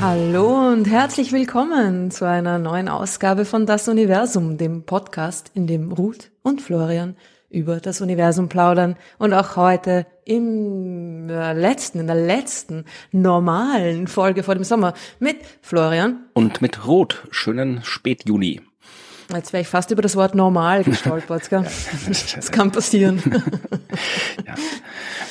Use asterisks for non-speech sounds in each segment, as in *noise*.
Hallo und herzlich willkommen zu einer neuen Ausgabe von Das Universum, dem Podcast, in dem Ruth und Florian über das Universum plaudern und auch heute im letzten, in der letzten normalen Folge vor dem Sommer mit Florian. Und mit Ruth. Schönen Spätjuni. Jetzt wäre ich fast über das Wort normal gestolpert, gell? *laughs* Das kann passieren. *laughs* ja.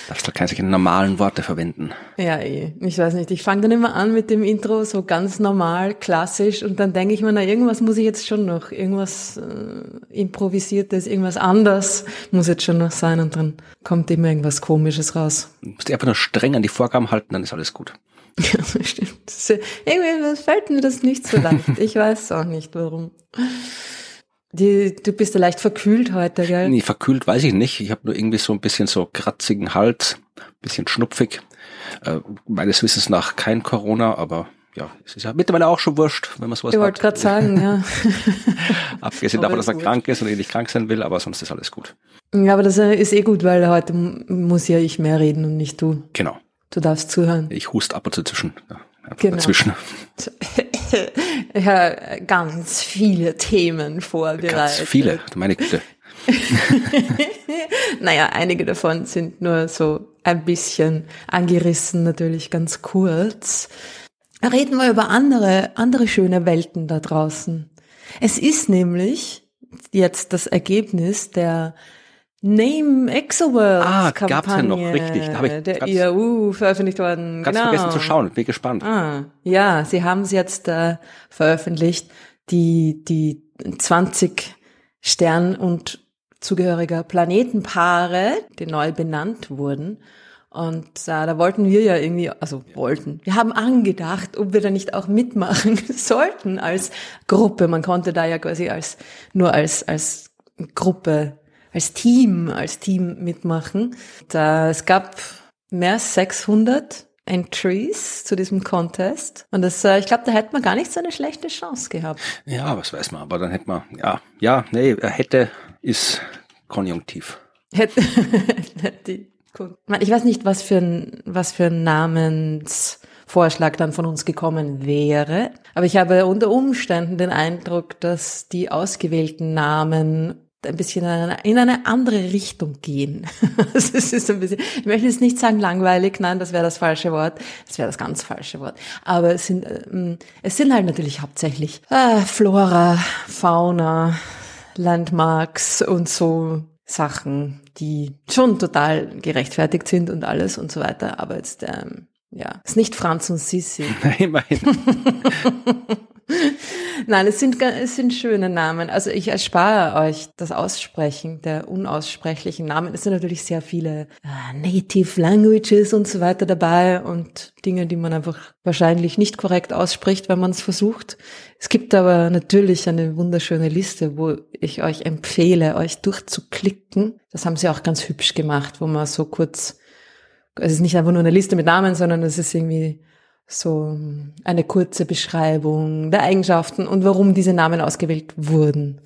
Darfst du keine normalen Worte verwenden. Ja, eh. Ich weiß nicht. Ich fange dann immer an mit dem Intro so ganz normal, klassisch und dann denke ich mir, na, irgendwas muss ich jetzt schon noch, irgendwas äh, improvisiertes, irgendwas anders muss jetzt schon noch sein und dann kommt immer irgendwas komisches raus. Du musst einfach nur streng an die Vorgaben halten, dann ist alles gut. Ja, stimmt. Das, irgendwie fällt mir das nicht so leicht. *laughs* Ich weiß auch nicht warum. Die, du bist ja leicht verkühlt heute, gell? Nee, verkühlt weiß ich nicht. Ich habe nur irgendwie so ein bisschen so kratzigen Hals, bisschen schnupfig. Äh, meines Wissens nach kein Corona, aber ja, es ist ja mittlerweile auch schon wurscht, wenn man sowas Ich wollte gerade sagen, ja. *laughs* Abgesehen davon, dass man krank ist und eh nicht krank sein will, aber sonst ist alles gut. Ja, aber das ist eh gut, weil heute muss ja ich mehr reden und nicht du. Genau. Du darfst zuhören. Ich hust ab und zu zwischen. Ja, genau. Dazwischen. Ja, *laughs* ganz viele Themen vorbereitet. Ganz viele, meine Güte. *laughs* naja, einige davon sind nur so ein bisschen angerissen, natürlich ganz kurz. Reden wir über andere, andere schöne Welten da draußen. Es ist nämlich jetzt das Ergebnis der Name Exoworld Ah, Kampagne gab's ja noch, richtig. Da ich der IAU veröffentlicht worden. Ganz genau. vergessen zu schauen, bin gespannt. Ah, ja, sie haben es jetzt äh, veröffentlicht, die, die 20 Stern- und zugehöriger Planetenpaare, die neu benannt wurden. Und äh, da wollten wir ja irgendwie, also wollten, wir haben angedacht, ob wir da nicht auch mitmachen *laughs* sollten als Gruppe. Man konnte da ja quasi als, nur als, als Gruppe, als Team, als Team mitmachen. Da, es gab mehr als 600 Entries zu diesem Contest. Und das, äh, ich glaube, da hätte man gar nicht so eine schlechte Chance gehabt. Ja, was weiß man, aber dann hätte man, ja, ja, nee, er hätte, ist konjunktiv. Hätte, *laughs* die, ich weiß nicht, was für ein, was für ein Namensvorschlag dann von uns gekommen wäre. Aber ich habe unter Umständen den Eindruck, dass die ausgewählten Namen ein bisschen in eine, in eine andere Richtung gehen. *laughs* Es ist ein bisschen, ich möchte jetzt nicht sagen langweilig, nein, das wäre das falsche Wort, das wäre das ganz falsche Wort. Aber es sind, ähm, es sind halt natürlich hauptsächlich äh, Flora, Fauna, Landmarks und so Sachen, die schon total gerechtfertigt sind und alles und so weiter. Aber jetzt, ähm, ja, ist nicht Franz und Sissi. *laughs* Immerhin. *laughs* Nein, es sind, es sind schöne Namen. Also ich erspare euch das Aussprechen der unaussprechlichen Namen. Es sind natürlich sehr viele äh, Native Languages und so weiter dabei und Dinge, die man einfach wahrscheinlich nicht korrekt ausspricht, wenn man es versucht. Es gibt aber natürlich eine wunderschöne Liste, wo ich euch empfehle, euch durchzuklicken. Das haben sie auch ganz hübsch gemacht, wo man so kurz, es ist nicht einfach nur eine Liste mit Namen, sondern es ist irgendwie so eine kurze Beschreibung der Eigenschaften und warum diese Namen ausgewählt wurden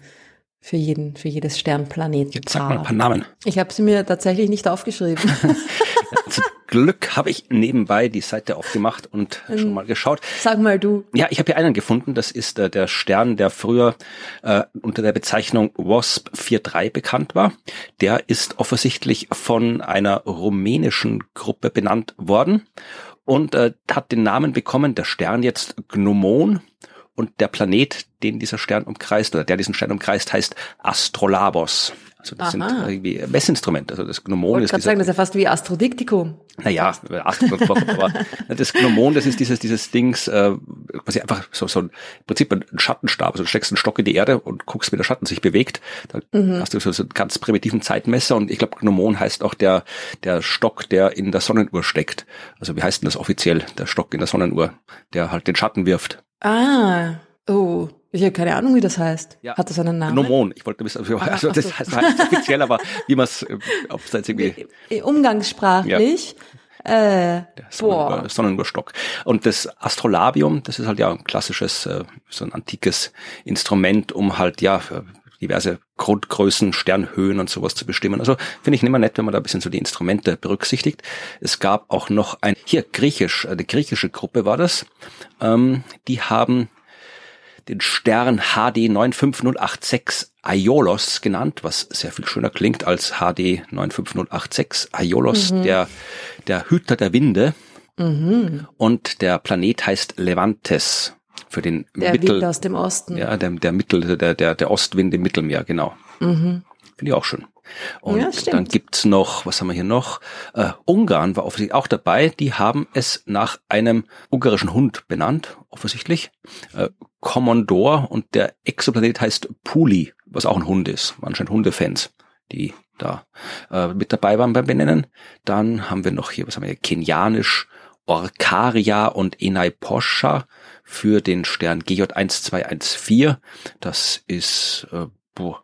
für jeden, für jedes Sternplanet. Jetzt sag mal ein paar Namen. Ich habe sie mir tatsächlich nicht aufgeschrieben. *laughs* Zum Glück habe ich nebenbei die Seite aufgemacht und schon mal geschaut. Sag mal du. Ja, ich habe hier einen gefunden. Das ist äh, der Stern, der früher äh, unter der Bezeichnung WASP 4.3 bekannt war. Der ist offensichtlich von einer rumänischen Gruppe benannt worden und äh, hat den Namen bekommen, der Stern jetzt Gnomon und der Planet, den dieser Stern umkreist oder der diesen Stern umkreist, heißt Astrolabos. Also das Aha. sind irgendwie Messinstrumente. Also das Gnomon wollte ist dieser, sagen, das ist ja fast wie Astrodiktikum. naja, *laughs* das Gnomon, das ist dieses, dieses Dings, äh, quasi einfach so, so ein, im Prinzip ein Schattenstab. Also du steckst einen Stock in die Erde und guckst, wie der Schatten sich bewegt. Da hast du so, so einen ganz primitiven Zeitmesser und ich glaube, Gnomon heißt auch der, der Stock, der in der Sonnenuhr steckt. Also wie heißt denn das offiziell? Der Stock in der Sonnenuhr, der halt den Schatten wirft. Ah, oh. Ich habe keine Ahnung, wie das heißt. Ja. Hat das einen Namen? Gnomon. Ich wollte wissen, also, also das heißt, heißt offiziell, aber wie man es, ob es jetzt irgendwie Äh, Umgangssprachlich. Äh, der Sonnenuhr, boah. Sonnenuhrstock. Und das Astrolabium, das ist halt ja ein klassisches, äh, so ein antikes Instrument, um halt ja diverse Grundgrößen, Sternhöhen und sowas zu bestimmen. Also finde ich immer nett, wenn man da ein bisschen so die Instrumente berücksichtigt. Es gab auch noch ein, hier griechisch, eine griechische Gruppe war das. Ähm, die haben den Stern HD 95086 Aiolos genannt, was sehr viel schöner klingt als HD 95086. Aiolos, mhm. der, der Hüter der Winde. Mhm. Und der Planet heißt Levantes für den der Mittel. Wind aus dem Osten. Ja, der, der Mittel, der, der, der Ostwind im Mittelmeer, genau. Mhm. Finde ich auch schön. Und ja, dann gibt's noch, was haben wir hier noch? Äh, Ungarn war offensichtlich auch dabei. Die haben es nach einem ungarischen Hund benannt, offensichtlich. Äh, Commodore und der Exoplanet heißt Puli, was auch ein Hund ist. Anscheinend Hundefans, die da äh, mit dabei waren beim Benennen. Dann haben wir noch hier, was haben wir hier? Kenianisch, Orcaria und Enai Poscha für den Stern GJ1214. Das ist äh,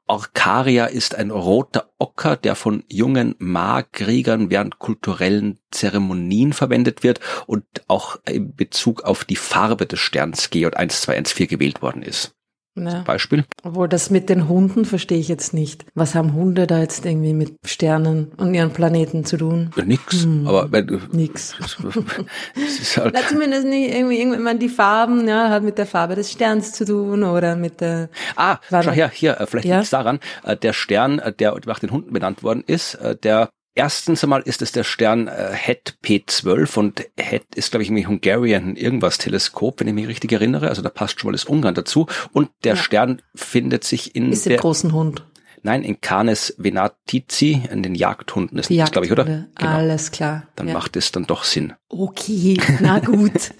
Orcaria ist ein roter Ocker, der von jungen Magkriegern während kulturellen Zeremonien verwendet wird und auch in Bezug auf die Farbe des Sterns GJ1214 gewählt worden ist. Ja. Beispiel. Obwohl das mit den Hunden verstehe ich jetzt nicht. Was haben Hunde da jetzt irgendwie mit Sternen und ihren Planeten zu tun? Ja, nix. Hm. Aber wenn, nix. *laughs* ist halt Na, zumindest nicht irgendwie, irgendwie man die Farben, ja, hat mit der Farbe des Sterns zu tun oder mit der. Ah, schau her, hier, äh, vielleicht ja? liegt es daran, äh, der Stern, äh, der nach den Hunden benannt worden ist, der Erstens einmal ist es der Stern äh, HET P12 und HET ist, glaube ich, irgendwie Hungarian irgendwas Teleskop, wenn ich mich richtig erinnere. Also da passt schon mal das Ungarn dazu. Und der ja. Stern findet sich in ist der großen Hund. Nein, in Canes Venatici, in den Jagdhunden ist das, glaube ich, oder? Genau. Alles klar. Dann ja. macht es dann doch Sinn. Okay, *laughs* na gut.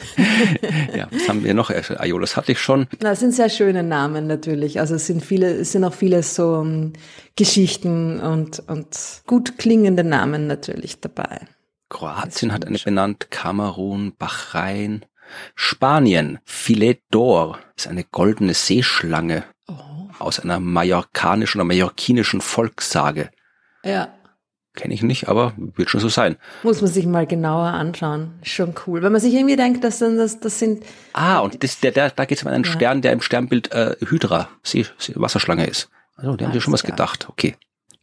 ja, was haben wir noch? Aiolos hatte ich schon. Na, es sind sehr schöne Namen natürlich. Also es sind viele, es sind auch viele so um, ähm, Geschichten und, und gut klingende Namen natürlich dabei. Kroatien hat eine benannt, Kamerun, Bahrain, Spanien, Filet d'Or ist eine goldene Seeschlange aus einer mallorcanischen oder mallorquinischen Volkssage. Ja. Kenne ich nicht, aber wird schon so sein. Muss man sich mal genauer anschauen. Schon cool. Wenn man sich irgendwie denkt, dass dann das, das sind. Ah, und das, der, der, da geht es um einen ja. Stern, der im Sternbild äh, Hydra, See, See, Wasserschlange ist. Also, die haben sich schon was gedacht. Okay.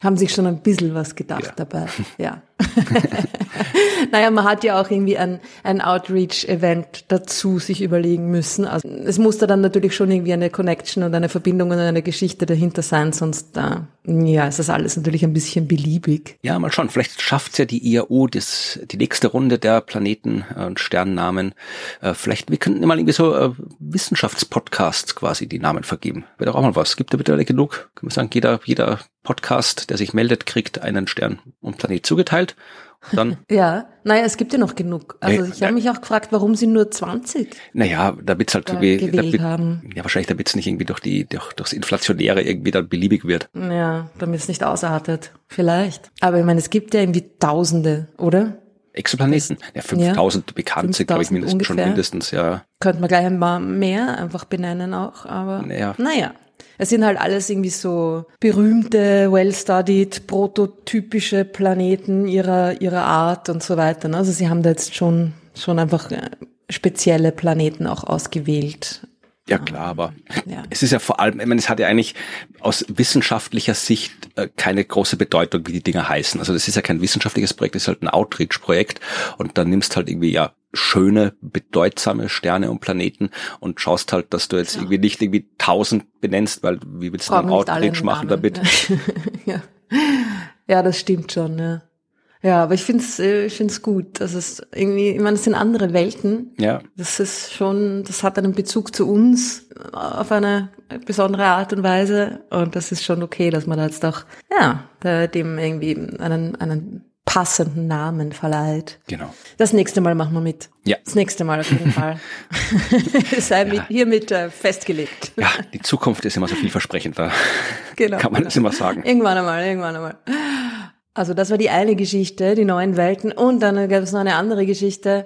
Haben sich schon ein bisschen was gedacht ja. dabei. *laughs* Ja. *laughs* naja, man hat ja auch irgendwie ein, ein Outreach-Event dazu sich überlegen müssen. Also es muss da dann natürlich schon irgendwie eine Connection und eine Verbindung und eine Geschichte dahinter sein, sonst äh, ja, ist das alles natürlich ein bisschen beliebig. Ja, mal schauen. Vielleicht schafft's ja die IAU das, die nächste Runde der Planeten und Sternnamen. Äh, vielleicht, wir könnten mal irgendwie so äh, Wissenschaftspodcasts quasi die Namen vergeben. Wäre doch auch mal was. Gibt da bitte genug? Können wir sagen, jeder, jeder Podcast, der sich meldet, kriegt einen Stern und Planet zugeteilt. Dann *laughs* ja, naja, es gibt ja noch genug. Also ich habe mich auch gefragt, warum sie nur 20 Naja, damit es halt da wie, gewählt damit, haben. Ja, wahrscheinlich damit es nicht irgendwie durch die durch, durchs Inflationäre irgendwie dann beliebig wird. Ja, damit es nicht ausartet. Vielleicht. Aber ich meine, es gibt ja irgendwie Tausende, oder? Exoplaneten. Ja, 5000 ja, bekannt sind, glaube ich, mindestens, schon mindestens, ja. Könnte man gleich ein paar mehr einfach benennen auch, aber naja. naja. Es sind halt alles irgendwie so berühmte, well-studied, prototypische Planeten ihrer, ihrer Art und so weiter. Ne? Also sie haben da jetzt schon, schon einfach äh, spezielle Planeten auch ausgewählt. Ja klar, aber ja. es ist ja vor allem, ich meine, es hat ja eigentlich aus wissenschaftlicher Sicht äh, keine große Bedeutung, wie die Dinger heißen. Also das ist ja kein wissenschaftliches Projekt, das ist halt ein Outreach-Projekt und dann nimmst halt irgendwie ja schöne, bedeutsame Sterne und Planeten und schaust halt, dass du jetzt ja. irgendwie nicht irgendwie tausend benennst, weil wie willst du einen Outreach machen damit? *laughs* ja. ja, das stimmt schon, ja. Ja, aber ich finde es äh, ich find's gut. Das ist irgendwie, ich meine, es sind andere Welten. Ja. Das ist schon, das hat einen Bezug zu uns auf eine besondere Art und Weise. Und das ist schon okay, dass man da jetzt auch, ja, dem irgendwie einen, einen passenden Namen verleiht. Genau. Das nächste Mal machen wir mit. Ja. Das nächste Mal auf jeden *laughs* Fall. *laughs* Sei ja. mit, hiermit äh, festgelegt. Ja, die Zukunft ist immer so vielversprechend, da *laughs* genau. kann man das immer sagen. Irgendwann einmal, irgendwann einmal. Also das war die eine Geschichte, die neuen Welten. Und dann gab es noch eine andere Geschichte.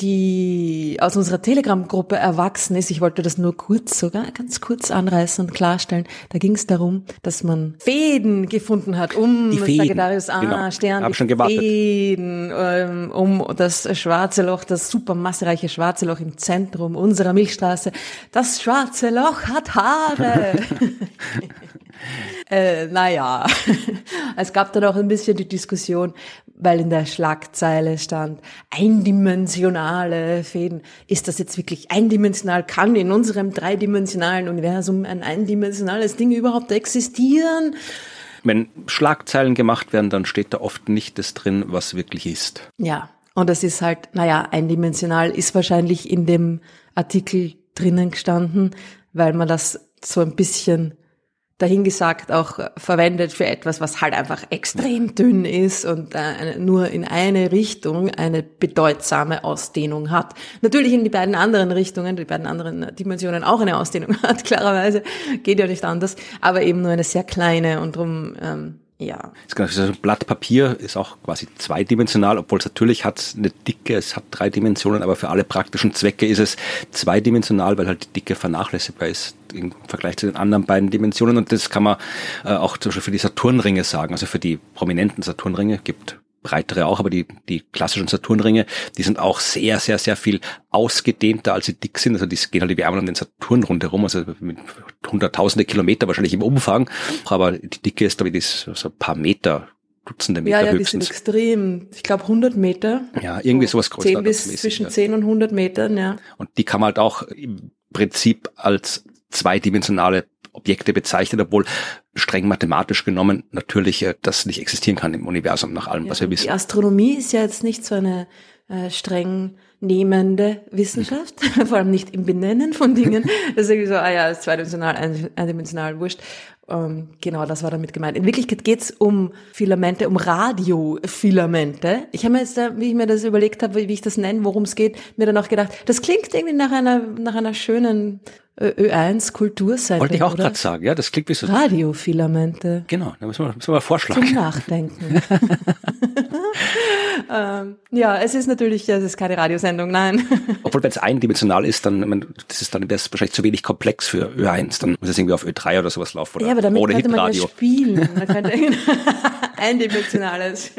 Die aus unserer Telegram-Gruppe erwachsen ist. Ich wollte das nur kurz, sogar ganz kurz anreißen und klarstellen. Da ging es darum, dass man Fäden gefunden hat, um die Fäden, Sagittarius A, genau. Stern, Hab schon gewartet. Fäden, ähm, um das schwarze Loch, das super massereiche schwarze Loch im Zentrum unserer Milchstraße. Das schwarze Loch hat Haare. *laughs* Äh, naja, es gab dann auch ein bisschen die Diskussion, weil in der Schlagzeile stand, eindimensionale Fäden. Ist das jetzt wirklich eindimensional? Kann in unserem dreidimensionalen Universum ein eindimensionales Ding überhaupt existieren? Wenn Schlagzeilen gemacht werden, dann steht da oft nicht das drin, was wirklich ist. Ja, und das ist halt, naja, eindimensional ist wahrscheinlich in dem Artikel drinnen gestanden, weil man das so ein bisschen dahingesagt auch verwendet für etwas, was halt einfach extrem dünn ist und äh, nur in eine Richtung eine bedeutsame Ausdehnung hat. Natürlich in die beiden anderen Richtungen, die beiden anderen Dimensionen auch eine Ausdehnung *laughs* hat, klarerweise, geht ja nicht anders, aber eben nur eine sehr kleine und drum ähm, ja. Das ein Blatt Papier ist auch quasi zweidimensional, obwohl es natürlich hat eine Dicke, es hat drei Dimensionen, aber für alle praktischen Zwecke ist es zweidimensional, weil halt die Dicke vernachlässigbar ist im Vergleich zu den anderen beiden Dimensionen. Und das kann man äh, auch zum Beispiel für die Saturnringe sagen, also für die prominenten Saturnringe gibt breitere auch, aber die, die klassischen Saturnringe, die sind auch sehr, sehr, sehr viel ausgedehnter, als sie dick sind. Also die gehen halt wie einmal um den Saturn rundherum, also mit hunderttausende Kilometer wahrscheinlich im Umfang. Aber die Dicke ist, glaube ich, so ein paar Meter, Dutzende Meter ja, ja, höchstens. die sind extrem. Ich glaube 100 Meter. Ja, irgendwie sowas größer. 10 bis zwischen ja. 10 und 100 Metern, ja. Und die kann man halt auch im Prinzip als zweidimensionale Objekte bezeichnet, obwohl streng mathematisch genommen natürlich äh, das nicht existieren kann im Universum, nach allem, ja, was wir wissen. Die Astronomie ist ja jetzt nicht so eine äh, streng nehmende Wissenschaft, *laughs* vor allem nicht im Benennen von Dingen. *laughs* Das ist irgendwie so, ah ja, ist zweidimensional, eindimensional, wurscht. Ähm, genau, das war damit gemeint. In Wirklichkeit geht's um Filamente, um Radiofilamente. Ich habe mir jetzt, wie ich mir das überlegt habe, wie ich das nenne, worum es geht, mir dann auch gedacht, das klingt irgendwie nach einer, nach einer schönen Ö1 Kulturseite. Wollte ich auch gerade sagen, ja, das klingt wie so. Radiofilamente. Genau, da müssen wir, müssen wir vorschlagen. Zum Nachdenken. *laughs* ähm, ja, es ist natürlich, es ist keine Radiosendung, nein. *laughs* Obwohl, wenn es eindimensional ist, dann, man, das ist dann es wahrscheinlich zu wenig komplex für Ö1. Dann muss es irgendwie auf Ö3 oder sowas laufen. Oder ja, aber damit ohne könnte man ja Hitradio. spielen. Man *laughs* könnte eindimensionales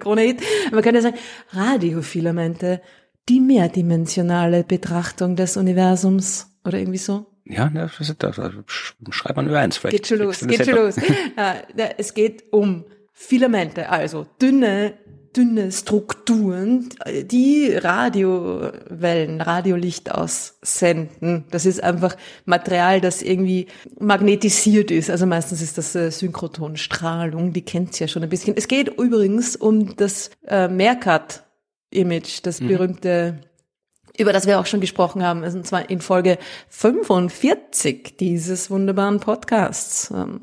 Krone Hit. Man könnte sagen, Radiofilamente, die mehrdimensionale Betrachtung des Universums oder irgendwie so. Ja, ne, das ist das. Also schreib mal Ö1 vielleicht. Geht schon los, geht schon los. *laughs* Es geht um Filamente, also dünne, dünne Strukturen, die Radiowellen, Radiolicht aussenden. Das ist einfach Material, das irgendwie magnetisiert ist. Also meistens ist das äh, Synchrotonstrahlung, die kennt's ja schon ein bisschen. Es geht übrigens um das äh, Meerkat-Image, das Mhm. berühmte über das wir auch schon gesprochen haben, und zwar in Folge 45 dieses wunderbaren Podcasts. Ähm,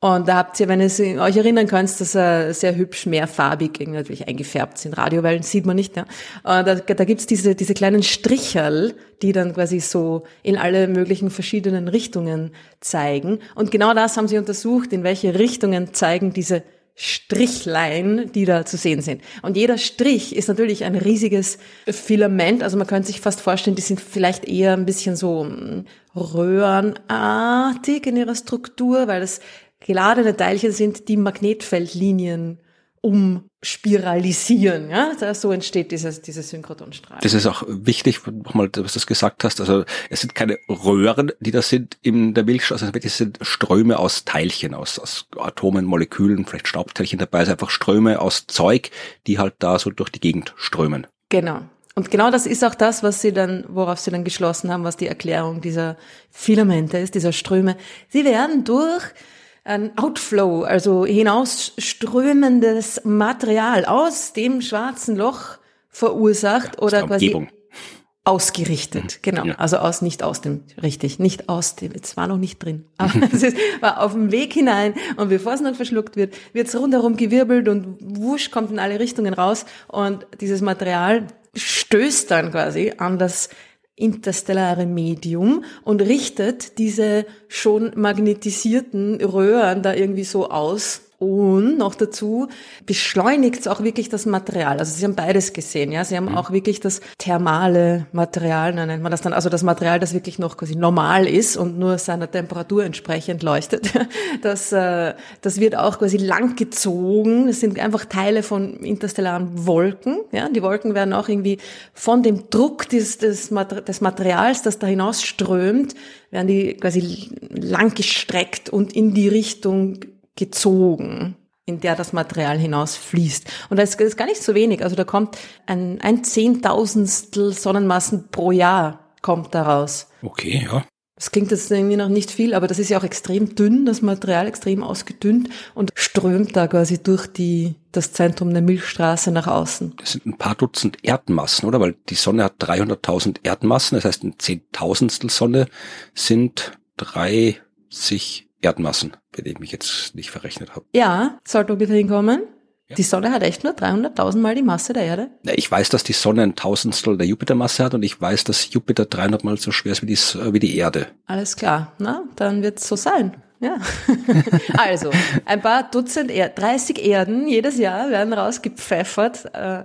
Und da habt ihr, wenn ihr euch erinnern könnt, dass er sehr hübsch mehrfarbig natürlich eingefärbt sind. Radiowellen sieht man nicht, ja. Und da, da gibt's diese, diese kleinen Stricherl, die dann quasi so in alle möglichen verschiedenen Richtungen zeigen. Und genau das haben sie untersucht, in welche Richtungen zeigen diese Strichlein, die da zu sehen sind. Und jeder Strich ist natürlich ein riesiges Filament. Also man könnte sich fast vorstellen, die sind vielleicht eher ein bisschen so mm, röhrenartig in ihrer Struktur, weil es geladene Teilchen sind, die Magnetfeldlinien umspiralisieren. Ja, Da- so entsteht dieses, diese Synchrotonstrahlung. Das ist auch wichtig, nochmal, was du gesagt hast. Also es sind keine Röhren, die das sind in der Milchstraße, sondern es sind Ströme aus Teilchen, aus, aus Atomen, Molekülen, vielleicht Staubteilchen dabei, also einfach Ströme aus Zeug, die halt da so durch die Gegend strömen. Genau. Und genau das ist auch das, was sie dann, worauf sie dann geschlossen haben, was die Erklärung dieser Filamente ist, dieser Ströme. Sie werden durch ein Outflow, also hinausströmendes Material aus dem schwarzen Loch verursacht Aus oder der quasi ausgerichtet. Genau. Ja. Also aus, nicht aus dem, richtig, nicht aus dem, jetzt war noch nicht drin. Aber *laughs* es ist, war auf dem Weg hinein und bevor es noch verschluckt wird, wird es rundherum gewirbelt und wusch kommt in alle Richtungen raus und dieses Material stößt dann quasi an das interstellare Medium und richtet diese schon magnetisierten Röhren da irgendwie so aus Und noch dazu beschleunigt es auch wirklich das Material. Also Sie haben beides gesehen, ja. Sie haben mhm. auch wirklich das thermale Material, nennt man das dann, also das Material, das wirklich noch quasi normal ist und nur seiner Temperatur entsprechend leuchtet. *laughs* Das, äh, das wird auch quasi langgezogen. Das sind einfach Teile von interstellaren Wolken. Ja. Die Wolken werden auch irgendwie von dem Druck des, des, des Materials, das da hinausströmt, werden die quasi langgestreckt und in die Richtung gezogen, in der das Material hinausfließt. Und das ist gar nicht so wenig. Also da kommt ein, ein Zehntausendstel Sonnenmassen pro Jahr kommt daraus. Okay, ja. Das klingt jetzt irgendwie noch nicht viel, aber das ist ja auch extrem dünn, das Material extrem ausgedünnt und strömt da quasi durch die, das Zentrum der Milchstraße nach außen. Das sind ein paar Dutzend Erdmassen, oder? Weil die Sonne hat 300.000 Erdmassen, das heißt ein Zehntausendstel Sonne sind 30 Erdmassen, wenn ich mich jetzt nicht verrechnet habe. Ja, sollte ungefähr hinkommen. Ja. Die Sonne hat echt nur 300.000 Mal die Masse der Erde. Ich weiß, dass die Sonne ein Tausendstel der Jupitermasse hat und ich weiß, dass Jupiter 300 Mal so schwer ist wie die, wie die Erde. Alles klar, na, dann wird es so sein. Ja. *laughs* also, ein paar Dutzend, er 30 Erden jedes Jahr werden rausgepfeffert. Äh,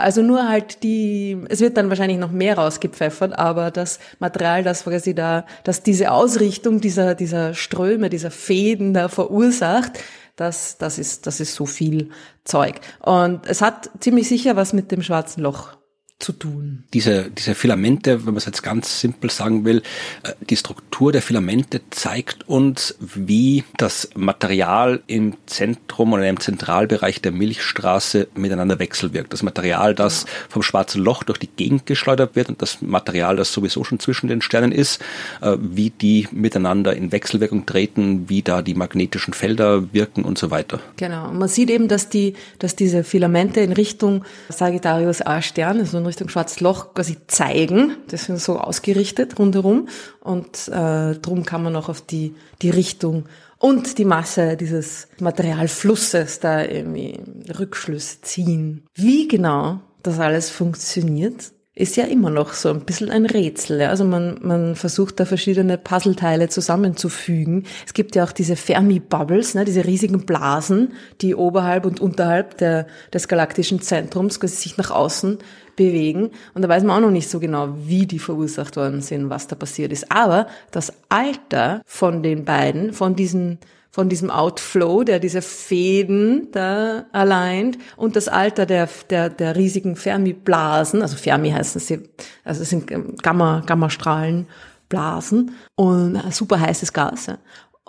also nur halt die, es wird dann wahrscheinlich noch mehr rausgepfeffert, aber das Material, das quasi da, dass diese Ausrichtung dieser, dieser Ströme, dieser Fäden da verursacht, das, das ist, das ist so viel Zeug. Und es hat ziemlich sicher was mit dem schwarzen Loch zu tun. Diese, diese Filamente, wenn man es jetzt ganz simpel sagen will, äh, die Struktur der Filamente zeigt uns, wie das Material im Zentrum oder im Zentralbereich der Milchstraße miteinander wechselwirkt. Das Material, das vom schwarzen Loch durch die Gegend geschleudert wird und das Material, das sowieso schon zwischen den Sternen ist, äh, wie die miteinander in Wechselwirkung treten, wie da die magnetischen Felder wirken und so weiter. Genau. Und man sieht eben, dass die, dass diese Filamente in Richtung Sagittarius A-Stern, also in Richtung Schwarzes Loch quasi zeigen. Das sind so ausgerichtet rundherum und äh, drum kann man auch auf die, die Richtung und die Masse dieses Materialflusses da irgendwie Rückschlüsse ziehen. Wie genau das alles funktioniert, ist ja immer noch so ein bisschen ein Rätsel. Ja? Also man, man versucht da verschiedene Puzzleteile zusammenzufügen. Es gibt ja auch diese Fermi-Bubbles, ne? diese riesigen Blasen, die oberhalb und unterhalb der, des galaktischen Zentrums sich nach außen bewegen. Und da weiß man auch noch nicht so genau, wie die verursacht worden sind, was da passiert ist. Aber das Alter von den beiden, von diesen von diesem Outflow, der diese Fäden da allein und das Alter der, der, der riesigen Fermi-Blasen, also Fermi heißen sie, also es sind Gamma, Gammastrahlenblasen und super heißes Gas. Ja.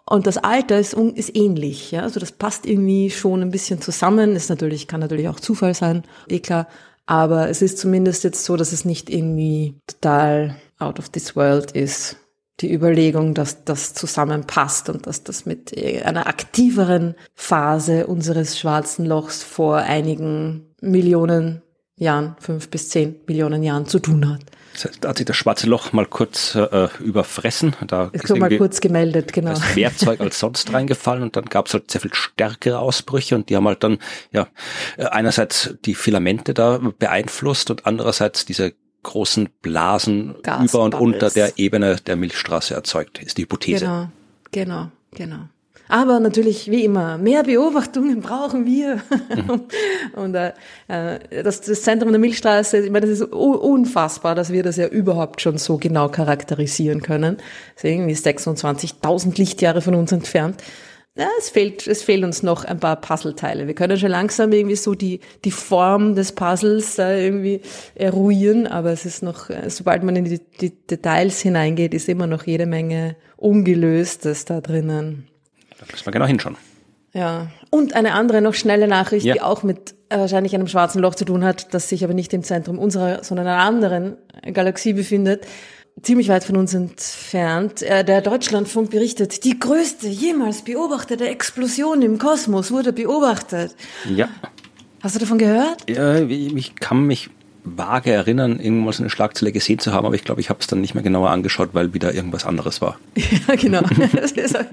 Und das Alter ist, ist ähnlich, ja. Also das passt irgendwie schon ein bisschen zusammen. Ist natürlich, kann natürlich auch Zufall sein, eh klar. Aber es ist zumindest jetzt so, dass es nicht irgendwie total out of this world ist. Die Überlegung, dass das zusammenpasst und dass das mit einer aktiveren Phase unseres schwarzen Lochs vor einigen Millionen Jahren, fünf bis zehn Millionen Jahren zu tun hat. Da hat sich das schwarze Loch mal kurz äh, überfressen. Da ist so mal kurz gemeldet, genau. Das mehr Zeug als sonst reingefallen und dann gab es halt sehr viel stärkere Ausbrüche und die haben halt dann ja einerseits die Filamente da beeinflusst und andererseits diese großen Blasen über und unter der Ebene der Milchstraße erzeugt, ist die Hypothese. Genau, genau, genau. Aber natürlich, wie immer, mehr Beobachtungen brauchen wir. *laughs* und äh, das, das Zentrum der Milchstraße, ich meine, das ist unfassbar, dass wir das ja überhaupt schon so genau charakterisieren können. Das ist irgendwie 26.000 Lichtjahre von uns entfernt. Ja, es fehlt, es fehlen uns noch ein paar Puzzleteile. Wir können schon langsam irgendwie so die, die Form des Puzzles da irgendwie eruieren, aber es ist noch, sobald man in die, die Details hineingeht, ist immer noch jede Menge Ungelöstes da drinnen. Da müssen wir genau hinschauen. Ja. Und eine andere noch schnelle Nachricht, ja. die auch mit äh, wahrscheinlich einem schwarzen Loch zu tun hat, das sich aber nicht im Zentrum unserer, sondern einer anderen Galaxie befindet. Ziemlich weit von uns entfernt. Äh, der Deutschlandfunk berichtet, die größte jemals beobachtete Explosion im Kosmos wurde beobachtet. Ja. Hast du davon gehört? Ja, ich kann mich vage erinnern, irgendwas in der Schlagzeile gesehen zu haben, aber ich glaube, ich habe es dann nicht mehr genauer angeschaut, weil wieder irgendwas anderes war. *laughs* Ja, genau. es, ist, ja,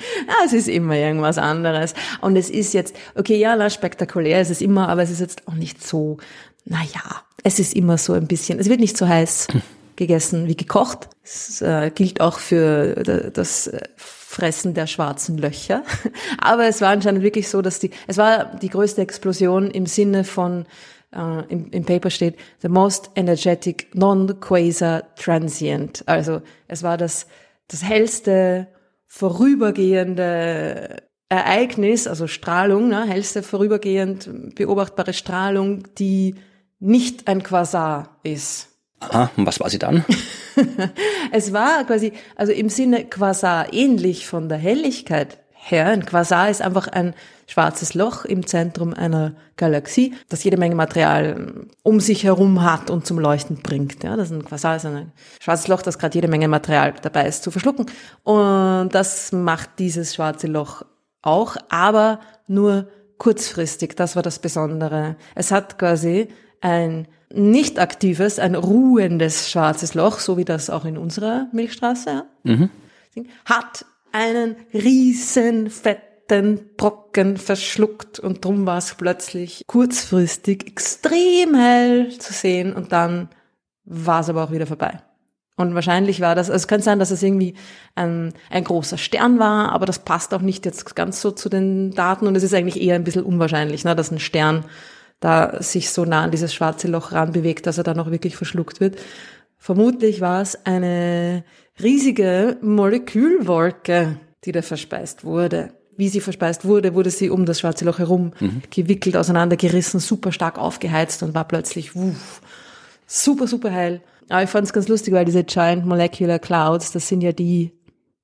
es ist immer irgendwas anderes. Und es ist jetzt, okay, ja, na, spektakulär ist es immer, aber es ist jetzt auch nicht so, naja, es ist immer so ein bisschen, es wird nicht so heiß *laughs* gegessen wie gekocht. Das äh, gilt auch für äh, das Fressen der schwarzen Löcher. *laughs* Aber es war anscheinend wirklich so, dass die, es war die größte Explosion im Sinne von, äh, im, im Paper steht, the most energetic non-quasar transient. Also es war das, das hellste vorübergehende Ereignis, also Strahlung, ne, hellste vorübergehend beobachtbare Strahlung, die nicht ein Quasar ist. Aha, und was war sie dann? *laughs* es war quasi, also im Sinne Quasar ähnlich von der Helligkeit her. Ein Quasar ist einfach ein schwarzes Loch im Zentrum einer Galaxie, das jede Menge Material um sich herum hat und zum Leuchten bringt. Ja, das ist ein Quasar, ist ein schwarzes Loch, das gerade jede Menge Material dabei ist zu verschlucken. Und das macht dieses schwarze Loch auch, aber nur kurzfristig. Das war das Besondere. Es hat quasi ein nicht aktives, ein ruhendes schwarzes Loch, so wie das auch in unserer Milchstraße mhm. hat einen riesen fetten Brocken verschluckt und drum war es plötzlich kurzfristig extrem hell zu sehen und dann war es aber auch wieder vorbei. Und wahrscheinlich war das, also es könnte sein, dass es irgendwie ein, ein großer Stern war, aber das passt auch nicht jetzt ganz so zu den Daten und es ist eigentlich eher ein bisschen unwahrscheinlich, ne, dass ein Stern da sich so nah an dieses schwarze Loch ranbewegt, dass er dann auch wirklich verschluckt wird. Vermutlich war es eine riesige Molekülwolke, die da verspeist wurde. Wie sie verspeist wurde, wurde sie um das schwarze Loch herum mhm. gewickelt, auseinandergerissen, super stark aufgeheizt und war plötzlich wuff, super, super heil. Aber ich fand es ganz lustig, weil diese Giant Molecular Clouds, das sind ja die,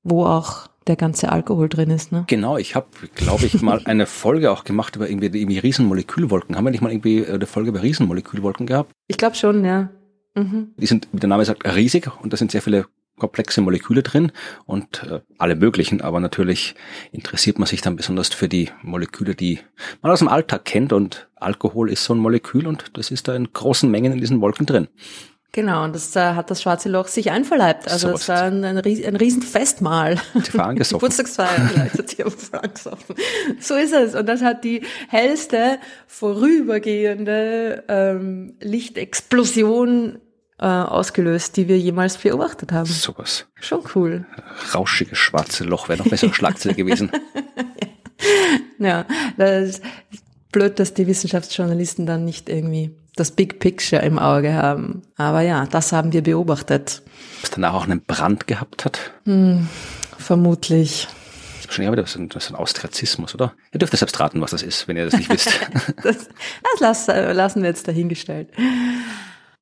wo auch der ganze Alkohol drin ist. Ne? Genau, ich habe, glaube ich, mal eine *laughs* Folge auch gemacht über irgendwie, irgendwie Riesenmolekülwolken. Haben wir nicht mal irgendwie eine Folge über Riesenmolekülwolken gehabt? Ich glaube schon, ja. Mhm. Die sind, wie der Name sagt, riesig und da sind sehr viele komplexe Moleküle drin und äh, alle möglichen, aber natürlich interessiert man sich dann besonders für die Moleküle, die man aus dem Alltag kennt und Alkohol ist so ein Molekül und das ist da in großen Mengen in diesen Wolken drin. Genau, und das äh, hat das schwarze Loch sich einverleibt. Also es war ein, ein, ein Riesenfestmahl. Die war angesoffen. *laughs* Geburtstagsfeier vielleicht hat sie angesoffen. So ist es. Und das hat die hellste vorübergehende ähm, Lichtexplosion äh, ausgelöst, die wir jemals beobachtet haben. Sowas. Schon cool. Rauschiges schwarze Loch wäre noch besser Schlagzeile *laughs* gewesen. ja, das ist blöd, dass die Wissenschaftsjournalisten dann nicht irgendwie das Big Picture im Auge haben. Aber ja, das haben wir beobachtet. Was danach auch einen Brand gehabt hat? Hm, vermutlich. Das ist wahrscheinlich das ist ein, Austriazismus, oder? Ihr dürft selbst raten, was das ist, wenn ihr das nicht wisst. *laughs* das, das lassen wir jetzt dahingestellt.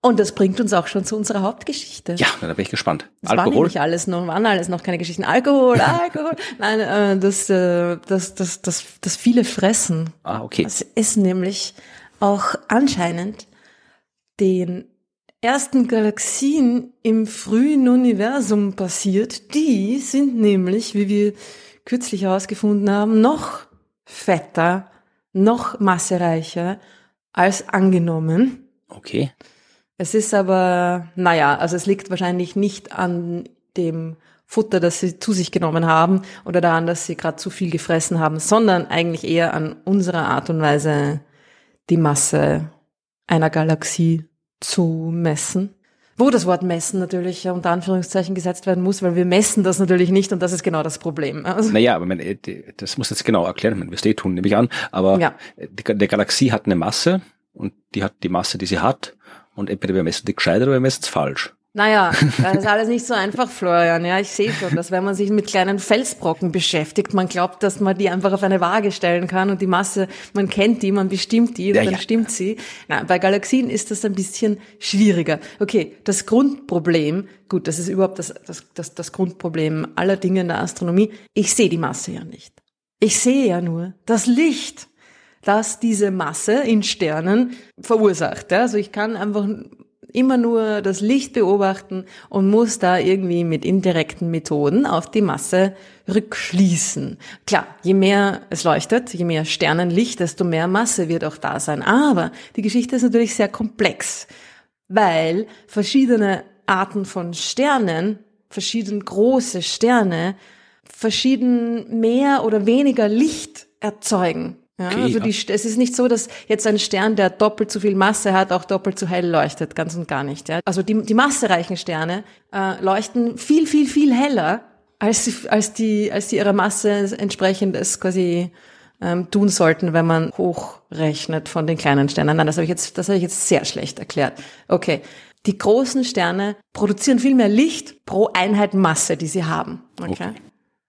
Und das bringt uns auch schon zu unserer Hauptgeschichte. Ja, da bin ich gespannt. Das Alkohol. War nämlich alles noch, waren alles noch keine Geschichten. Alkohol, *laughs* Alkohol. Nein, äh, das, äh, das, das, das, das viele Fressen. Ah, okay. Das ist nämlich auch anscheinend den ersten Galaxien im frühen Universum passiert. Die sind nämlich, wie wir kürzlich herausgefunden haben, noch fetter, noch massereicher als angenommen. Okay. Es ist aber, naja, also es liegt wahrscheinlich nicht an dem Futter, das sie zu sich genommen haben oder daran, dass sie gerade zu viel gefressen haben, sondern eigentlich eher an unserer Art und Weise, die Masse einer Galaxie zu messen. Wo das Wort messen natürlich unter Anführungszeichen gesetzt werden muss, weil wir messen das natürlich nicht und das ist genau das Problem. Also naja, aber das muss jetzt genau erklären, wenn wir es eh tun, nehme ich an. Aber ja. die, die Galaxie hat eine Masse und die hat die Masse, die sie hat und entweder wir messen die gescheit oder wir messen es falsch. Naja, das ist alles nicht so einfach, Florian. Ja, ich sehe schon, dass wenn man sich mit kleinen Felsbrocken beschäftigt, man glaubt, dass man die einfach auf eine Waage stellen kann und die Masse, man kennt die, man bestimmt die und ja, dann ja. stimmt sie. Na, bei Galaxien ist das ein bisschen schwieriger. Okay, das Grundproblem, gut, das ist überhaupt das, das, das, das Grundproblem aller Dinge in der Astronomie. Ich sehe die Masse ja nicht. Ich sehe ja nur das Licht das diese Masse in Sternen verursacht. Also ich kann einfach immer nur das Licht beobachten und muss da irgendwie mit indirekten Methoden auf die Masse rückschließen. Klar, je mehr es leuchtet, je mehr Sternenlicht, desto mehr Masse wird auch da sein. Aber die Geschichte ist natürlich sehr komplex, weil verschiedene Arten von Sternen, verschieden große Sterne, verschieden mehr oder weniger Licht erzeugen. Ja, Okay, also ja. die, es ist nicht so, dass jetzt ein Stern, der doppelt so viel Masse hat, auch doppelt so hell leuchtet, ganz und gar nicht. Ja. Also die, die massereichen Sterne äh, leuchten viel, viel, viel heller, als, sie- als die, als die ihrer Masse entsprechend es quasi ähm, tun sollten, wenn man hochrechnet von den kleinen Sternen. Nein, das habe ich jetzt, das habe ich jetzt sehr schlecht erklärt. Okay. Die großen Sterne produzieren viel mehr Licht pro Einheit Masse, die sie haben. Okay. Okay.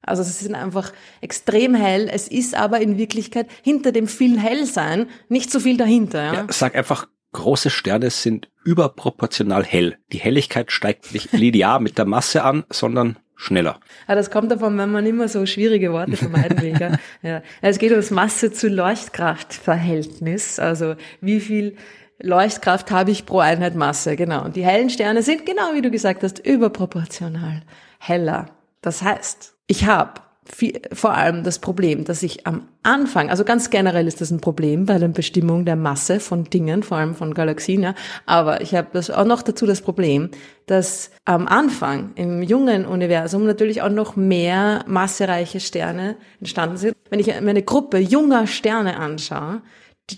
Also sie sind einfach extrem hell. Es ist aber in Wirklichkeit hinter dem viel Hellsein nicht so viel dahinter. Ja? Ja, sag einfach, große Sterne sind überproportional hell. Die Helligkeit steigt nicht *laughs* linear mit der Masse an, sondern schneller. Aber das kommt davon, wenn man immer so schwierige Worte vermeiden will. gell? *laughs* ja. Es geht ums Masse zu Leuchtkraftverhältnis. Also wie viel Leuchtkraft habe ich pro Einheit Masse? Genau. Und die hellen Sterne sind genau wie du gesagt hast überproportional heller. Das heißt, ich habe vor allem das Problem, dass ich am Anfang, also ganz generell ist das ein Problem bei der Bestimmung der Masse von Dingen, vor allem von Galaxien, ja, aber ich habe das auch noch dazu das Problem, dass am Anfang im jungen Universum natürlich auch noch mehr massereiche Sterne entstanden sind. Wenn ich mir eine Gruppe junger Sterne anschaue,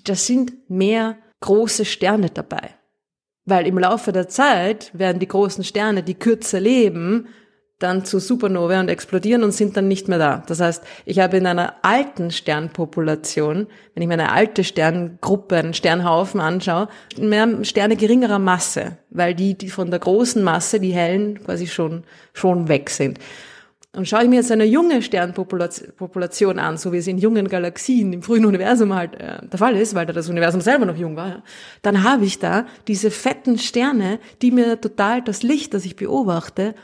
da sind mehr große Sterne dabei. Weil im Laufe der Zeit werden die großen Sterne, die kürzer leben, dann zu Supernovae und explodieren und sind dann nicht mehr da. Das heißt, ich habe in einer alten Sternpopulation, wenn ich mir eine alte Sterngruppe, einen Sternhaufen anschaue, mehr Sterne geringerer Masse, weil die, die von der großen Masse, die hellen, quasi schon, schon weg sind. Und schaue ich mir jetzt eine junge Sternpopulation an, so wie es in jungen Galaxien im frühen Universum halt äh, der Fall ist, weil da das Universum selber noch jung war, ja, dann habe ich da diese fetten Sterne, die mir total das Licht, das ich beobachte,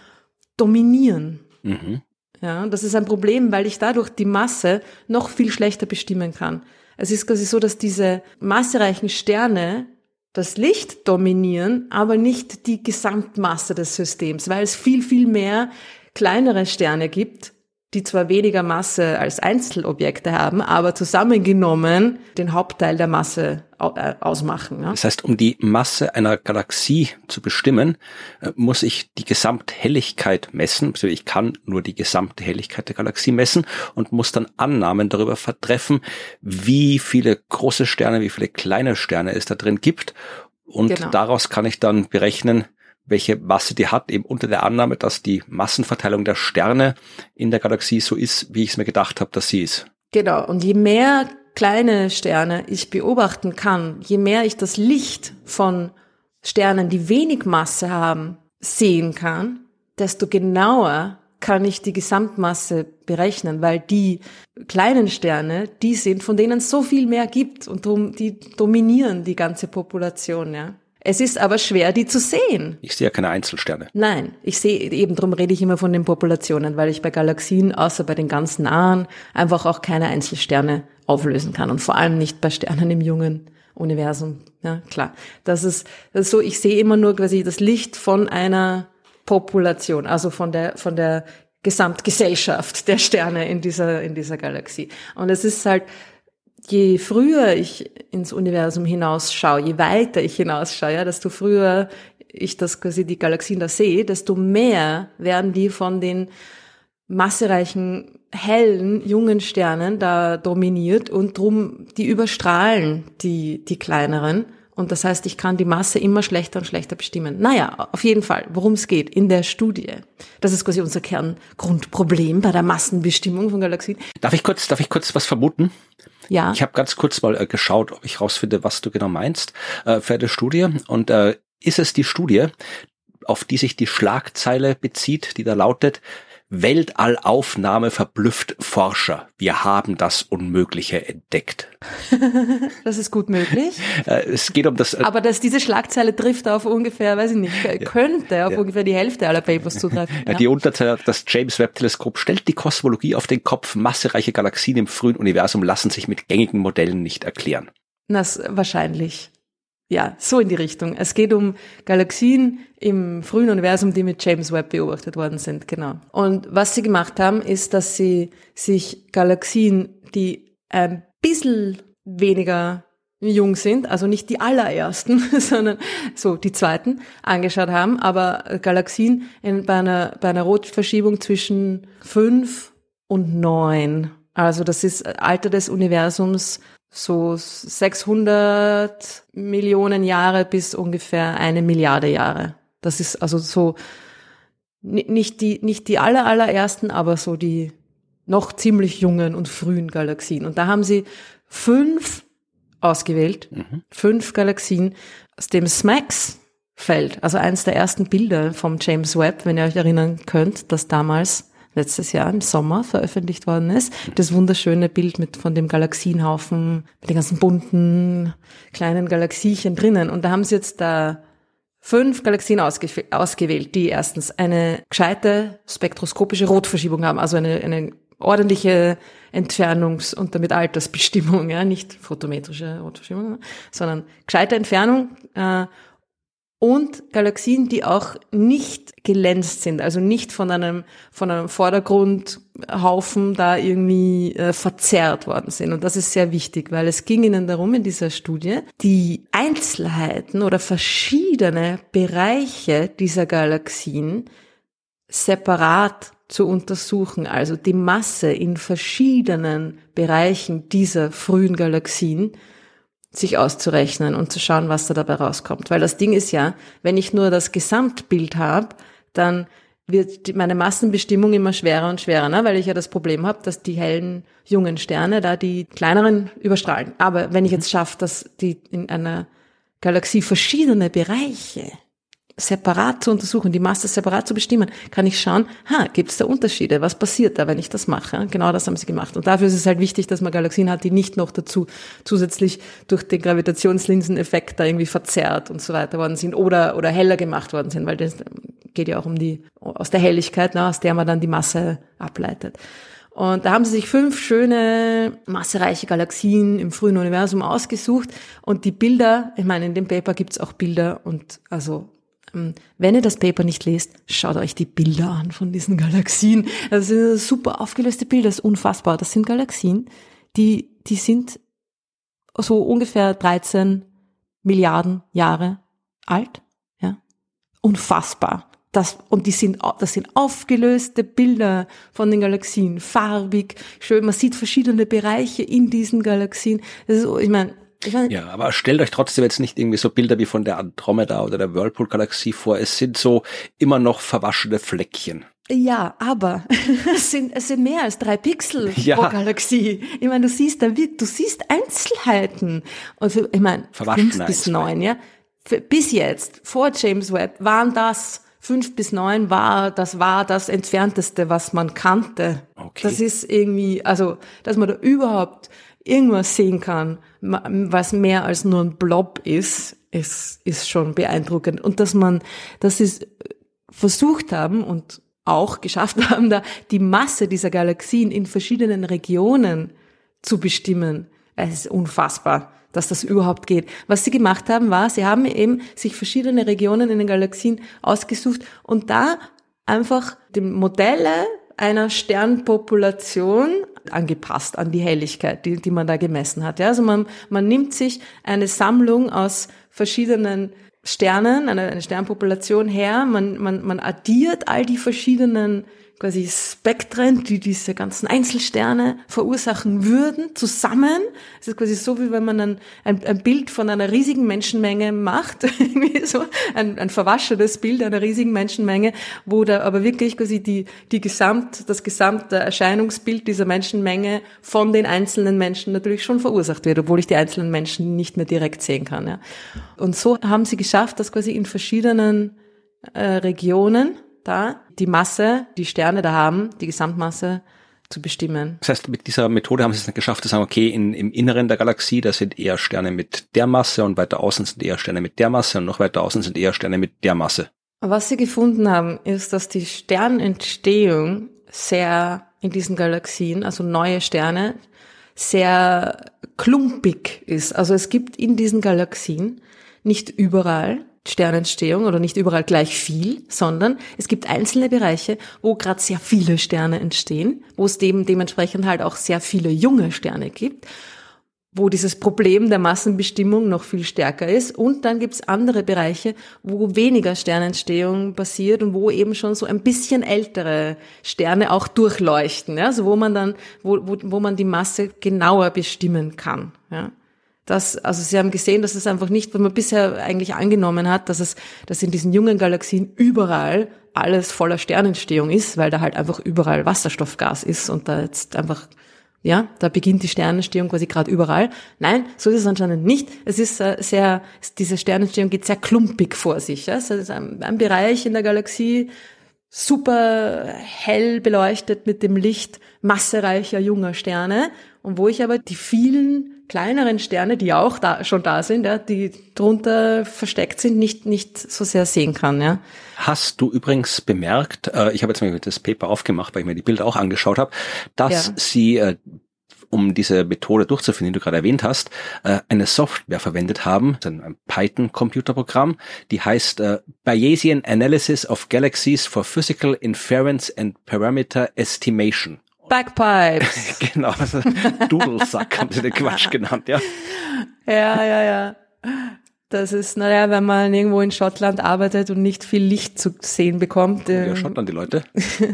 dominieren. Mhm. Ja, das ist ein Problem, weil ich dadurch die Masse noch viel schlechter bestimmen kann. Es ist quasi so, dass diese massereichen Sterne das Licht dominieren, aber nicht die Gesamtmasse des Systems, weil es viel, viel mehr kleinere Sterne gibt, die zwar weniger Masse als Einzelobjekte haben, aber zusammengenommen den Hauptteil der Masse äh, ausmachen. Ja? Das heißt, um die Masse einer Galaxie zu bestimmen, äh, muss ich die Gesamthelligkeit messen. Also ich kann nur die gesamte Helligkeit der Galaxie messen und muss dann Annahmen darüber vertreffen, wie viele große Sterne, wie viele kleine Sterne es da drin gibt. Und Genau. daraus kann ich dann berechnen, welche Masse die hat, eben unter der Annahme, dass die Massenverteilung der Sterne in der Galaxie so ist, wie ich es mir gedacht habe, dass sie ist. Genau. Und je mehr kleine Sterne ich beobachten kann, je mehr ich das Licht von Sternen, die wenig Masse haben, sehen kann, desto genauer kann ich die Gesamtmasse berechnen, weil die kleinen Sterne, die sind, von denen es so viel mehr gibt und die dominieren die ganze Population, ja. Es ist aber schwer, die zu sehen. Ich sehe ja keine Einzelsterne. Nein, ich sehe, eben drum rede ich immer von den Populationen, weil ich bei Galaxien, außer bei den ganz nahen, einfach auch keine Einzelsterne auflösen kann und vor allem nicht bei Sternen im jungen Universum. Ja, klar. Das ist, das ist so, ich sehe immer nur quasi das Licht von einer Population, also von der, von der Gesamtgesellschaft der Sterne in dieser, in dieser Galaxie. Und es ist halt, je früher ich ins Universum hinausschaue, je weiter ich hinausschaue, ja, desto früher ich das quasi die Galaxien da sehe, desto mehr werden die von den massereichen, hellen, jungen Sternen da dominiert und drum, die überstrahlen die, die kleineren. Und das heißt, ich kann die Masse immer schlechter und schlechter bestimmen. Naja, auf jeden Fall, worum es geht in der Studie. Das ist quasi unser Kerngrundproblem bei der Massenbestimmung von Galaxien. Darf ich kurz, darf ich kurz was vermuten? Ja. Ich habe ganz kurz mal äh, geschaut, ob ich rausfinde, was du genau meinst äh, für eine Studie. Und äh, ist es die Studie, auf die sich die Schlagzeile bezieht, die da lautet, Weltallaufnahme verblüfft Forscher. Wir haben das Unmögliche entdeckt. *laughs* Das ist gut möglich. Äh, es geht um das. Äh, Aber dass diese Schlagzeile trifft auf ungefähr, weiß ich nicht, könnte auf ungefähr die Hälfte aller Papers zutreffen. Ja. Die Unterzeile, das James Webb Teleskop stellt die Kosmologie auf den Kopf. Massereiche Galaxien im frühen Universum lassen sich mit gängigen Modellen nicht erklären. Das wahrscheinlich. Ja, so in die Richtung. Es geht um Galaxien im frühen Universum, die mit James Webb beobachtet worden sind, genau. Und was sie gemacht haben, ist, dass sie sich Galaxien, die ein bisschen weniger jung sind, also nicht die allerersten, *laughs* sondern so die zweiten, angeschaut haben, aber Galaxien in, bei, einer, bei einer Rotverschiebung zwischen fünf und neun Also das ist Alter des Universums so 600 Millionen Jahre bis ungefähr eine Milliarde Jahre. Das ist also so nicht die, nicht die aller, allerersten, aber so die noch ziemlich jungen und frühen Galaxien. Und da haben sie fünf ausgewählt, mhm. fünf Galaxien aus dem SMAX-Feld, also eines der ersten Bilder vom James Webb, wenn ihr euch erinnern könnt, das damals letztes Jahr im Sommer veröffentlicht worden ist. Das wunderschöne Bild mit von dem Galaxienhaufen, mit den ganzen bunten kleinen Galaxiechen drinnen. Und da haben sie jetzt da fünf Galaxien ausge ausgewählt, die erstens eine gescheite spektroskopische Rotverschiebung haben, also eine, eine ordentliche Entfernungs- und damit Altersbestimmung, ja, nicht photometrische Rotverschiebung, sondern gescheite Entfernung äh, und Galaxien, die auch nicht gelänzt sind, also nicht von einem, von einem Vordergrundhaufen da irgendwie äh, verzerrt worden sind. Und das ist sehr wichtig, weil es ging ihnen darum in dieser Studie, die Einzelheiten oder verschiedene Bereiche dieser Galaxien separat zu untersuchen, also die Masse in verschiedenen Bereichen dieser frühen Galaxien sich auszurechnen und zu schauen, was da dabei rauskommt. Weil das Ding ist ja, wenn ich nur das Gesamtbild habe, dann wird meine Massenbestimmung immer schwerer und schwerer, ne? weil ich ja das Problem habe, dass die hellen jungen Sterne da die kleineren überstrahlen. Aber wenn ich jetzt schaffe, dass die in einer Galaxie verschiedene Bereiche separat zu untersuchen, die Masse separat zu bestimmen, kann ich schauen, ha, gibt es da Unterschiede? Was passiert da, wenn ich das mache? Genau das haben sie gemacht. Und dafür ist es halt wichtig, dass man Galaxien hat, die nicht noch dazu zusätzlich durch den Gravitationslinseneffekt da irgendwie verzerrt und so weiter worden sind oder, oder heller gemacht worden sind, weil das geht ja auch um die, aus der Helligkeit, ne, aus der man dann die Masse ableitet. Und da haben sie sich fünf schöne, massereiche Galaxien im frühen Universum ausgesucht. Und die Bilder, ich meine, in dem Paper gibt's auch Bilder und also wenn ihr das Paper nicht lest, schaut euch die Bilder an von diesen Galaxien. Das sind super aufgelöste Bilder, das ist unfassbar. Das sind Galaxien, die, die sind so ungefähr 13 Milliarden Jahre alt. Ja, unfassbar. Das, und die sind, das sind aufgelöste Bilder von den Galaxien, farbig, schön. Man sieht verschiedene Bereiche in diesen Galaxien. Das ist, ich meine, ja, aber stellt euch trotzdem jetzt nicht irgendwie so Bilder wie von der Andromeda oder der Whirlpool-Galaxie vor. Es sind so immer noch verwaschene Fleckchen. Ja, aber *laughs* es sind, es sind mehr als drei Pixel *laughs* ja. pro Galaxie. Ich meine, du siehst da, du siehst Einzelheiten. Und für, ich meine, fünf bis neun, ja. Für, bis jetzt, vor James Webb, waren das fünf bis neun war, das war das entfernteste, was man kannte. Okay. Das ist irgendwie, also, dass man da überhaupt irgendwas sehen kann, was mehr als nur ein Blob ist, ist, ist schon beeindruckend. Und dass man, dass sie es versucht haben und auch geschafft *laughs* haben, da die Masse dieser Galaxien in verschiedenen Regionen zu bestimmen. Es ist unfassbar, dass das überhaupt geht. Was sie gemacht haben, war, sie haben eben sich verschiedene Regionen in den Galaxien ausgesucht und da einfach die Modelle einer Sternpopulation angepasst an die Helligkeit, die, die man da gemessen hat. Ja, also man, man nimmt sich eine Sammlung aus verschiedenen Sternen, eine, eine Sternpopulation her, man, man, man addiert all die verschiedenen quasi Spektren, die diese ganzen Einzelsterne verursachen würden, zusammen. Es ist quasi so, wie wenn man ein, ein, ein Bild von einer riesigen Menschenmenge macht, *laughs* irgendwie so ein, ein verwaschenes Bild einer riesigen Menschenmenge, wo da aber wirklich quasi die, die Gesamt, das gesamte Erscheinungsbild dieser Menschenmenge von den einzelnen Menschen natürlich schon verursacht wird, obwohl ich die einzelnen Menschen nicht mehr direkt sehen kann. Ja. Und so haben sie geschafft, dass quasi in verschiedenen äh, Regionen da, die Masse, die Sterne da haben, die Gesamtmasse zu bestimmen. Das heißt, mit dieser Methode haben sie es dann geschafft zu sagen, okay, in, im Inneren der Galaxie, da sind eher Sterne mit der Masse und weiter außen sind eher Sterne mit der Masse und noch weiter außen sind eher Sterne mit der Masse. Was sie gefunden haben, ist, dass die Sternentstehung sehr in diesen Galaxien, also neue Sterne, sehr klumpig ist. Also es gibt in diesen Galaxien nicht überall Sternentstehung oder nicht überall gleich viel, sondern es gibt einzelne Bereiche, wo gerade sehr viele Sterne entstehen, wo es dem dementsprechend halt auch sehr viele junge Sterne gibt. wo dieses Problem der Massenbestimmung noch viel stärker ist. Und dann gibt's andere Bereiche, wo weniger Sternentstehung passiert und wo eben schon so ein bisschen ältere Sterne auch durchleuchten, ja? also wo man dann, wo, wo, wo man die Masse genauer bestimmen kann. Ja? Das, also Sie haben gesehen, dass es einfach nicht, was man bisher eigentlich angenommen hat, dass es, dass in diesen jungen Galaxien überall alles voller Sternentstehung ist, weil da halt einfach überall Wasserstoffgas ist und da jetzt einfach ja, da beginnt die Sternentstehung quasi gerade überall. Nein, so ist es anscheinend nicht. Es ist äh, sehr, diese Sternentstehung geht sehr klumpig vor sich. Ja? Es ist ein, ein Bereich in der Galaxie, super hell beleuchtet mit dem Licht massereicher junger Sterne und wo ich aber die vielen kleineren Sterne, die auch da, schon da sind, ja, die drunter versteckt sind, nicht, nicht so sehr sehen kann. Ja. Hast du übrigens bemerkt, äh, ich habe jetzt mal das Paper aufgemacht, weil ich mir die Bilder auch angeschaut habe, dass ja. sie äh, um diese Methode durchzuführen, die du gerade erwähnt hast, äh, eine Software verwendet haben, ein Python-Computerprogramm, die heißt äh, Bayesian Analysis of Galaxies for Physical Inference and Parameter Estimation. Bagpipes. *laughs* genau, also Dudelsack haben sie den Quatsch genannt, ja. Ja, ja, ja. Das ist, naja, wenn man irgendwo in Schottland arbeitet und nicht viel Licht zu sehen bekommt. Ja, ähm, Schottland, die Leute.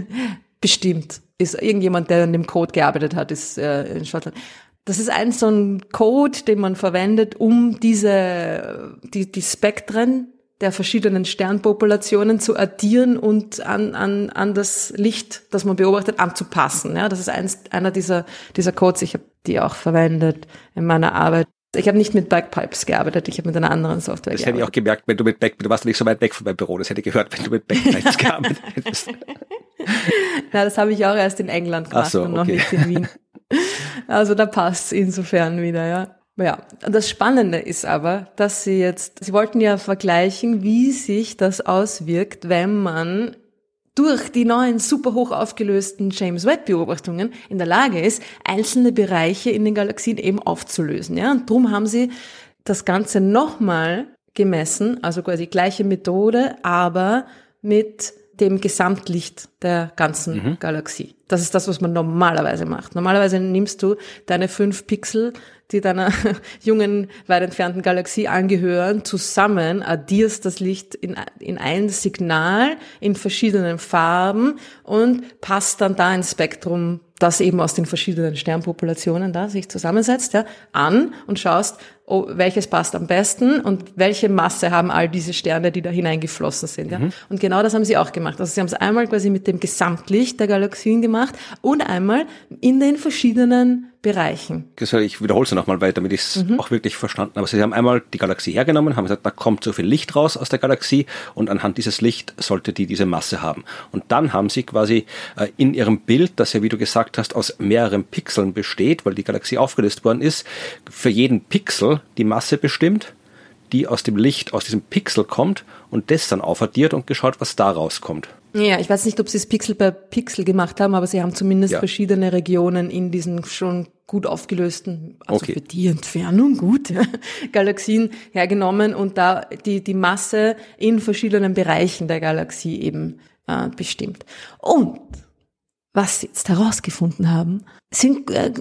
*laughs* Bestimmt. Ist irgendjemand, der an dem Code gearbeitet hat, ist äh, in Schottland. Das ist ein so ein Code, den man verwendet, um diese, die, die Spektren der verschiedenen Sternpopulationen zu addieren und an, an, an das Licht, das man beobachtet, anzupassen. Ja, das ist eins, einer dieser, dieser Codes. Ich habe die auch verwendet in meiner Arbeit. Ich habe nicht mit Bagpipes gearbeitet, ich habe mit einer anderen Software das gearbeitet. Das hätte ich auch gemerkt, wenn du mit Back, du warst nicht so weit weg von meinem Büro, das hätte ich gehört, wenn du mit Bagpipes *laughs* gearbeitet hättest. Na, das habe ich auch erst in England gemacht so, und noch okay. nicht in Wien. Also da passt insofern wieder, ja. Ja, das Spannende ist aber, dass Sie jetzt, Sie wollten ja vergleichen, wie sich das auswirkt, wenn man durch die neuen super hoch aufgelösten James Webb Beobachtungen in der Lage ist, einzelne Bereiche in den Galaxien eben aufzulösen. Ja, und darum haben Sie das Ganze nochmal gemessen, also quasi gleiche Methode, aber mit dem Gesamtlicht der ganzen mhm. Galaxie. Das ist das, was man normalerweise macht. Normalerweise nimmst du deine fünf Pixel, die deiner *laughs* jungen, weit entfernten Galaxie angehören, zusammen, addierst das Licht in, in ein Signal in verschiedenen Farben und passt dann da ein Spektrum, das eben aus den verschiedenen Sternpopulationen da sich zusammensetzt, ja, an und schaust, oh, welches passt am besten und welche Masse haben all diese Sterne, die da hineingeflossen sind. Ja? Mhm. Und genau das haben sie auch gemacht. Also sie haben es einmal quasi mit dem Gesamtlicht der Galaxien gemacht und einmal in den verschiedenen Bereichen. Ich wiederhole es nochmal weiter, damit ich es mhm. auch wirklich verstanden habe. Sie haben einmal die Galaxie hergenommen, haben gesagt, da kommt so viel Licht raus aus der Galaxie und anhand dieses Licht sollte die diese Masse haben. Und dann haben sie quasi äh, in ihrem Bild, das ja, wie du gesagt hast, aus mehreren Pixeln besteht, weil die Galaxie aufgelöst worden ist, für jeden Pixel die Masse bestimmt, die aus dem Licht, aus diesem Pixel kommt und das dann aufaddiert und geschaut, was da rauskommt. Ja, ich weiß nicht, ob sie es Pixel per Pixel gemacht haben, aber sie haben zumindest ja. verschiedene Regionen in diesen schon gut aufgelösten, also okay. für die Entfernung gut, *laughs* ja, Galaxien hergenommen und da die, die Masse in verschiedenen Bereichen der Galaxie eben äh, bestimmt. Und was sie jetzt herausgefunden haben, sind äh,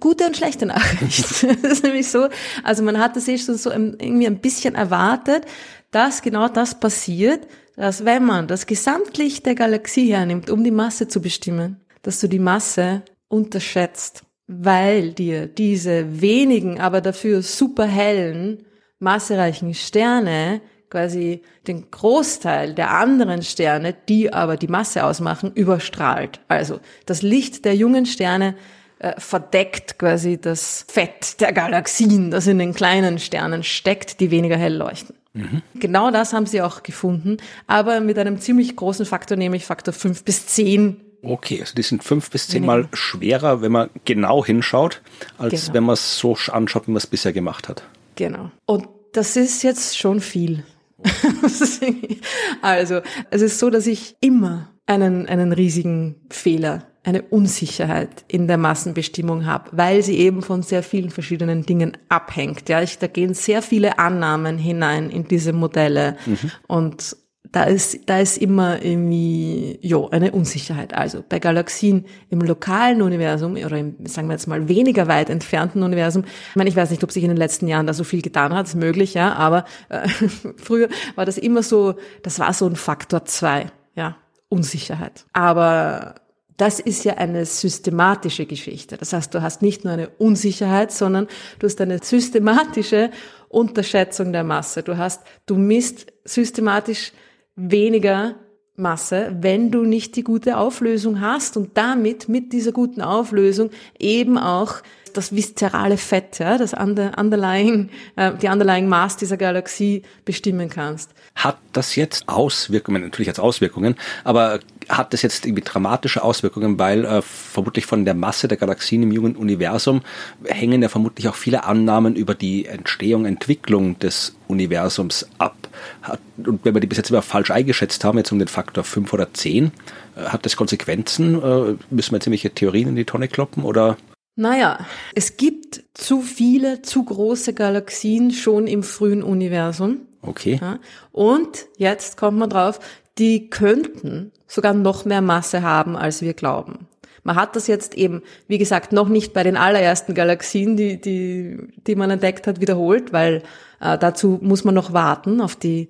gute und schlechte Nachrichten. *laughs* das ist nämlich so, also man hat das eh schon so irgendwie ein bisschen erwartet, dass genau das passiert, dass wenn man das Gesamtlicht der Galaxie hernimmt, um die Masse zu bestimmen, dass du die Masse unterschätzt, weil dir diese wenigen, aber dafür super hellen, massereichen Sterne quasi den Großteil der anderen Sterne, die aber die Masse ausmachen, überstrahlt. Also das Licht der jungen Sterne äh, verdeckt quasi das Fett der Galaxien, das in den kleinen Sternen steckt, die weniger hell leuchten. Mhm. Genau das haben sie auch gefunden, aber mit einem ziemlich großen Faktor, nämlich Faktor 5 bis 10 Okay, also die sind fünf bis zehnmal schwerer, wenn man genau hinschaut, als genau. wenn man es so anschaut, wie man es bisher gemacht hat. Genau. Und das ist jetzt schon viel. *laughs* also, es ist so, dass ich immer einen, einen riesigen Fehler, eine Unsicherheit in der Massenbestimmung habe, weil sie eben von sehr vielen verschiedenen Dingen abhängt. Ja, ich, da gehen sehr viele Annahmen hinein in diese Modelle mhm. und da ist, da ist immer irgendwie, jo, eine Unsicherheit. Also bei Galaxien im lokalen Universum oder im, sagen wir jetzt mal, weniger weit entfernten Universum. Ich meine, ich weiß nicht, ob sich in den letzten Jahren da so viel getan hat, ist möglich, ja, aber äh, *laughs* früher war das immer so, das war so ein Faktor zwei, ja, Unsicherheit. Aber das ist ja eine systematische Geschichte. Das heißt, du hast nicht nur eine Unsicherheit, sondern du hast eine systematische Unterschätzung der Masse. Du hast, du misst systematisch weniger Masse, wenn du nicht die gute Auflösung hast und damit mit dieser guten Auflösung eben auch das viszerale Fett, ja, das underlying, äh, die underlying Mass dieser Galaxie bestimmen kannst. Hat das jetzt Auswirkungen, natürlich als Auswirkungen, aber hat das jetzt irgendwie dramatische Auswirkungen, weil äh, vermutlich von der Masse der Galaxien im jungen Universum hängen ja vermutlich auch viele Annahmen über die Entstehung, Entwicklung des Universums ab. Hat, und wenn wir die bis jetzt immer falsch eingeschätzt haben, jetzt um den Faktor 5 oder 10, äh, hat das Konsequenzen? Äh, müssen wir ziemliche Theorien in die Tonne kloppen oder naja, es gibt zu viele, zu große Galaxien schon im frühen Universum. Okay. Ja, und jetzt kommt man drauf, die könnten sogar noch mehr Masse haben, als wir glauben. Man hat das jetzt eben, wie gesagt, noch nicht bei den allerersten Galaxien, die, die, die man entdeckt hat, wiederholt, weil äh, dazu muss man noch warten auf die,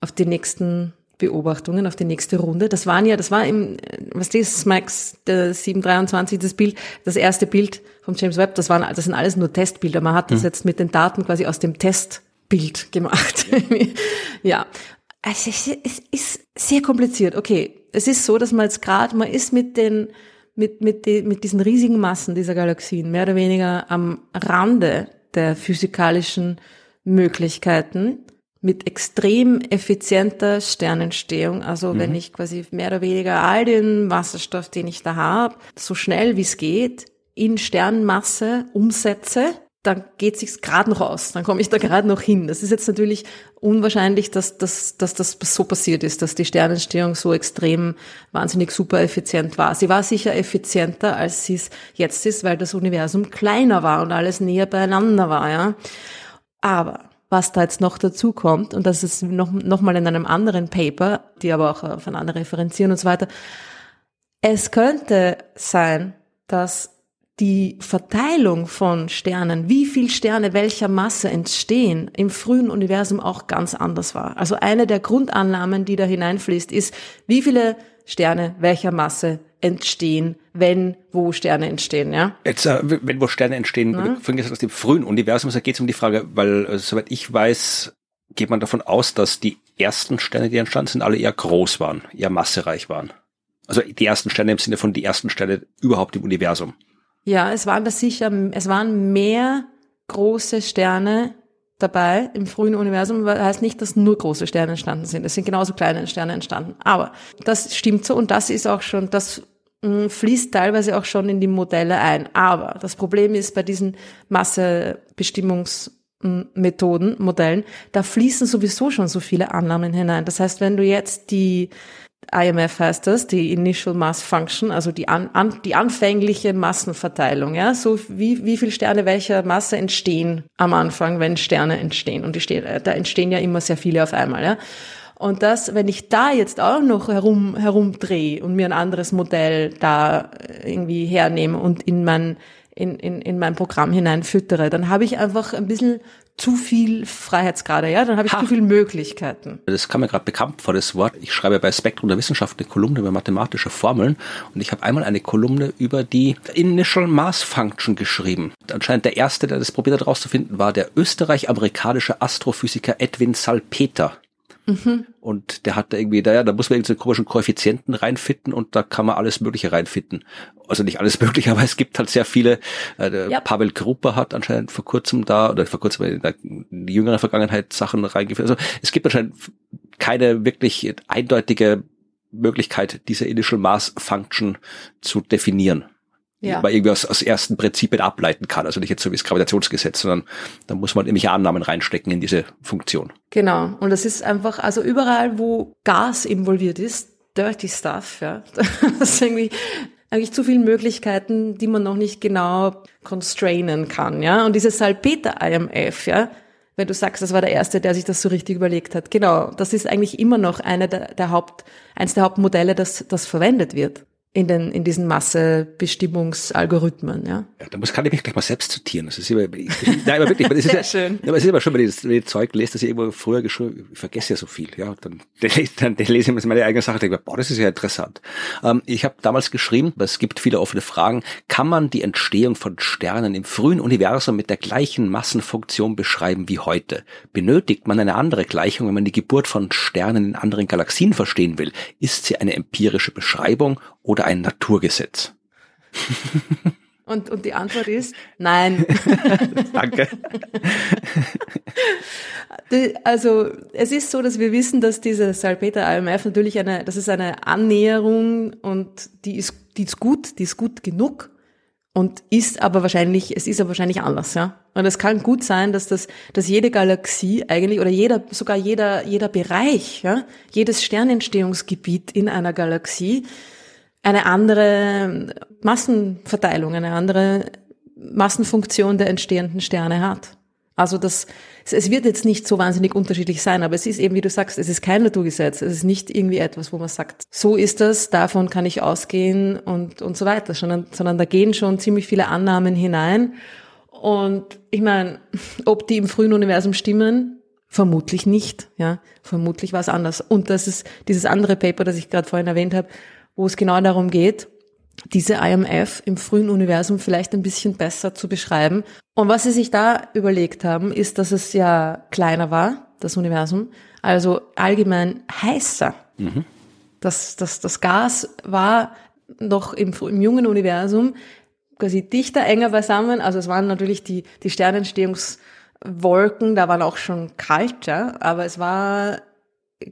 auf die nächsten Beobachtungen auf die nächste Runde. Das waren ja, das war im, was ist Max, der 723, das Bild, das erste Bild vom James Webb, das waren, das sind alles nur Testbilder. Man hat das mhm. jetzt mit den Daten quasi aus dem Testbild gemacht. *laughs* ja. Also es ist sehr kompliziert. Okay, es ist so, dass man jetzt gerade, man ist mit den, mit, mit, die, mit diesen riesigen Massen dieser Galaxien mehr oder weniger am Rande der physikalischen Möglichkeiten mit extrem effizienter Sternentstehung. Also mhm. wenn ich quasi mehr oder weniger all den Wasserstoff, den ich da habe, so schnell wie es geht, in Sternmasse umsetze, dann geht sich's gerade noch aus. Dann komme ich da gerade noch hin. Das ist jetzt natürlich unwahrscheinlich, dass, dass, dass das so passiert ist, dass die Sternentstehung so extrem wahnsinnig super effizient war. Sie war sicher effizienter, als sie es jetzt ist, weil das Universum kleiner war und alles näher beieinander war. Ja. Aber was da jetzt noch dazu kommt, und das ist noch, noch mal in einem anderen Paper, die aber auch auf andere referenzieren und so weiter. Es könnte sein, dass die Verteilung von Sternen, wie viel Sterne welcher Masse entstehen, im frühen Universum auch ganz anders war. Also eine der Grundannahmen, die da hineinfließt, ist, wie viele Sterne welcher Masse entstehen, wenn wo Sterne entstehen, ja? Jetzt, äh, wenn wo Sterne entstehen, ja. vorhin gesagt, aus dem frühen Universum, also geht es um die Frage, weil, äh, soweit ich weiß, geht man davon aus, dass die ersten Sterne, die entstanden sind, alle eher groß waren, eher massereich waren. Also die ersten Sterne im Sinne von die ersten Sterne überhaupt im Universum. Ja, es waren da sicher, es waren mehr große Sterne dabei im frühen Universum, weil heißt nicht, dass nur große Sterne entstanden sind. Es sind genauso kleine Sterne entstanden. Aber das stimmt so und das ist auch schon, das mm, fließt teilweise auch schon in die Modelle ein. Aber das Problem ist bei diesen Massebestimmungsmethoden, Modellen, da fließen sowieso schon so viele Annahmen hinein. Das heißt, wenn du jetzt die IMF heißt das, die Initial Mass Function, also die, an, an, die anfängliche Massenverteilung, ja, so wie, wie viel Sterne welcher Masse entstehen am Anfang, wenn Sterne entstehen. Und die stehen, da entstehen ja immer sehr viele auf einmal, ja. Und das, wenn ich da jetzt auch noch herum, herumdrehe und mir ein anderes Modell da irgendwie hernehme und in mein, in, in, in mein Programm hineinfüttere, dann habe ich einfach ein bisschen zu viel Freiheitsgrade, ja, dann habe ich ha. zu viele Möglichkeiten. Das kam mir gerade bekannt vor, das Wort. Ich schreibe bei Spektrum der Wissenschaft eine Kolumne über mathematische Formeln und ich habe einmal eine Kolumne über die Initial Mass Function geschrieben. Anscheinend der erste, der das probiert hat herauszufinden, war der österreich-amerikanische Astrophysiker Edwin Salpeter. Mhm. Und der hat da irgendwie, da, ja, da muss man irgendeinen komischen Koeffizienten reinfitten und da kann man alles Mögliche reinfitten. Also nicht alles *laughs* Mögliche, aber es gibt halt sehr viele. Äh, ja. Pavel Gruppe hat anscheinend vor kurzem da, oder vor kurzem in der, in der jüngeren Vergangenheit Sachen reingeführt. Also es gibt anscheinend keine wirklich eindeutige Möglichkeit, diese Initial Mass Function zu definieren ja. man irgendwie aus, aus ersten Prinzipien ableiten kann. Also nicht jetzt so wie das Gravitationsgesetz, sondern da muss man irgendwelche Annahmen reinstecken in diese Funktion. Genau. Und das ist einfach, also überall, wo Gas involviert ist, dirty stuff, ja. *laughs* Das ist irgendwie eigentlich zu viele Möglichkeiten, die man noch nicht genau constrainen kann, ja. Und dieses Salpeter-IMF, ja, wenn du sagst, das war der Erste, der sich das so richtig überlegt hat. Genau, das ist eigentlich immer noch eine der, der Haupt, eins der Hauptmodelle, das, das verwendet wird in den in diesen Massebestimmungsalgorithmen, ja. ja da muss kann ich mich gleich mal selbst zitieren. Das ist immer, ich, nein, aber wirklich, das ist *laughs* ja, schön. Aber es ist immer schon, wenn ich das, wenn ich Zeug lese, dass ich irgendwo früher geschrieben, ich vergesse ja so viel, ja. Dann, *laughs* dann, dann, lese ich meine eigene Sache, und denke, boah, das ist ja interessant. Ähm, ich habe damals geschrieben, es gibt viele offene Fragen. Kann man die Entstehung von Sternen im frühen Universum mit der gleichen Massenfunktion beschreiben wie heute? Benötigt man eine andere Gleichung, wenn man die Geburt von Sternen in anderen Galaxien verstehen will? Ist sie eine empirische Beschreibung oder ein Naturgesetz? Und, und die Antwort ist nein. *laughs* Danke. also es ist so, dass wir wissen, dass diese Salpeter IMF natürlich eine, das ist eine Annäherung und die ist, die ist gut, die ist gut genug und ist aber wahrscheinlich, es ist aber wahrscheinlich anders, ja. Und es kann gut sein, dass das, dass jede Galaxie eigentlich oder jeder, sogar jeder, jeder Bereich, ja, jedes Sternentstehungsgebiet in einer Galaxie eine andere Massenverteilung, eine andere Massenfunktion der entstehenden Sterne hat. Also das, es wird jetzt nicht so wahnsinnig unterschiedlich sein, aber es ist eben, wie du sagst, es ist kein Naturgesetz. Es ist nicht irgendwie etwas, wo man sagt, so ist das, davon kann ich ausgehen und, und so weiter, sondern, sondern da gehen schon ziemlich viele Annahmen hinein. Und ich meine, ob die im frühen Universum stimmen, vermutlich nicht, ja. Vermutlich war es anders. Und das ist dieses andere Paper, das ich gerade vorhin erwähnt habe, wo es genau darum geht, diese IMF im frühen Universum vielleicht ein bisschen besser zu beschreiben. Und was sie sich da überlegt haben, ist, dass es ja kleiner war, das Universum, also allgemein heißer. Mhm. Das, das, das Gas war noch im, im jungen Universum quasi dichter, enger beisammen. Also es waren natürlich die, die Sternentstehungswolken, da waren auch schon kalter, aber es war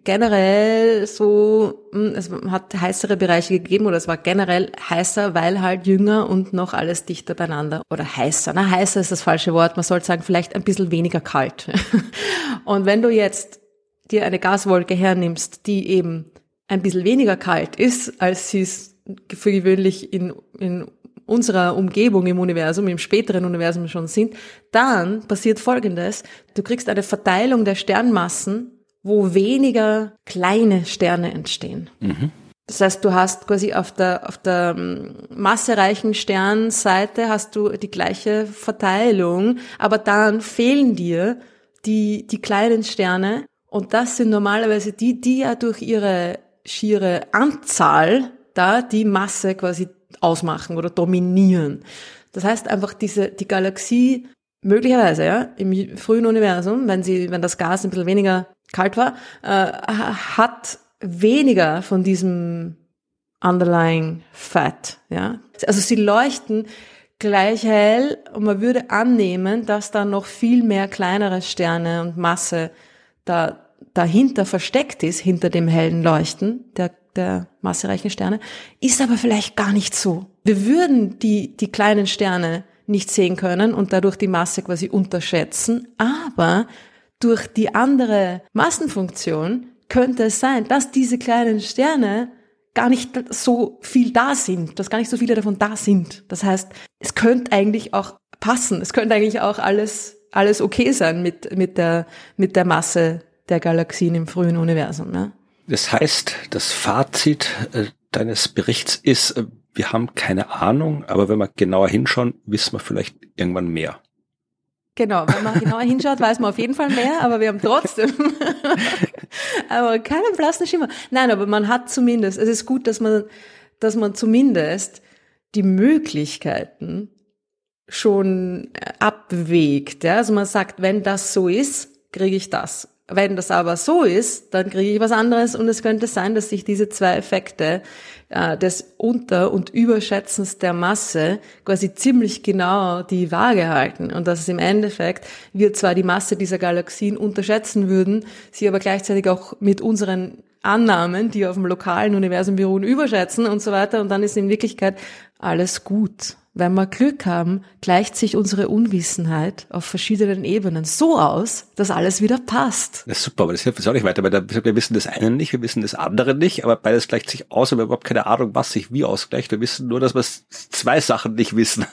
generell so, hm, es hat heißere Bereiche gegeben oder es war generell heißer, weil halt jünger und noch alles dichter beieinander. Oder heißer, na heißer ist das falsche Wort, man sollte sagen, vielleicht ein bisschen weniger kalt. *laughs* Und wenn du jetzt dir eine Gaswolke hernimmst, die eben ein bisschen weniger kalt ist, als sie es für gewöhnlich in, in unserer Umgebung im Universum, im späteren Universum schon sind, dann passiert Folgendes. Du kriegst eine Verteilung der Sternmassen wo weniger kleine Sterne entstehen. Mhm. Das heißt, du hast quasi auf der, auf der ähm, massereichen Sternseite hast du die gleiche Verteilung, aber dann fehlen dir die, die kleinen Sterne und das sind normalerweise die, die ja durch ihre schiere Anzahl da die Masse quasi ausmachen oder dominieren. Das heißt einfach diese, die Galaxie möglicherweise, ja, im frühen Universum, wenn sie, wenn das Gas ein bisschen weniger kalt war, äh, hat weniger von diesem underlying fat, ja. Also sie leuchten gleich hell und man würde annehmen, dass da noch viel mehr kleinere Sterne und Masse da dahinter versteckt ist, hinter dem hellen Leuchten der, der massereichen Sterne, ist aber vielleicht gar nicht so. Wir würden die, die kleinen Sterne nicht sehen können und dadurch die Masse quasi unterschätzen, aber durch die andere Massenfunktion könnte es sein, dass diese kleinen Sterne gar nicht so viel da sind, dass gar nicht so viele davon da sind. Das heißt, es könnte eigentlich auch passen. Es könnte eigentlich auch alles, alles okay sein mit, mit der, mit der Masse der Galaxien im frühen Universum. Ne? Das heißt, das Fazit äh, deines Berichts ist, äh, wir haben keine Ahnung, aber wenn wir genauer hinschauen, wissen wir vielleicht irgendwann mehr. Genau, wenn man genauer hinschaut, weiß man auf jeden Fall mehr, aber wir haben trotzdem *laughs* aber keinen blassen Schimmer. Nein, aber man hat zumindest, es ist gut, dass man, dass man zumindest die Möglichkeiten schon abwägt. Ja? Also man sagt, wenn das so ist, kriege ich das. Wenn das aber so ist, dann kriege ich was anderes und es könnte sein, dass sich diese zwei Effekte äh, des Unter- und Überschätzens der Masse quasi ziemlich genau die Waage halten. Und dass es im Endeffekt wir zwar die Masse dieser Galaxien unterschätzen würden, sie aber gleichzeitig auch mit unseren Annahmen, die auf dem lokalen Universum beruhen, überschätzen und so weiter. Und dann ist in Wirklichkeit alles gut wenn wir Glück haben, gleicht sich unsere Unwissenheit auf verschiedenen Ebenen so aus, dass alles wieder passt. Das ist super, aber das hilft uns auch nicht weiter, weil wir wissen das eine nicht, wir wissen das andere nicht, aber beides gleicht sich aus und wir haben überhaupt keine Ahnung, was sich wie ausgleicht. Wir wissen nur, dass wir zwei Sachen nicht wissen.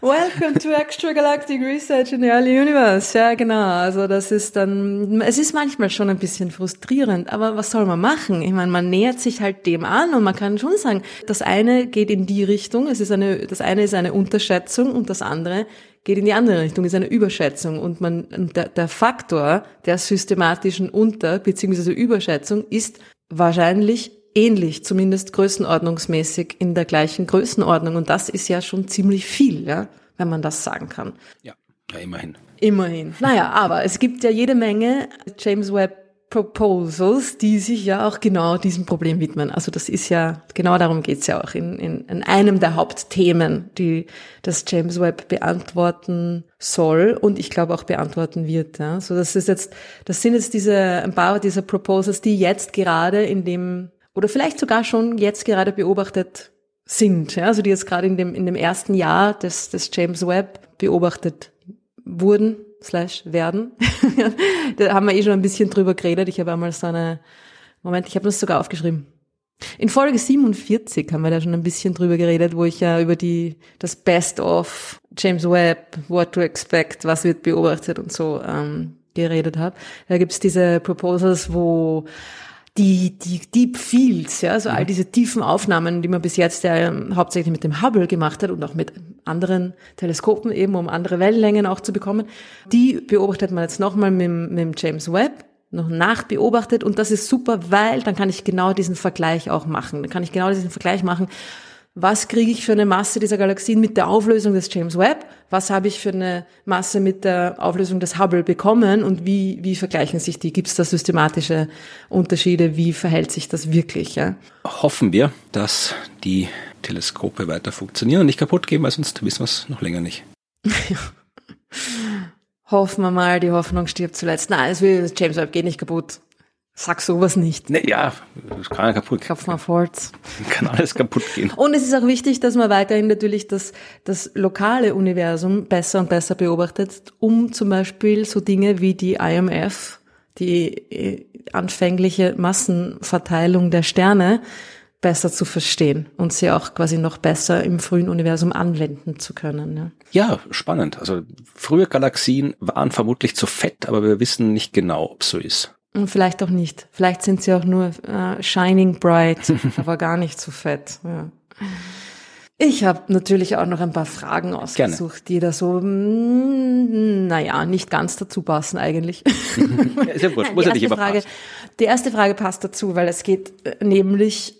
Welcome to Extragalactic Research in the Early Universe. Ja, genau. Also das ist dann, es ist manchmal schon ein bisschen frustrierend, aber was soll man machen? Ich meine, man nähert sich halt dem an und man kann schon sagen, das eine geht in die Richtung, es ist eine, das eine ist eine Unterschätzung und das andere geht in die andere Richtung, ist eine Überschätzung. Und man, der, der Faktor der systematischen Unter- bzw. Überschätzung ist wahrscheinlich ähnlich, zumindest größenordnungsmäßig in der gleichen Größenordnung. Und das ist ja schon ziemlich viel, ja, wenn man das sagen kann. Ja, ja immerhin. Immerhin. Naja, aber es gibt ja jede Menge James Webb Proposals, die sich ja auch genau diesem Problem widmen. Also das ist ja, genau darum geht's ja auch in, in, in einem der Hauptthemen, die das James Webb beantworten soll und ich glaube auch beantworten wird. Ja. So das ist jetzt, das sind jetzt diese, ein paar dieser Proposals, die jetzt gerade in dem oder vielleicht sogar schon jetzt gerade beobachtet sind, ja, also die jetzt gerade in dem, in dem ersten Jahr des, des James Webb beobachtet wurden, slash werden. *laughs* da haben wir eh schon ein bisschen drüber geredet. Ich habe einmal so eine, Moment, ich habe das sogar aufgeschrieben. In Folge 47 haben wir da schon ein bisschen drüber geredet, wo ich ja über die, das Best of James Webb, What to Expect, was wird beobachtet und so ähm, geredet habe. Da gibt's diese Proposals, wo die, die Deep Fields, ja, also all diese tiefen Aufnahmen, die man bis jetzt ja ähm, hauptsächlich mit dem Hubble gemacht hat und auch mit anderen Teleskopen eben, um andere Wellenlängen auch zu bekommen, die beobachtet man jetzt nochmal mit, mit dem James Webb noch nachbeobachtet und das ist super, weil dann kann ich genau diesen Vergleich auch machen. Dann kann ich genau diesen Vergleich machen was kriege ich für eine Masse dieser Galaxien mit der Auflösung des James Webb, was habe ich für eine Masse mit der Auflösung des Hubble bekommen und wie, wie vergleichen sich die? Gibt es da systematische Unterschiede? Wie verhält sich das wirklich? Ja? Hoffen wir, dass die Teleskope weiter funktionieren und nicht kaputt gehen, weil sonst wissen wir es noch länger nicht. *laughs* Hoffen wir mal, die Hoffnung stirbt zuletzt. Nein, es will, James Webb geht nicht kaputt. Sag sowas nicht. Nee, ja, das kann ja kaputt gehen. Kopf mal fort. *laughs* Kann alles kaputt gehen. Und es ist auch wichtig, dass man weiterhin natürlich das, das lokale Universum besser und besser beobachtet, um zum Beispiel so Dinge wie die IMF, die äh, anfängliche Massenverteilung der Sterne, besser zu verstehen und sie auch quasi noch besser im frühen Universum anwenden zu können. Ja, ja spannend. Also frühe Galaxien waren vermutlich zu fett, aber wir wissen nicht genau, ob so ist. Und vielleicht auch nicht. Vielleicht sind sie auch nur äh, shining bright, *laughs* aber gar nicht so fett. Ja. Ich habe natürlich auch noch ein paar Fragen ausgesucht, Gerne. die da so, mm, naja, nicht ganz dazu passen eigentlich. *laughs* ist ja gut, muss ja nicht immer Frage, passen. Die erste Frage passt dazu, weil es geht äh, nämlich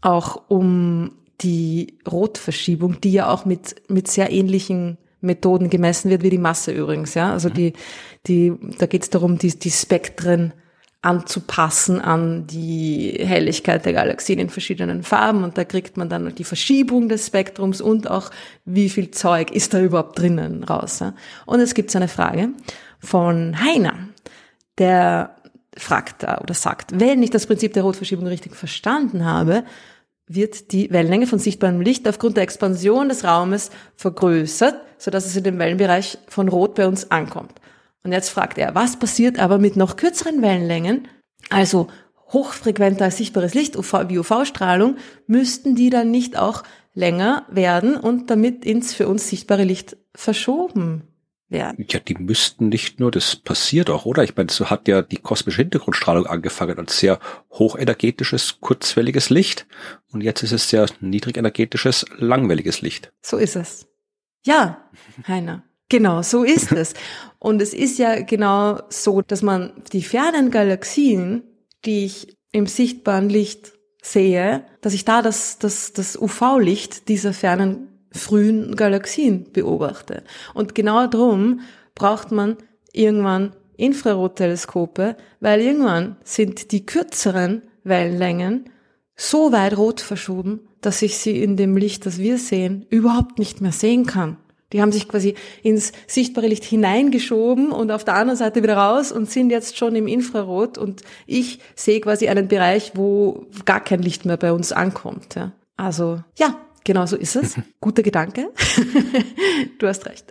auch um die Rotverschiebung, die ja auch mit, mit sehr ähnlichen Methoden gemessen wird, wie die Masse übrigens, ja. Also die, die, da geht es darum, die, die Spektren anzupassen an die Helligkeit der Galaxien in verschiedenen Farben und da kriegt man dann die Verschiebung des Spektrums und auch wie viel Zeug ist da überhaupt drinnen raus. Ja? Und es gibt so eine Frage von Heiner, der fragt oder sagt, wenn ich das Prinzip der Rotverschiebung richtig verstanden habe, wird die Wellenlänge von sichtbarem Licht aufgrund der Expansion des Raumes vergrößert, sodass es in den Wellenbereich von Rot bei uns ankommt. Und jetzt fragt er, was passiert aber mit noch kürzeren Wellenlängen, also hochfrequenter sichtbares Licht, UV, wie UV-Strahlung, müssten die dann nicht auch länger werden und damit ins für uns sichtbare Licht verschoben werden. Ja, die müssten nicht nur, das passiert auch, oder? Ich meine, so hat ja die kosmische Hintergrundstrahlung angefangen als sehr hochenergetisches, kurzwelliges Licht und jetzt ist es sehr niedrigenergetisches, langwelliges Licht. So ist es. Ja, Heiner. Genau, so ist es. *laughs* Und es ist ja genau so, dass man die fernen Galaxien, die ich im sichtbaren Licht sehe, dass ich da das, das, das UV-Licht dieser fernen frühen Galaxien beobachte. Und genau darum braucht man irgendwann Infrarotteleskope, weil irgendwann sind die kürzeren Wellenlängen so weit rot verschoben, dass ich sie in dem Licht, das wir sehen, überhaupt nicht mehr sehen kann. Die haben sich quasi ins sichtbare Licht hineingeschoben und auf der anderen Seite wieder raus und sind jetzt schon im Infrarot und ich sehe quasi einen Bereich, wo gar kein Licht mehr bei uns ankommt. Ja. Also ja, Genau so ist es. *laughs* Guter Gedanke. du hast recht.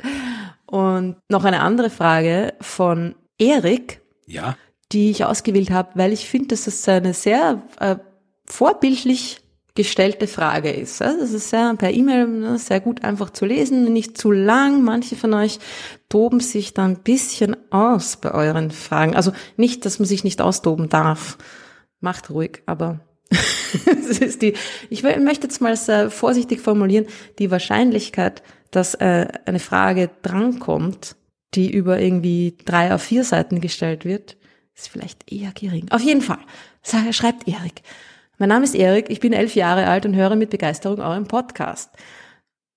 Und noch eine andere Frage von Erik. Ja. Die ich ausgewählt habe, weil ich finde, dass es eine sehr äh, vorbildlich gestellte Frage ist. Das ist sehr per E-Mail ne, sehr gut einfach zu lesen, nicht zu lang. Manche von euch toben sich da ein bisschen aus bei euren Fragen. Also nicht, dass man sich nicht austoben darf. Macht ruhig, aber *laughs* die, ich möchte jetzt mal sehr vorsichtig formulieren, die Wahrscheinlichkeit, dass äh, eine Frage drankommt, die über irgendwie drei auf vier Seiten gestellt wird, ist vielleicht eher gering. Auf jeden Fall, schreibt Erik. Mein Name ist Erik, ich bin elf Jahre alt und höre mit Begeisterung euren Podcast.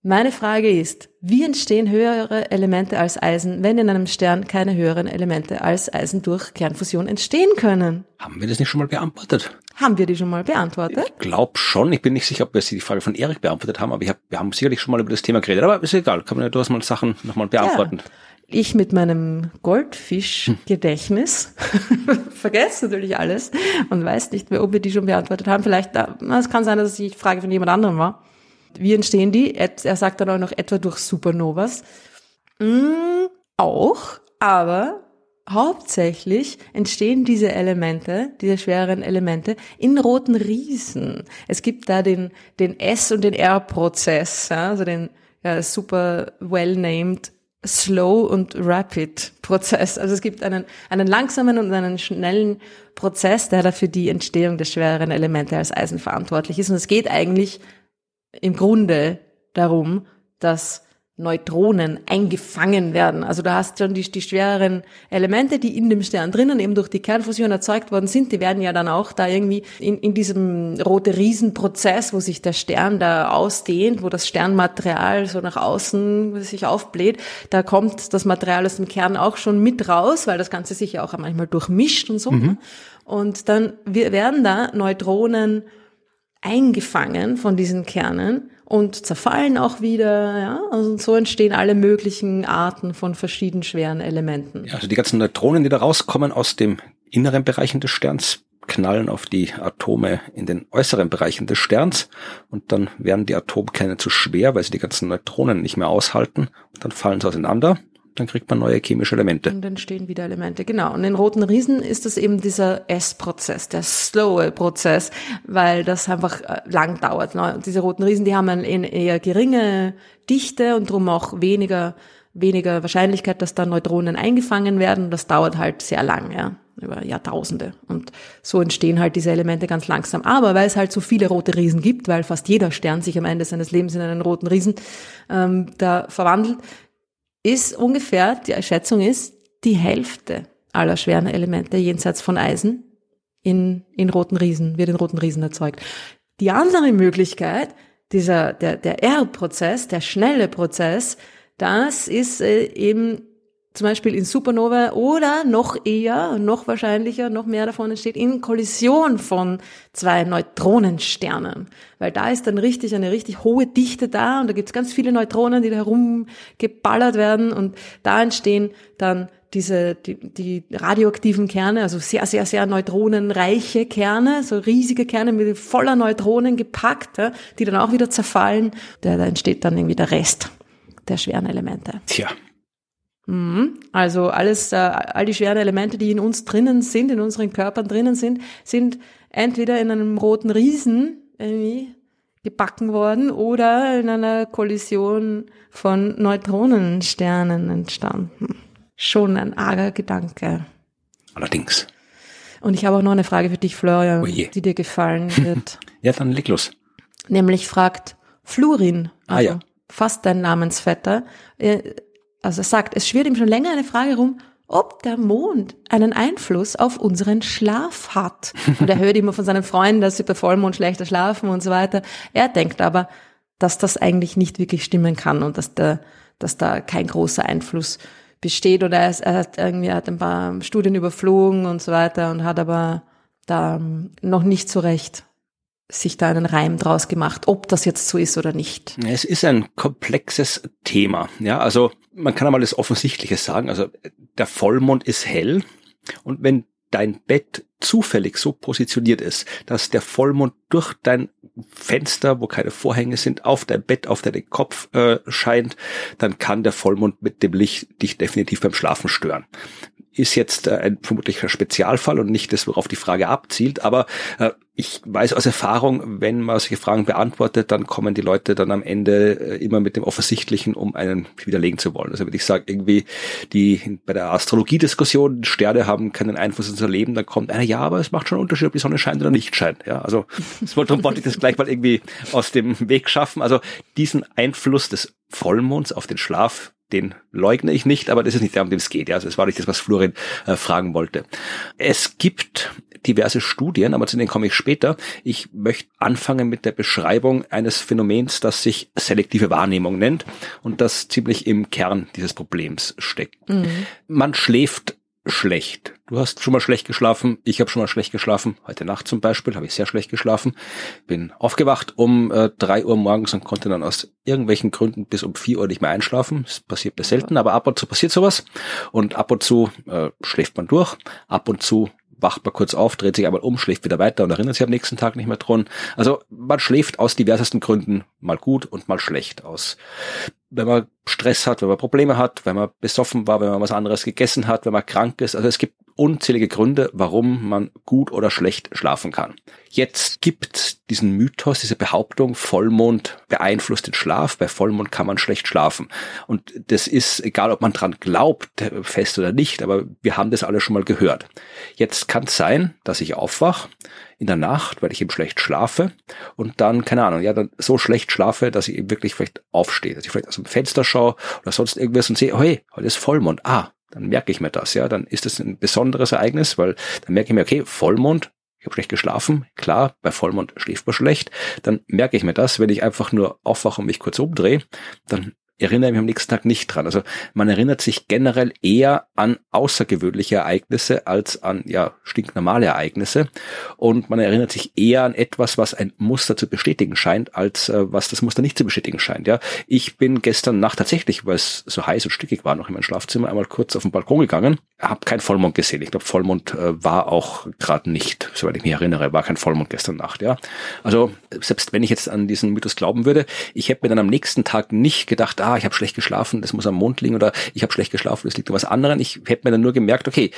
Meine Frage ist, wie entstehen höhere Elemente als Eisen, wenn in einem Stern keine höheren Elemente als Eisen durch Kernfusion entstehen können? Haben wir das nicht schon mal beantwortet? Haben wir die schon mal beantwortet? Ich glaube schon. Ich bin nicht sicher, ob wir die Frage von Erik beantwortet haben, aber hab, wir haben sicherlich schon mal über das Thema geredet. Aber ist egal, kann man ja durchaus mal Sachen nochmal beantworten. Ja ich mit meinem Goldfischgedächtnis *laughs* vergesse natürlich alles und weiß nicht mehr, ob wir die schon beantwortet haben. Vielleicht, äh, es kann sein, dass die Frage von jemand anderem war. Wie entstehen die? Er sagt dann auch noch etwa durch Supernovas. Mm, auch, aber hauptsächlich entstehen diese Elemente, diese schweren Elemente, in roten Riesen. Es gibt da den, den S- und den R-Prozess, also den ja, super well-named Slow und Rapid Prozess. Also es gibt einen, einen langsamen und einen schnellen Prozess, der dafür die Entstehung der schwereren Elemente als Eisen verantwortlich ist. Und es geht eigentlich im Grunde darum, dass Neutronen eingefangen werden. Also du hast schon die, die schwereren Elemente, die in dem Stern drinnen eben durch die Kernfusion erzeugt worden sind, die werden ja dann auch da irgendwie in, in diesem rote Riesenprozess, wo sich der Stern da ausdehnt, wo das Sternmaterial so nach außen sich aufbläht, da kommt das Material aus dem Kern auch schon mit raus, weil das Ganze sich ja auch manchmal durchmischt und so. Mhm. Und dann werden da Neutronen eingefangen von diesen Kernen und zerfallen auch wieder. Ja? Also so entstehen alle möglichen Arten von verschieden schweren Elementen. Ja, also die ganzen Neutronen, die da rauskommen aus dem inneren Bereichen des Sterns, knallen auf die Atome in den äußeren Bereichen des Sterns und dann werden die Atomkerne zu schwer, weil sie die ganzen Neutronen nicht mehr aushalten und dann fallen sie auseinander dann kriegt man neue chemische Elemente. Und entstehen wieder Elemente, genau. Und in roten Riesen ist das eben dieser S-Prozess, der slowe Prozess, weil das einfach äh, lang dauert. Ne? Diese roten Riesen, die haben eine eher geringe Dichte und darum auch weniger, weniger Wahrscheinlichkeit, dass da Neutronen eingefangen werden. Das dauert halt sehr lang, ja über Jahrtausende. Und so entstehen halt diese Elemente ganz langsam. Aber weil es halt so viele rote Riesen gibt, weil fast jeder Stern sich am Ende seines Lebens in einen roten Riesen ähm, da verwandelt, ist ungefähr, die Schätzung ist, die Hälfte aller schweren Elemente jenseits von Eisen in, in roten Riesen, wird in roten Riesen erzeugt. Die andere Möglichkeit, dieser, der, der R-Prozess, der schnelle Prozess, das ist äh, eben zum Beispiel in Supernova oder noch eher, noch wahrscheinlicher, noch mehr davon entsteht in Kollision von zwei Neutronensternen. Weil da ist dann richtig eine richtig hohe Dichte da und da gibt's ganz viele Neutronen, die da herumgeballert werden und da entstehen dann diese, die, die radioaktiven Kerne, also sehr, sehr, sehr neutronenreiche Kerne, so riesige Kerne mit voller Neutronen gepackt, die dann auch wieder zerfallen. Da, da entsteht dann irgendwie der Rest der schweren Elemente. Tja. Also alles, äh, all die schweren Elemente, die in uns drinnen sind, in unseren Körpern drinnen sind, sind entweder in einem roten Riesen irgendwie gebacken worden oder in einer Kollision von Neutronensternen entstanden. Schon ein arger Gedanke. Allerdings. Und ich habe auch noch eine Frage für dich, Florian, Oje. die dir gefallen *laughs* wird. ja, dann leg los. Nämlich fragt Flurin, also ah, ja. fast dein Namensvetter, äh, also er sagt, es schwirrt ihm schon länger eine Frage rum, ob der Mond einen Einfluss auf unseren Schlaf hat. Und er hört immer von seinen Freunden, dass sie bei Vollmond schlechter schlafen und so weiter. Er denkt aber, dass das eigentlich nicht wirklich stimmen kann und dass, der, dass da kein großer Einfluss besteht. Oder er, er hat irgendwie hat ein paar Studien überflogen und so weiter und hat aber da noch nicht so recht sich da einen Reim draus gemacht, ob das jetzt so ist oder nicht. Es ist ein komplexes Thema. Ja, also man kann einmal das Offensichtliche sagen. Also der Vollmond ist hell und wenn dein Bett zufällig so positioniert ist, dass der Vollmond durch dein Fenster, wo keine Vorhänge sind, auf dein Bett, auf deinen Kopf äh, scheint, dann kann der Vollmond mit dem Licht dich definitiv beim Schlafen stören ist jetzt äh, ein vermutlich ein Spezialfall und nicht das, worauf die Frage abzielt, aber äh, ich weiß aus Erfahrung, wenn man solche Fragen beantwortet, dann kommen die Leute dann am Ende äh, immer mit dem Offensichtlichen, um einen widerlegen zu wollen. Also wenn ich sage, irgendwie die bei der Astrologie-Diskussion, Sterne haben keinen Einfluss auf unser Leben, dann kommt einer, ja, aber es macht schon einen Unterschied, ob die Sonne scheint oder nicht scheint. Ja, also *laughs* darum wollte ich das gleich mal irgendwie aus dem Weg schaffen. Also diesen Einfluss des Vollmonds auf den Schlaf, den leugne ich nicht, aber das ist nicht der, um den es geht. Ja. Also das war nicht das, was Florin äh, fragen wollte. Es gibt diverse Studien, aber zu denen komme ich später. Ich möchte anfangen mit der Beschreibung eines Phänomens, das sich selektive Wahrnehmung nennt und das ziemlich im Kern dieses Problems steckt. Mhm. Man schläft schlecht. Du hast schon mal schlecht geschlafen, ich habe schon mal schlecht geschlafen. Heute Nacht zum Beispiel habe ich sehr schlecht geschlafen. Bin aufgewacht um äh, drei Uhr morgens und konnte dann aus irgendwelchen Gründen bis um vier Uhr nicht mehr einschlafen. Das passiert mir selten, aber ab und zu passiert sowas. Und ab und zu äh, schläft man durch. Ab und zu wacht man kurz auf, dreht sich einmal um, schläft wieder weiter und erinnert sich am nächsten Tag nicht mehr dran. Also man schläft aus diversesten Gründen mal gut und mal schlecht aus wenn man Stress hat, wenn man Probleme hat, wenn man besoffen war, wenn man was anderes gegessen hat, wenn man krank ist. Also es gibt unzählige Gründe, warum man gut oder schlecht schlafen kann. Jetzt gibt diesen Mythos, diese Behauptung, Vollmond beeinflusst den Schlaf. Bei Vollmond kann man schlecht schlafen. Und das ist, egal ob man dran glaubt, fest oder nicht, aber wir haben das alle schon mal gehört. Jetzt kann es sein, dass ich aufwach in der Nacht, weil ich eben schlecht schlafe und dann, keine Ahnung, ja, dann so schlecht schlafe, dass ich eben wirklich vielleicht aufstehe, dass ich vielleicht aus dem Fenster schaue oder sonst irgendwas und sehe, hey, heute ist Vollmond. Ah, dann merke ich mir das, ja, dann ist das ein besonderes Ereignis, weil dann merke ich mir, okay, Vollmond, ich habe schlecht geschlafen, klar, bei Vollmond schläft man schlecht, dann merke ich mir das, wenn ich einfach nur aufwache und mich kurz umdrehe, dann erinnere mich am nächsten Tag nicht dran. Also man erinnert sich generell eher an außergewöhnliche Ereignisse als an ja stinknormale Ereignisse und man erinnert sich eher an etwas, was ein Muster zu bestätigen scheint, als äh, was das Muster nicht zu bestätigen scheint. Ja, ich bin gestern Nacht tatsächlich, weil es so heiß und stickig war, noch in meinem Schlafzimmer einmal kurz auf den Balkon gegangen, habe kein Vollmond gesehen. Ich glaube, Vollmond äh, war auch gerade nicht, soweit ich mich erinnere, war kein Vollmond gestern Nacht. Ja, also selbst wenn ich jetzt an diesen Mythos glauben würde, ich hätte mir dann am nächsten Tag nicht gedacht, ah, ah, ich habe schlecht geschlafen, das muss am Mond liegen oder ich habe schlecht geschlafen, das liegt an was anderem. Ich hätte mir dann nur gemerkt, okay,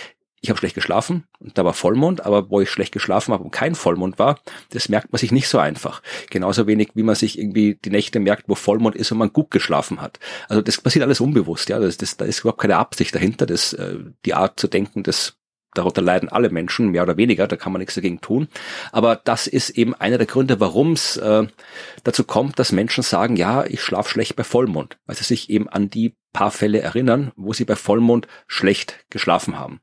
ich habe schlecht geschlafen und da war Vollmond, aber wo ich schlecht geschlafen habe und kein Vollmond war, das merkt man sich nicht so einfach. Genauso wenig, wie man sich irgendwie die Nächte merkt, wo Vollmond ist und man gut geschlafen hat. Also das passiert alles unbewusst, ja. Das, das, da ist überhaupt keine Absicht dahinter. Das, äh, die Art zu denken, das darunter leiden alle Menschen, mehr oder weniger, da kann man nichts dagegen tun. Aber das ist eben einer der Gründe, warum es äh, dazu kommt, dass Menschen sagen, ja, ich schlafe schlecht bei Vollmond, weil sie sich eben an die paar Fälle erinnern, wo sie bei Vollmond schlecht geschlafen haben.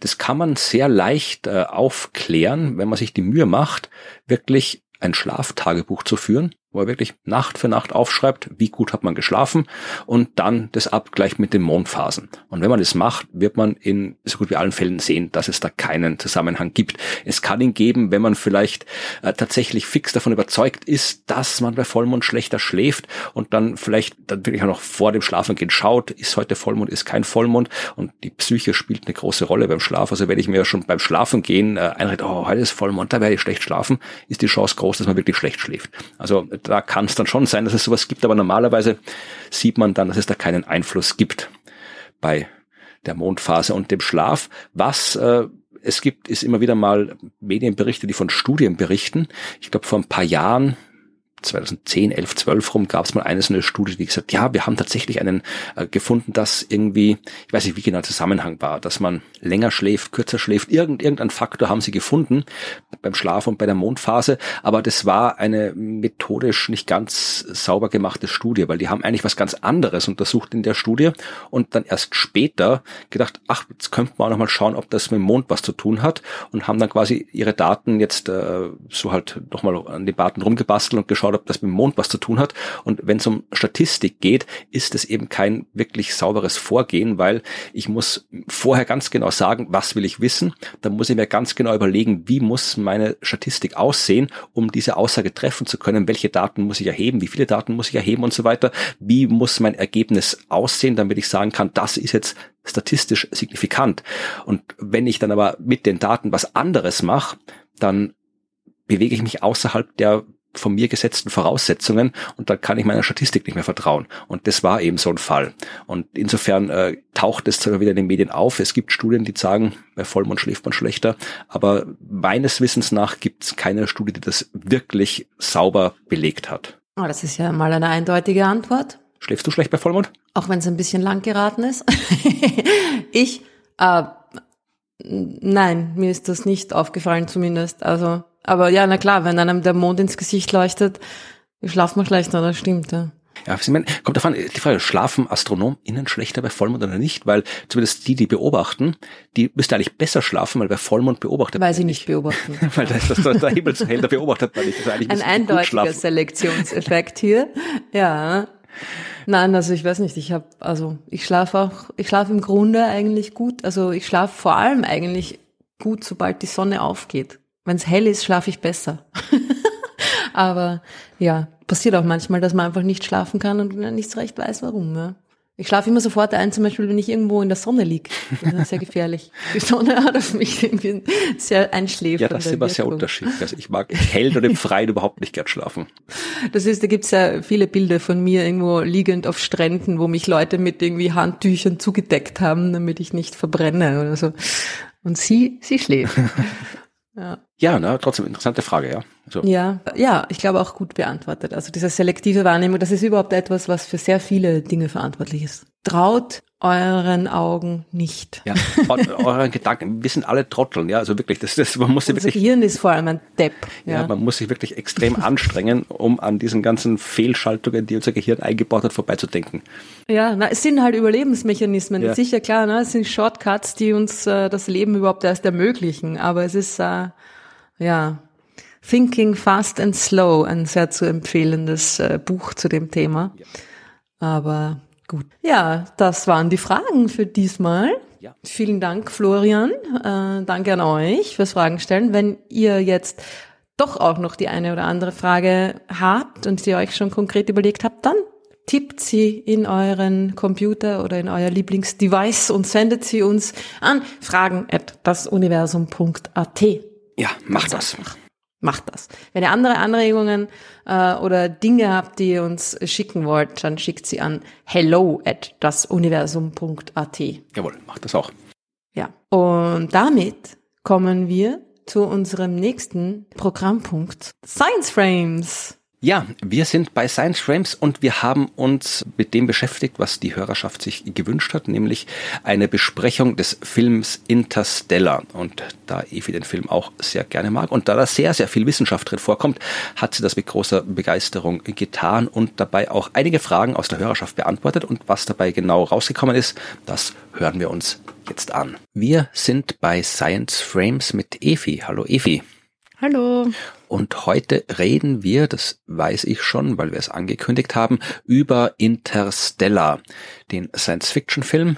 Das kann man sehr leicht äh, aufklären, wenn man sich die Mühe macht, wirklich ein Schlaftagebuch zu führen wo er wirklich Nacht für Nacht aufschreibt, wie gut hat man geschlafen und dann das Abgleich mit den Mondphasen. Und wenn man das macht, wird man in so gut wie allen Fällen sehen, dass es da keinen Zusammenhang gibt. Es kann ihn geben, wenn man vielleicht äh, tatsächlich fix davon überzeugt ist, dass man bei Vollmond schlechter schläft und dann vielleicht dann wirklich auch noch vor dem Schlafengehen schaut, ist heute Vollmond, ist kein Vollmond und die Psyche spielt eine große Rolle beim Schlaf. Also wenn ich mir schon beim Schlafengehen äh, einrede, oh, heute ist Vollmond, da werde ich schlecht schlafen, ist die Chance groß, dass man wirklich schlecht schläft. Also da kann es dann schon sein, dass es sowas gibt, aber normalerweise sieht man dann, dass es da keinen Einfluss gibt bei der Mondphase und dem Schlaf. Was äh, es gibt, ist immer wieder mal Medienberichte, die von Studien berichten. Ich glaube, vor ein paar Jahren 2010, 11, 12 rum gab es mal eine so eine Studie, die gesagt, ja, wir haben tatsächlich einen äh, gefunden, dass irgendwie, ich weiß nicht, wie genau der Zusammenhang war, dass man länger schläft, kürzer schläft, irgend, irgendein Faktor haben sie gefunden beim Schlaf und bei der Mondphase, aber das war eine methodisch nicht ganz sauber gemachte Studie, weil die haben eigentlich was ganz anderes untersucht in der Studie und dann erst später gedacht, ach, jetzt könnten wir auch nochmal schauen, ob das mit dem Mond was zu tun hat und haben dann quasi ihre Daten jetzt äh, so halt nochmal an den Daten rumgebastelt und geschaut, geschaut, ob das mit dem Mond was zu tun hat. Und wenn es um Statistik geht, ist es eben kein wirklich sauberes Vorgehen, weil ich muss vorher ganz genau sagen, was will ich wissen. Dann muss ich mir ganz genau überlegen, wie muss meine Statistik aussehen, um diese Aussage treffen zu können. Welche Daten muss ich erheben? Wie viele Daten muss ich erheben und so weiter? Wie muss mein Ergebnis aussehen, damit ich sagen kann, das ist jetzt statistisch signifikant. Und wenn ich dann aber mit den Daten was anderes mache, dann bewege ich mich außerhalb der von mir gesetzten Voraussetzungen und dann kann ich meiner Statistik nicht mehr vertrauen. Und das war eben so ein Fall. Und insofern äh, taucht es zwar wieder in den Medien auf. Es gibt Studien, die sagen, bei Vollmond schläft man schlechter. Aber meines Wissens nach gibt es keine Studie, die das wirklich sauber belegt hat. Oh, das ist ja mal eine eindeutige Antwort. Schläfst du schlecht bei Vollmond? Auch wenn es ein bisschen lang geraten ist. *laughs* ich, äh, nein, mir ist das nicht aufgefallen zumindest. Also aber ja, na klar, wenn einem der Mond ins Gesicht leuchtet, schlaft man schlechter, das stimmt, ja. Ja, ich meine, kommt davon, die Frage, schlafen AstronomInnen schlechter bei Vollmond oder nicht? Weil zumindest die, die beobachten, die müssten eigentlich besser schlafen, weil bei Vollmond beobachtet Weil sie nicht beobachten. *laughs* weil da ist das, der Himmel zu hell, da beobachtet man nicht. Das ist Ein eindeutiger Selektionseffekt hier. Ja. Nein, also ich weiß nicht, ich habe, also ich schlafe auch, ich schlafe im Grunde eigentlich gut. Also ich schlafe vor allem eigentlich gut, sobald die Sonne aufgeht. Wenn es hell ist, schlafe ich besser. *laughs* Aber ja, passiert auch manchmal, dass man einfach nicht schlafen kann und nicht so recht weiß, warum. Ja. Ich schlafe immer sofort ein, zum Beispiel, wenn ich irgendwo in der Sonne liege. Das ist sehr gefährlich. Die Sonne *laughs* hat auf mich irgendwie sehr einschläfert. Ja, das ist immer sehr unterschiedlich. Also ich mag hell und im Freien überhaupt nicht gern schlafen. Das ist, da gibt's ja viele Bilder von mir irgendwo liegend auf Stränden, wo mich Leute mit irgendwie Handtüchern zugedeckt haben, damit ich nicht verbrenne oder so. Und sie, sie schläft. Ja. Ja, na, trotzdem interessante Frage, ja. So. Ja, ja, ich glaube auch gut beantwortet. Also diese selektive Wahrnehmung, das ist überhaupt etwas, was für sehr viele Dinge verantwortlich ist. Traut euren Augen nicht. Ja, *laughs* euren Gedanken. Wir sind alle Trotteln, ja, also wirklich, das, das, man muss sich wirklich. Gehirn ist vor allem ein Depp. Ja. ja, man muss sich wirklich extrem *laughs* anstrengen, um an diesen ganzen Fehlschaltungen, die unser Gehirn eingebaut hat, vorbeizudenken. Ja, na, es sind halt Überlebensmechanismen. Ja. Sicher klar, ne, es sind Shortcuts, die uns äh, das Leben überhaupt erst ermöglichen. Aber es ist, äh, ja, Thinking Fast and Slow, ein sehr zu empfehlendes äh, Buch zu dem Thema. Ja. Aber Gut. Ja, das waren die Fragen für diesmal. Ja. Vielen Dank, Florian. Äh, danke an euch fürs Fragen stellen. Wenn ihr jetzt doch auch noch die eine oder andere Frage habt und sie euch schon konkret überlegt habt, dann tippt sie in euren Computer oder in euer Lieblingsdevice und sendet sie uns an fragen at dasuniversum.at. Ja, macht das. das macht das. Wenn ihr andere Anregungen äh, oder Dinge habt, die ihr uns schicken wollt, dann schickt sie an hello at dasuniversum.at. Jawohl, macht das auch. Ja, und damit kommen wir zu unserem nächsten Programmpunkt Science Frames. Ja, wir sind bei Science Frames und wir haben uns mit dem beschäftigt, was die Hörerschaft sich gewünscht hat, nämlich eine Besprechung des Films Interstellar. Und da Evi den Film auch sehr gerne mag und da da sehr, sehr viel Wissenschaft drin vorkommt, hat sie das mit großer Begeisterung getan und dabei auch einige Fragen aus der Hörerschaft beantwortet. Und was dabei genau rausgekommen ist, das hören wir uns jetzt an. Wir sind bei Science Frames mit Evi. Hallo Evi. Hallo. Und heute reden wir, das weiß ich schon, weil wir es angekündigt haben, über Interstellar, den Science-Fiction-Film,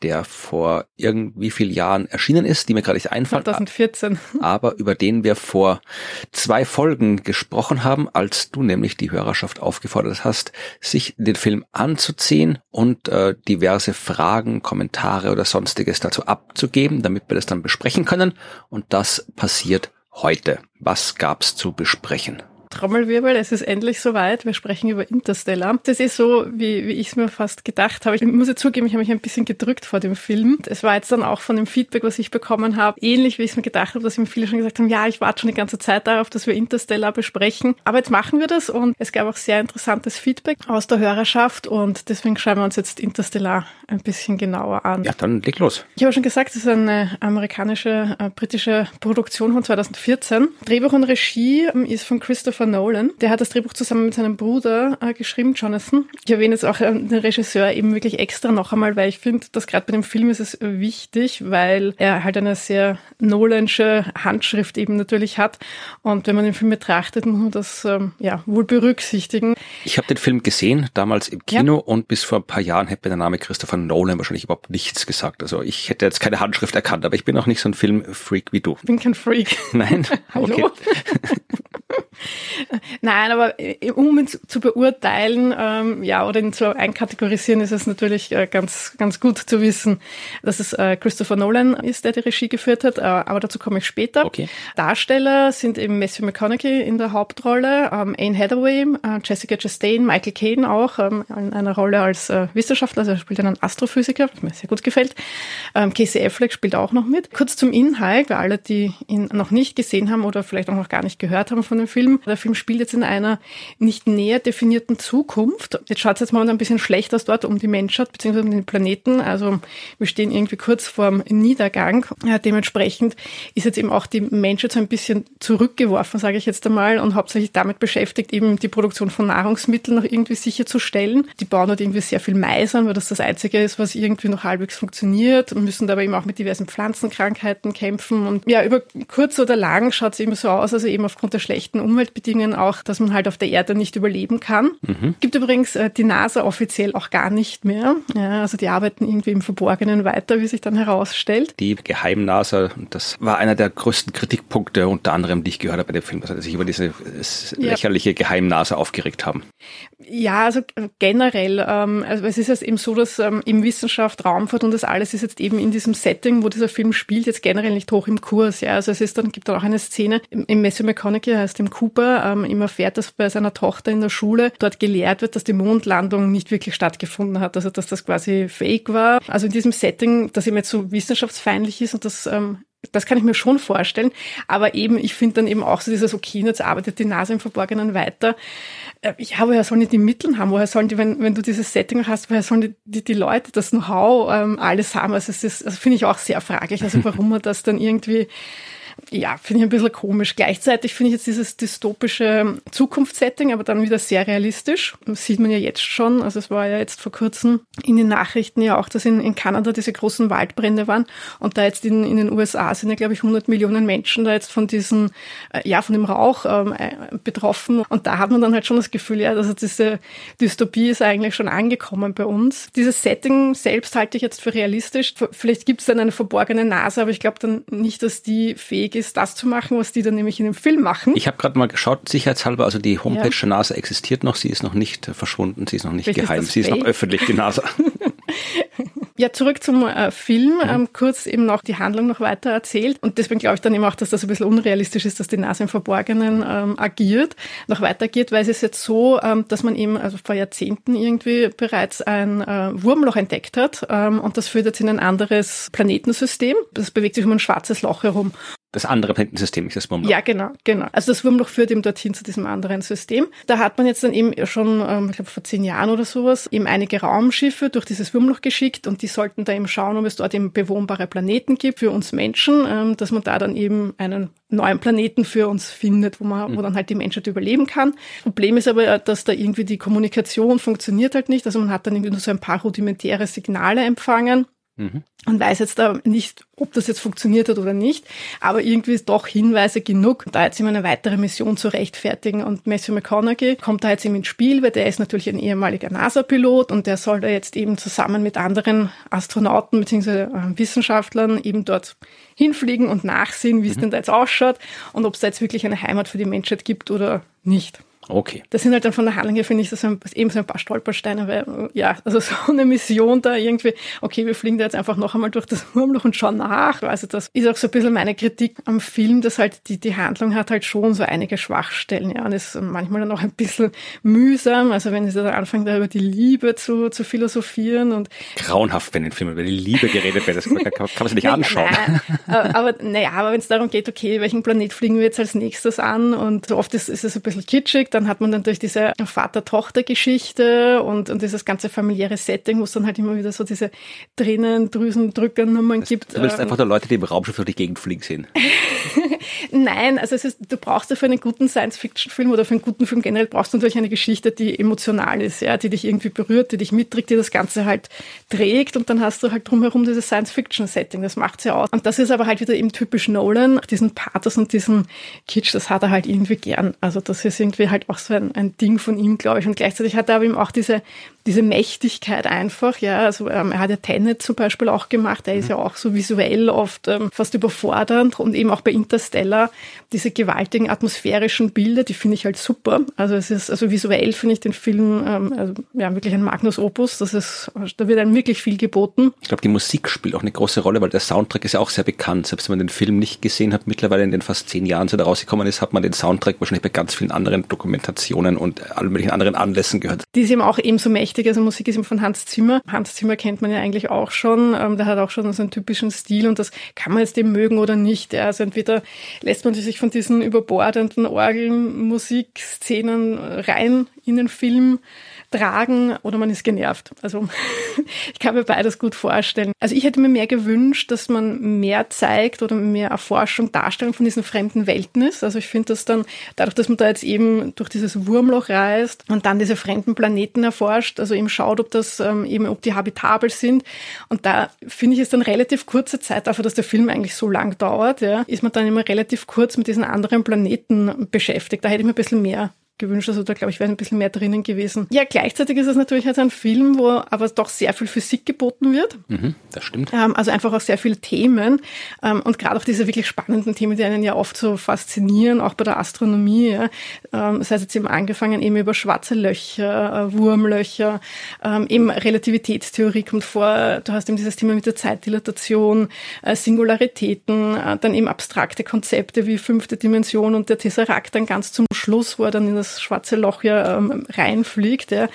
der vor irgendwie viel Jahren erschienen ist, die mir gerade nicht einfallen. 2014. *laughs* Aber über den wir vor zwei Folgen gesprochen haben, als du nämlich die Hörerschaft aufgefordert hast, sich den Film anzuziehen und äh, diverse Fragen, Kommentare oder sonstiges dazu abzugeben, damit wir das dann besprechen können. Und das passiert heute. Was gab's zu besprechen? Trommelwirbel, es ist endlich soweit. Wir sprechen über Interstellar. Das ist so, wie, wie ich es mir fast gedacht habe. Ich muss ja zugeben, ich habe mich ein bisschen gedrückt vor dem Film. Es war jetzt dann auch von dem Feedback, was ich bekommen habe, ähnlich wie ich es mir gedacht habe, dass mir viele schon gesagt haben, ja, ich warte schon die ganze Zeit darauf, dass wir Interstellar besprechen. Aber jetzt machen wir das und es gab auch sehr interessantes Feedback aus der Hörerschaft und deswegen schauen wir uns jetzt Interstellar ein bisschen genauer an. Ja, dann leg los. Ich habe schon gesagt, es ist eine amerikanische, äh, britische Produktion von 2014. Drehbuch und Regie ähm, ist von Christopher Christopher Nolan. Der hat das Drehbuch zusammen mit seinem Bruder äh, geschrieben, Jonathan. Ich erwähne jetzt auch äh, den Regisseur eben wirklich extra noch einmal, weil ich finde, dass gerade bei dem Film ist es wichtig, weil er halt eine sehr Nolansche Handschrift eben natürlich hat. Und wenn man den Film betrachtet, muss man das ähm, ja wohl berücksichtigen. Ich habe den Film gesehen, damals im Kino ja. und bis vor ein paar Jahren hätte mir der Name Christopher Nolan wahrscheinlich überhaupt nichts gesagt. Also ich hätte jetzt keine Handschrift erkannt, aber ich bin auch nicht so ein Filmfreak wie du. Ich bin kein Freak. Nein? *laughs* Hallo? Okay. *laughs* Nein, aber äh, um ihn zu beurteilen, ähm, ja, oder ihn zu einkategorisieren, ist es natürlich äh, ganz, ganz gut zu wissen, dass es äh, Christopher Nolan ist, der die Regie geführt hat, äh, aber dazu komme ich später. Okay. Darsteller sind eben Matthew McConaughey in der Hauptrolle, ähm, Anne Hathaway, äh, Jessica Chastain, Michael Caine auch ähm, in einer Rolle als äh, Wissenschaftler, also er spielt einen Astrophysiker, was mir sehr gut gefällt. Ähm, Casey Affleck spielt auch noch mit. Kurz zum Inhalt, für alle, die ihn noch nicht gesehen haben oder vielleicht auch noch gar nicht gehört haben von dem Film. Der Film spielt jetzt in einer nicht näher definierten Zukunft. Jetzt schaut es jetzt mal ein bisschen schlecht aus dort um die Menschheit bzw. um den Planeten. Also wir stehen irgendwie kurz vorm Niedergang. Ja, dementsprechend ist jetzt eben auch die Menschheit so ein bisschen zurückgeworfen, sage ich jetzt einmal, und hauptsächlich damit beschäftigt, eben die Produktion von Nahrungsmitteln noch irgendwie sicherzustellen. Die bauen halt irgendwie sehr viel Mais an, weil das das Einzige ist, was irgendwie noch halbwegs funktioniert und müssen dabei eben auch mit diversen Pflanzenkrankheiten kämpfen. Und ja, über kurz oder lang schaut es eben so aus, also eben aufgrund der schlechten Umweltbedingungen auch, dass man halt auf der Erde nicht überleben kann. Mhm. Gibt übrigens äh, die NASA offiziell auch gar nicht mehr. Ja, also die arbeiten irgendwie im Verborgenen weiter, wie sich dann herausstellt. Die Geheim-NASA, das war einer der größten Kritikpunkte unter anderem, die ich gehört habe bei dem Film, dass sich über diese lächerliche ja. Geheim-NASA aufgeregt haben. Ja, also generell, ähm, also es ist jetzt eben so, dass ähm, im Wissenschaft, Raumfahrt und das alles ist jetzt eben in diesem Setting, wo dieser Film spielt, jetzt generell nicht hoch im Kurs. Ja, also es ist dann gibt dann auch eine Szene im Matthew McConaughey heißt dem Cooper ähm, immer erfährt, dass bei seiner Tochter in der Schule dort gelehrt wird, dass die Mondlandung nicht wirklich stattgefunden hat, also dass das quasi fake war. Also in diesem Setting, das eben jetzt so wissenschaftsfeindlich ist und das ähm, das kann ich mir schon vorstellen. Aber eben, ich finde dann eben auch so dieses, okay, jetzt arbeitet die Nase im Verborgenen weiter. Äh, ja, woher sollen die die Mittel haben? Woher sollen die, wenn, wenn du dieses Setting hast, woher sollen die, die, die Leute das Know-how ähm, alles haben? Also das finde ich auch sehr fraglich. Also warum man das dann irgendwie ja, finde ich ein bisschen komisch. Gleichzeitig finde ich jetzt dieses dystopische Zukunftssetting aber dann wieder sehr realistisch. Das sieht man ja jetzt schon. Also es war ja jetzt vor kurzem in den Nachrichten ja auch, dass in, in Kanada diese großen Waldbrände waren und da jetzt in, in den USA sind ja, glaube ich, 100 Millionen Menschen da jetzt von diesen, äh, ja, von dem Rauch ähm, äh, betroffen. Und da hat man dann halt schon das Gefühl, ja, also diese Dystopie ist eigentlich schon angekommen bei uns. Dieses Setting selbst halte ich jetzt für realistisch. Vielleicht gibt es dann eine verborgene Nase, aber ich glaube dann nicht, dass die fähig ist, das zu machen, was die dann nämlich in dem Film machen. Ich habe gerade mal geschaut, sicherheitshalber, also die Homepage ja. der NASA existiert noch, sie ist noch nicht verschwunden, sie ist noch nicht Vielleicht geheim, ist sie ist noch öffentlich, die NASA. *laughs* *laughs* Ja, zurück zum äh, Film. Ähm, kurz eben noch die Handlung noch weiter erzählt. Und deswegen glaube ich dann eben auch, dass das ein bisschen unrealistisch ist, dass die NASA im Verborgenen ähm, agiert, noch weiter agiert, weil es ist jetzt so, ähm, dass man eben also vor Jahrzehnten irgendwie bereits ein äh, Wurmloch entdeckt hat. Ähm, und das führt jetzt in ein anderes Planetensystem. Das bewegt sich um ein schwarzes Loch herum das andere Planetensystem ist das Wurmloch. Ja, genau, genau. Also das Wurmloch führt eben dorthin zu diesem anderen System. Da hat man jetzt dann eben schon, ähm, ich glaube vor zehn Jahren oder sowas, eben einige Raumschiffe durch dieses Wurmloch geschickt und die sollten da eben schauen, ob es dort eben bewohnbare Planeten gibt für uns Menschen, ähm, dass man da dann eben einen neuen Planeten für uns findet, wo man, wo mhm. dann halt die Menschheit überleben kann. Problem ist aber, dass da irgendwie die Kommunikation funktioniert halt nicht. Also man hat dann irgendwie nur so ein paar rudimentäre Signale empfangen Mhm. Und weiß jetzt da nicht, ob das jetzt funktioniert hat oder nicht, aber irgendwie ist doch Hinweise genug, da jetzt immer eine weitere Mission zu rechtfertigen. Und Matthew McConaughey kommt da jetzt eben ins Spiel, weil der ist natürlich ein ehemaliger NASA-Pilot und der soll da jetzt eben zusammen mit anderen Astronauten bzw. Äh, Wissenschaftlern eben dort hinfliegen und nachsehen, wie es mhm. denn da jetzt ausschaut und ob es da jetzt wirklich eine Heimat für die Menschheit gibt oder nicht. Okay. Das sind halt dann von der Handlung her, finde ich, das ein, eben so ein paar Stolpersteine, weil, ja, also so eine Mission da irgendwie, okay, wir fliegen da jetzt einfach noch einmal durch das Wurmloch und schauen nach. Also das ist auch so ein bisschen meine Kritik am Film, dass halt die, die Handlung hat halt schon so einige Schwachstellen, ja, und ist manchmal dann auch ein bisschen mühsam. Also wenn sie dann anfangen, da über die Liebe zu, zu philosophieren und. Grauenhaft, wenn in Filmen über die Liebe geredet wird, das kann, kann man sich nicht anschauen. Naja, aber, naja, aber wenn es darum geht, okay, welchen Planet fliegen wir jetzt als nächstes an und so oft ist, ist es ein bisschen kitschig, dann hat man dann durch diese Vater-Tochter-Geschichte und, und dieses ganze familiäre Setting, wo es dann halt immer wieder so diese Tränen, Drüsen, Drückernummern gibt. Du willst ähm, einfach nur Leute, die im Raumschiff durch die Gegend fliegen sehen. *laughs* Nein, also es ist, du brauchst ja für einen guten Science-Fiction-Film oder für einen guten Film generell brauchst du natürlich eine Geschichte, die emotional ist, ja, die dich irgendwie berührt, die dich mitträgt, die das Ganze halt trägt und dann hast du halt drumherum dieses Science-Fiction-Setting, das macht's ja aus. Und das ist aber halt wieder eben typisch Nolan, diesen Pathos und diesen Kitsch, das hat er halt irgendwie gern. Also das ist irgendwie halt auch so ein, ein Ding von ihm, glaube ich. Und gleichzeitig hat er aber eben auch diese, diese Mächtigkeit einfach, ja. Also ähm, er hat ja Tenet zum Beispiel auch gemacht, er ist mhm. ja auch so visuell oft ähm, fast überfordernd und eben auch bei Interstellar diese gewaltigen atmosphärischen Bilder, die finde ich halt super. Also es ist, also visuell finde ich den Film ähm, also, ja wirklich ein Magnus Opus. Das ist, da wird einem wirklich viel geboten. Ich glaube, die Musik spielt auch eine große Rolle, weil der Soundtrack ist ja auch sehr bekannt. Selbst wenn man den Film nicht gesehen hat, mittlerweile in den fast zehn Jahren, seit er rausgekommen ist, hat man den Soundtrack wahrscheinlich bei ganz vielen anderen Dokumentationen und allen möglichen anderen Anlässen gehört. Die ist eben auch ebenso mächtig. Also Musik ist eben von Hans Zimmer. Hans Zimmer kennt man ja eigentlich auch schon. Ähm, der hat auch schon so einen typischen Stil und das kann man jetzt eben mögen oder nicht. Ja. Also entweder lässt man sich von diesen überbordenden Orgelmusikszenen rein in den Film tragen oder man ist genervt. Also *laughs* ich kann mir beides gut vorstellen. Also ich hätte mir mehr gewünscht, dass man mehr zeigt oder mehr Erforschung, Darstellung von diesen fremden Welten ist. Also ich finde das dann, dadurch, dass man da jetzt eben durch dieses Wurmloch reist und dann diese fremden Planeten erforscht, also eben schaut, ob das ähm, eben, ob die habitabel sind. Und da finde ich es dann relativ kurze Zeit, dafür, dass der Film eigentlich so lang dauert, ja, ist man dann immer relativ kurz mit diesen anderen Planeten beschäftigt. Da hätte ich mir ein bisschen mehr gewünscht. Also da glaube ich, wäre ein bisschen mehr drinnen gewesen. Ja, gleichzeitig ist es natürlich jetzt ein Film, wo aber doch sehr viel Physik geboten wird. Mhm, das stimmt. Ähm, also einfach auch sehr viele Themen ähm, und gerade auch diese wirklich spannenden Themen, die einen ja oft so faszinieren, auch bei der Astronomie. Ja. Ähm, das heißt jetzt eben angefangen eben über schwarze Löcher, äh, Wurmlöcher, ähm, eben Relativitätstheorie kommt vor. Du hast eben dieses Thema mit der Zeitdilatation, äh, Singularitäten, äh, dann eben abstrakte Konzepte wie fünfte Dimension und der Tesseract dann ganz zum Schluss, wo er dann in das das schwarze Loch ja ähm, reinfliegt. Ja.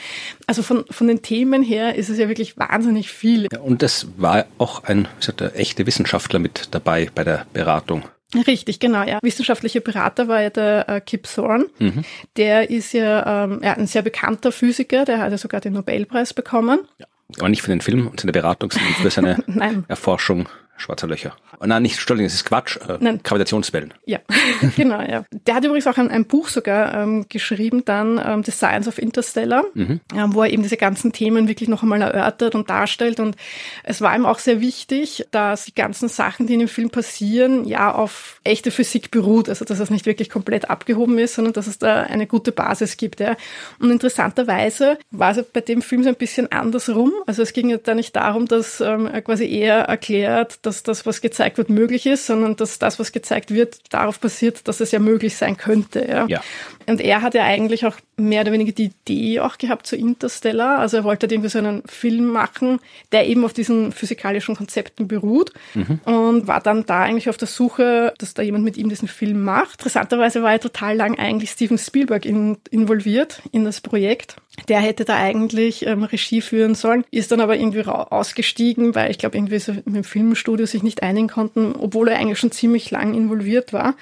Also von, von den Themen her ist es ja wirklich wahnsinnig viel. Ja, und es war auch ein gesagt, echter Wissenschaftler mit dabei bei der Beratung. Richtig, genau, ja. Wissenschaftlicher Berater war ja der äh, Kip Thorne. Mhm. Der ist ja, ähm, ja ein sehr bekannter Physiker, der hat ja sogar den Nobelpreis bekommen. Ja. Aber nicht für den Film und seine Beratung, sondern für seine *laughs* Erforschung schwarzer Löcher. Oh, nein, nicht Stolling, es ist Quatsch. Äh, nein. Gravitationswellen. Ja, *laughs* genau, ja. Der hat übrigens auch ein, ein Buch sogar ähm, geschrieben, dann ähm, The Science of Interstellar, mhm. ähm, wo er eben diese ganzen Themen wirklich noch einmal erörtert und darstellt. Und es war ihm auch sehr wichtig, dass die ganzen Sachen, die in dem Film passieren, ja auf echte Physik beruht. Also dass es nicht wirklich komplett abgehoben ist, sondern dass es da eine gute Basis gibt. Ja. Und interessanterweise war es bei dem Film so ein bisschen andersrum. Also es ging ja da nicht darum, dass ähm, er quasi eher erklärt, dass das, was gezeigt wird, möglich ist, sondern dass das, was gezeigt wird, darauf basiert, dass es ja möglich sein könnte. Ja. ja. Und er hat ja eigentlich auch mehr oder weniger die Idee auch gehabt zu Interstellar. Also er wollte halt irgendwie so einen Film machen, der eben auf diesen physikalischen Konzepten beruht mhm. und war dann da eigentlich auf der Suche, dass da jemand mit ihm diesen Film macht. Interessanterweise war er total lang eigentlich Steven Spielberg in, involviert in das Projekt. Der hätte da eigentlich ähm, Regie führen sollen, ist dann aber irgendwie ausgestiegen, weil ich glaube irgendwie so mit dem Filmstudio sich nicht einigen konnten, obwohl er eigentlich schon ziemlich lang involviert war.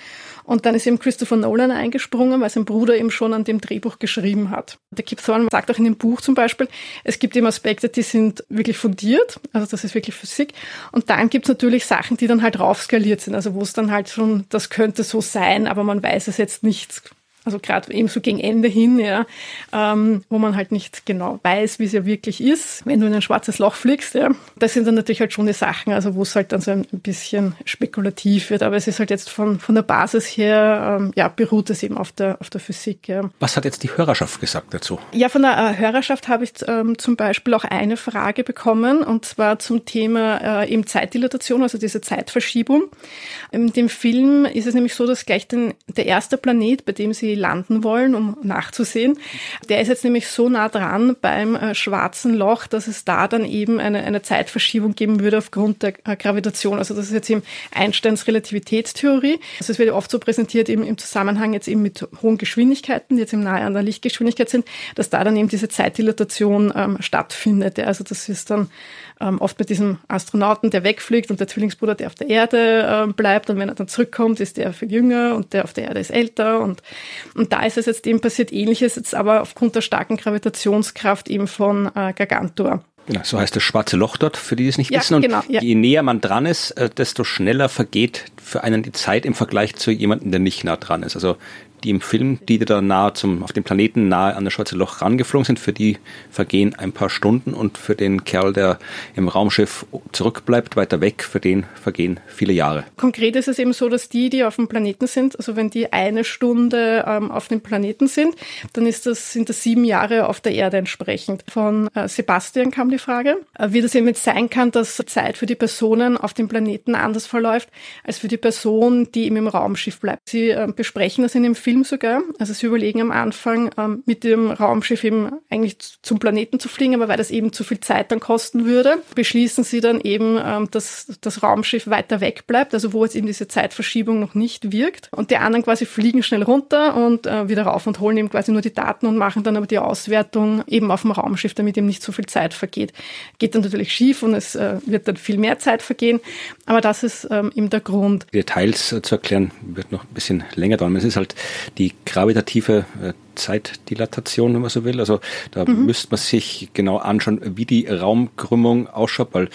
Und dann ist eben Christopher Nolan eingesprungen, weil sein Bruder eben schon an dem Drehbuch geschrieben hat. Der Kip Thorne sagt auch in dem Buch zum Beispiel, es gibt eben Aspekte, die sind wirklich fundiert, also das ist wirklich Physik. Und dann gibt es natürlich Sachen, die dann halt raufskaliert sind, also wo es dann halt schon, das könnte so sein, aber man weiß es jetzt nicht also gerade eben so gegen Ende hin, ja, ähm, wo man halt nicht genau weiß, wie es ja wirklich ist, wenn du in ein schwarzes Loch fliegst, ja. Das sind dann natürlich halt schon die Sachen, also wo es halt dann so ein bisschen spekulativ wird, aber es ist halt jetzt von, von der Basis her, ähm, ja, beruht es eben auf der, auf der Physik, ja. Was hat jetzt die Hörerschaft gesagt dazu? Ja, von der äh, Hörerschaft habe ich ähm, zum Beispiel auch eine Frage bekommen, und zwar zum Thema äh, eben Zeitdilatation, also diese Zeitverschiebung. In dem Film ist es nämlich so, dass gleich den, der erste Planet, bei dem sie landen wollen, um nachzusehen. Der ist jetzt nämlich so nah dran beim äh, schwarzen Loch, dass es da dann eben eine, eine Zeitverschiebung geben würde aufgrund der äh, Gravitation. Also das ist jetzt eben Einsteins Relativitätstheorie. Also es wird oft so präsentiert eben im Zusammenhang jetzt eben mit hohen Geschwindigkeiten, die jetzt eben nahe an der Lichtgeschwindigkeit sind, dass da dann eben diese Zeitdilatation ähm, stattfindet. Also das ist dann ähm, oft mit diesem Astronauten, der wegfliegt und der Zwillingsbruder, der auf der Erde äh, bleibt und wenn er dann zurückkommt, ist der viel jünger und der auf der Erde ist älter und, und da ist es jetzt eben passiert ähnliches, jetzt aber aufgrund der starken Gravitationskraft eben von äh, Gargantua. Genau, so heißt das schwarze Loch dort, für die es nicht ja, wissen. Und genau, ja. je näher man dran ist, äh, desto schneller vergeht für einen die Zeit im Vergleich zu jemandem, der nicht nah dran ist? Also die im Film, die da nahe zum, auf dem Planeten nahe an das Schwarze Loch rangeflogen sind, für die vergehen ein paar Stunden und für den Kerl, der im Raumschiff zurückbleibt, weiter weg, für den vergehen viele Jahre. Konkret ist es eben so, dass die, die auf dem Planeten sind, also wenn die eine Stunde ähm, auf dem Planeten sind, dann ist das, sind das sieben Jahre auf der Erde entsprechend. Von äh, Sebastian kam die Frage, äh, wie das eben jetzt sein kann, dass Zeit für die Personen auf dem Planeten anders verläuft, als für die Person, die eben im Raumschiff bleibt. Sie äh, besprechen das in dem Film Film sogar. Also sie überlegen am Anfang, ähm, mit dem Raumschiff eben eigentlich zum Planeten zu fliegen, aber weil das eben zu viel Zeit dann kosten würde, beschließen sie dann eben, ähm, dass das Raumschiff weiter weg bleibt, also wo jetzt eben diese Zeitverschiebung noch nicht wirkt. Und die anderen quasi fliegen schnell runter und äh, wieder rauf und holen eben quasi nur die Daten und machen dann aber die Auswertung eben auf dem Raumschiff, damit eben nicht so viel Zeit vergeht. Geht dann natürlich schief und es äh, wird dann viel mehr Zeit vergehen, aber das ist ähm, eben der Grund. Details äh, zu erklären wird noch ein bisschen länger dauern. Es ist halt die gravitative äh, Zeitdilatation, wenn man so will. Also da mhm. müsste man sich genau anschauen, wie die Raumkrümmung ausschaut, weil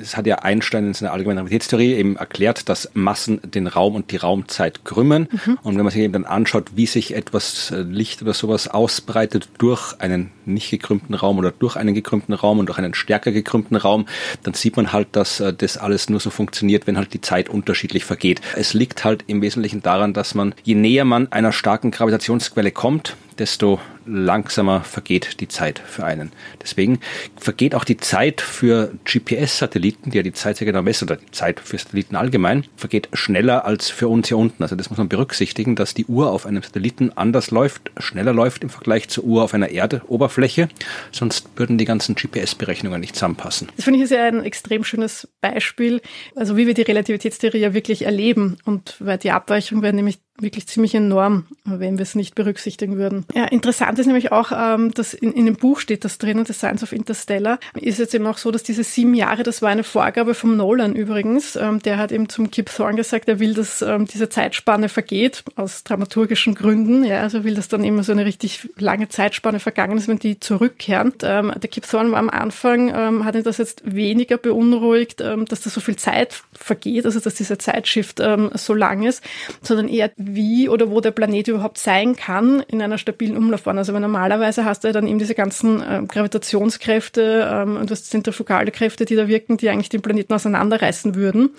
es äh, hat ja Einstein in seiner allgemeinen Relativitätstheorie eben erklärt, dass Massen den Raum und die Raumzeit krümmen. Mhm. Und wenn man sich eben dann anschaut, wie sich etwas äh, Licht oder sowas ausbreitet durch einen nicht gekrümmten Raum oder durch einen gekrümmten Raum und durch einen stärker gekrümmten Raum, dann sieht man halt, dass äh, das alles nur so funktioniert, wenn halt die Zeit unterschiedlich vergeht. Es liegt halt im Wesentlichen daran, dass man, je näher man einer starken Gravitationsquelle kommt, desto langsamer vergeht die Zeit für einen. Deswegen vergeht auch die Zeit für GPS-Satelliten, die ja die Zeit sehr genau messen, oder die Zeit für Satelliten allgemein, vergeht schneller als für uns hier unten. Also das muss man berücksichtigen, dass die Uhr auf einem Satelliten anders läuft, schneller läuft im Vergleich zur Uhr auf einer Erdoberfläche. Sonst würden die ganzen GPS-Berechnungen nicht zusammenpassen. Das finde ich ist ja ein extrem schönes Beispiel, also wie wir die Relativitätstheorie ja wirklich erleben. Und weil die Abweichungen werden nämlich wirklich ziemlich enorm, wenn wir es nicht berücksichtigen würden. Ja, interessant ist nämlich auch, ähm, dass in, in dem Buch steht das drinnen, The Science of Interstellar, ist jetzt eben auch so, dass diese sieben Jahre, das war eine Vorgabe vom Nolan übrigens, ähm, der hat eben zum Kip Thorne gesagt, er will, dass ähm, diese Zeitspanne vergeht, aus dramaturgischen Gründen, ja, also will, dass dann immer so eine richtig lange Zeitspanne vergangen ist, wenn die zurückkehren. Und, ähm, der Kip Thorne war am Anfang, ähm, hat ihn das jetzt weniger beunruhigt, ähm, dass da so viel Zeit vergeht, also dass dieser Zeitshift ähm, so lang ist, sondern eher wie oder wo der Planet überhaupt sein kann in einer stabilen Umlaufbahn. Also normalerweise hast du ja dann eben diese ganzen äh, Gravitationskräfte ähm, und hast zentrifugale Kräfte, die da wirken, die eigentlich den Planeten auseinanderreißen würden.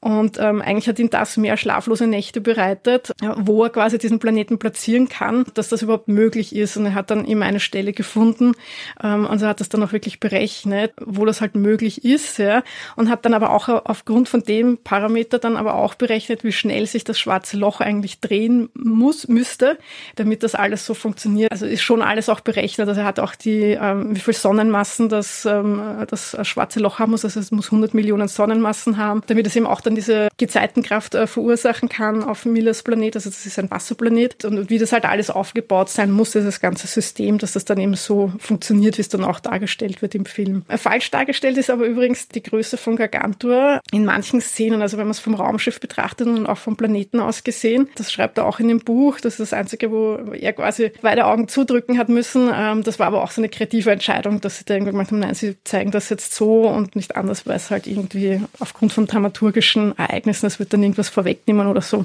Und ähm, eigentlich hat ihm das mehr schlaflose Nächte bereitet, wo er quasi diesen Planeten platzieren kann, dass das überhaupt möglich ist. Und er hat dann eben eine Stelle gefunden ähm, und er hat das dann auch wirklich berechnet, wo das halt möglich ist. Ja, und hat dann aber auch aufgrund von dem Parameter dann aber auch berechnet, wie schnell sich das schwarze Loch eigentlich drehen muss, müsste, damit das alles so funktioniert. Also ist schon alles auch berechnet. Also er hat auch die, ähm, wie viel Sonnenmassen das, ähm, das schwarze Loch haben muss. Also es muss 100 Millionen Sonnenmassen haben, damit es eben auch dann diese Gezeitenkraft äh, verursachen kann auf Millers Planet. Also das ist ein Wasserplanet. Und wie das halt alles aufgebaut sein muss, dieses ganze System, dass das dann eben so funktioniert, wie es dann auch dargestellt wird im Film. Äh, falsch dargestellt ist aber übrigens die Größe von Gargantua in manchen Szenen. Also wenn man es vom Raumschiff betrachtet und auch vom Planeten aus gesehen, das schreibt er auch in dem Buch. Das ist das Einzige, wo er quasi beide Augen zudrücken hat müssen. Ähm, das war aber auch so eine kreative Entscheidung, dass sie da irgendwie gemacht haben, nein, sie zeigen das jetzt so und nicht anders, weil es halt irgendwie aufgrund von dramaturgischen politischen Ereignissen, es wird dann irgendwas vorwegnehmen oder so.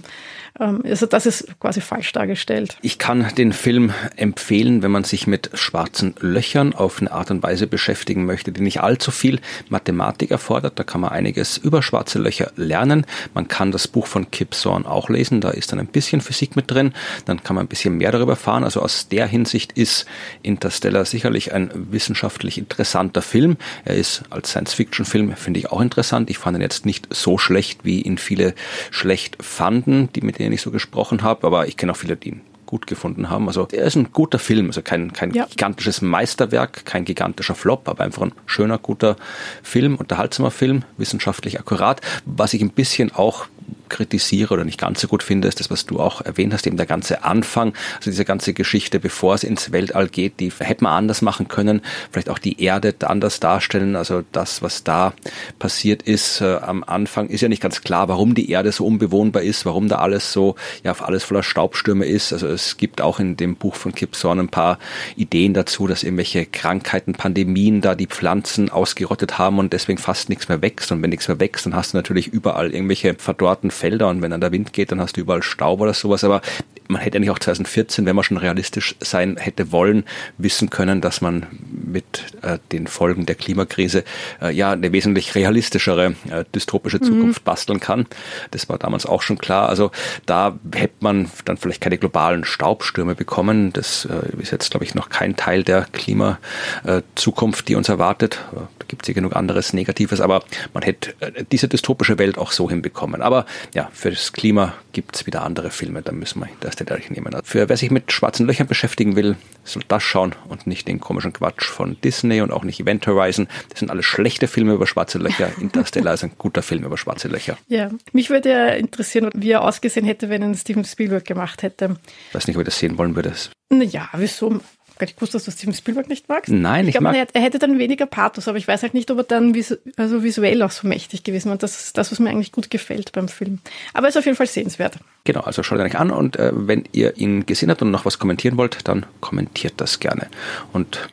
Ähm, also das ist quasi falsch dargestellt. Ich kann den Film empfehlen, wenn man sich mit schwarzen Löchern auf eine Art und Weise beschäftigen möchte, die nicht allzu viel Mathematik erfordert. Da kann man einiges über schwarze Löcher lernen. Man kann das Buch von Kip Thorne auch lesen. Da ist dann ein bisschen Physik mit drin. Dann kann man ein bisschen mehr darüber erfahren. Also aus der Hinsicht ist Interstellar sicherlich ein wissenschaftlich interessanter Film. Er ist als Science-Fiction-Film, finde ich, auch interessant. Ich fand ihn jetzt nicht so schlecht, wie ihn viele schlecht fanden, die mit denen ich so gesprochen habe, aber ich kenne auch viele, die ihn gut gefunden haben. Also er ist ein guter Film, also kein, kein ja. gigantisches Meisterwerk, kein gigantischer Flop, aber einfach ein schöner, guter Film, unterhaltsamer Film, wissenschaftlich akkurat. Was ich ein bisschen auch kritisiere oder nicht ganz so gut finde, ist das, was du auch erwähnt hast, eben der ganze Anfang, also diese ganze Geschichte, bevor es ins Weltall geht, die hätte man anders machen können, vielleicht auch die Erde anders darstellen, also das, was da passiert ist äh, am Anfang, ist ja nicht ganz klar, warum die Erde so unbewohnbar ist, warum da alles so, ja, alles voller Staubstürme ist, also es gibt auch in dem Buch von Kip Thorne ein paar Ideen dazu, dass irgendwelche Krankheiten, Pandemien da die Pflanzen ausgerottet haben und deswegen fast nichts mehr wächst. Und wenn nichts mehr wächst, dann hast du natürlich überall irgendwelche verdorrten Felder und wenn dann der Wind geht, dann hast du überall Staub oder sowas. Aber man hätte eigentlich auch 2014, wenn man schon realistisch sein hätte wollen, wissen können, dass man mit äh, den Folgen der Klimakrise äh, ja eine wesentlich realistischere äh, dystopische mhm. Zukunft mhm. basteln kann. Das war damals auch schon klar. Also da hätte man dann vielleicht keine globalen Staubstürme bekommen. Das äh, ist jetzt, glaube ich, noch kein Teil der Klimazukunft, die uns erwartet. Da gibt es ja genug anderes Negatives, aber man hätte äh, diese dystopische Welt auch so hinbekommen. Aber ja, für das Klima gibt es wieder andere Filme, da müssen wir das Detail nehmen. Für wer sich mit schwarzen Löchern beschäftigen will, soll das schauen und nicht den komischen Quatsch von Disney und auch nicht Event Horizon. Das sind alles schlechte Filme über schwarze Löcher. Interstellar ist ein guter Film über schwarze Löcher. Ja, mich würde ja interessieren, wie er ausgesehen hätte, wenn ihn Steven Spielberg gemacht hätte. Ich weiß nicht, ob ich das sehen wollen würde. Naja, wieso? Gar nicht gewusst, dass du Steven Spielberg nicht magst. Nein, ich, ich glaube, er hätte dann weniger Pathos, aber ich weiß halt nicht, ob er dann visu also visuell auch so mächtig gewesen. Und das ist das, was mir eigentlich gut gefällt beim Film. Aber er ist auf jeden Fall sehenswert. Genau, also schaut euch an und äh, wenn ihr ihn gesehen habt und noch was kommentieren wollt, dann kommentiert das gerne. Und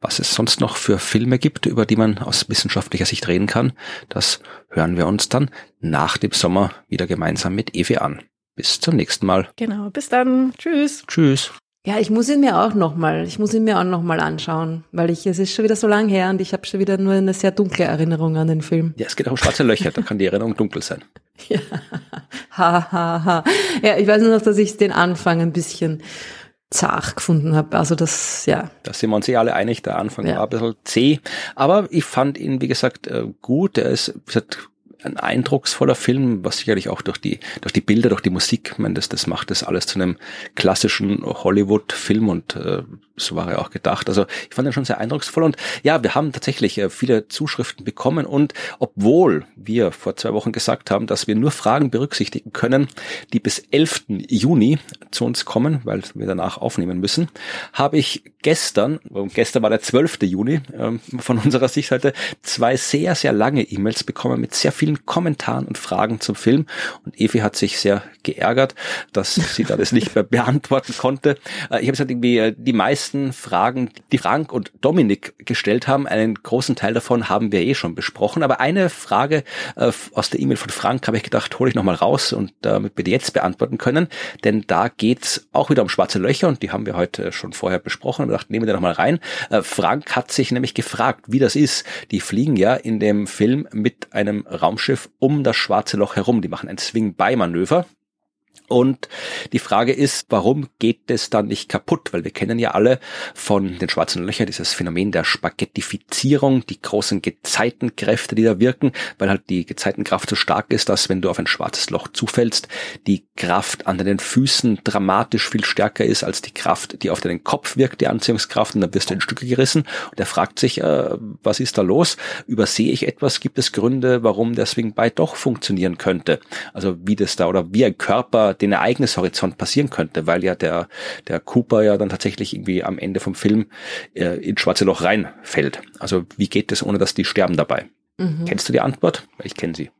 was es sonst noch für Filme gibt, über die man aus wissenschaftlicher Sicht reden kann, das hören wir uns dann nach dem Sommer wieder gemeinsam mit Evi an. Bis zum nächsten Mal. Genau, bis dann. Tschüss. Tschüss. Ja, ich muss ihn mir auch nochmal, ich muss ihn mir auch nochmal anschauen, weil ich, es ist schon wieder so lang her und ich habe schon wieder nur eine sehr dunkle Erinnerung an den Film. Ja, es geht auch um schwarze Löcher, da kann die Erinnerung dunkel sein. *laughs* Ja, ha, ha, ha. Ja, ich weiß nur noch, dass ich den Anfang ein bisschen zart gefunden habe. Also das, ja. Da sind wir uns eh alle einig, der Anfang ja. war ein bisschen zäh. Aber ich fand ihn, wie gesagt, äh, gut. Er ist, wie gesagt, ein eindrucksvoller Film, was sicherlich auch durch die, durch die Bilder, durch die Musik, ich meine, das, das macht das alles zu einem klassischen Hollywood-Film und äh, so war er auch gedacht. Also ich fand ihn schon sehr eindrucksvoll und ja, wir haben tatsächlich äh, viele Zuschriften bekommen und obwohl wir vor zwei Wochen gesagt haben, dass wir nur Fragen berücksichtigen können, die bis 11. Juni zu uns kommen, weil wir danach aufnehmen müssen, habe ich gestern, gestern war der 12. Juni, äh, von unserer Sicht heute, zwei sehr, sehr lange E-Mails bekommen mit sehr vielen Kommentaren und Fragen zum Film und Evi hat sich sehr geärgert, dass sie da das nicht mehr *laughs* beantworten konnte. Äh, ich habe gesagt, irgendwie äh, die meisten meisten Fragen, die Frank und Dominik gestellt haben, einen großen Teil davon haben wir eh schon besprochen. Aber eine Frage äh, aus der E-Mail von Frank habe ich gedacht, hole ich nochmal raus und damit wir die jetzt beantworten können. Denn da geht's auch wieder um schwarze Löcher und die haben wir heute schon vorher besprochen. Und wir dachten, nehmen wir nochmal rein. Äh, Frank hat sich nämlich gefragt, wie das ist. Die fliegen ja in dem Film mit einem Raumschiff um das schwarze Loch herum. Die machen ein Swing-By-Manöver. Und die Frage ist, warum geht es dann nicht kaputt? Weil wir kennen ja alle von den schwarzen Löchern dieses Phänomen der Spaghettifizierung, die großen Gezeitenkräfte, die da wirken, weil halt die Gezeitenkraft so stark ist, dass wenn du auf ein schwarzes Loch zufällst, die Kraft an deinen Füßen dramatisch viel stärker ist als die Kraft, die auf deinen Kopf wirkt, die Anziehungskraft, und dann wirst du in Stücke gerissen. Und er fragt sich, äh, was ist da los? Übersehe ich etwas? Gibt es Gründe, warum der Swing By doch funktionieren könnte? Also wie das da oder wie ein Körper den Ereignishorizont passieren könnte, weil ja der, der Cooper ja dann tatsächlich irgendwie am Ende vom Film äh, ins schwarze Loch reinfällt. Also wie geht es, ohne dass die sterben dabei? Mhm. Kennst du die Antwort? Ich kenne sie.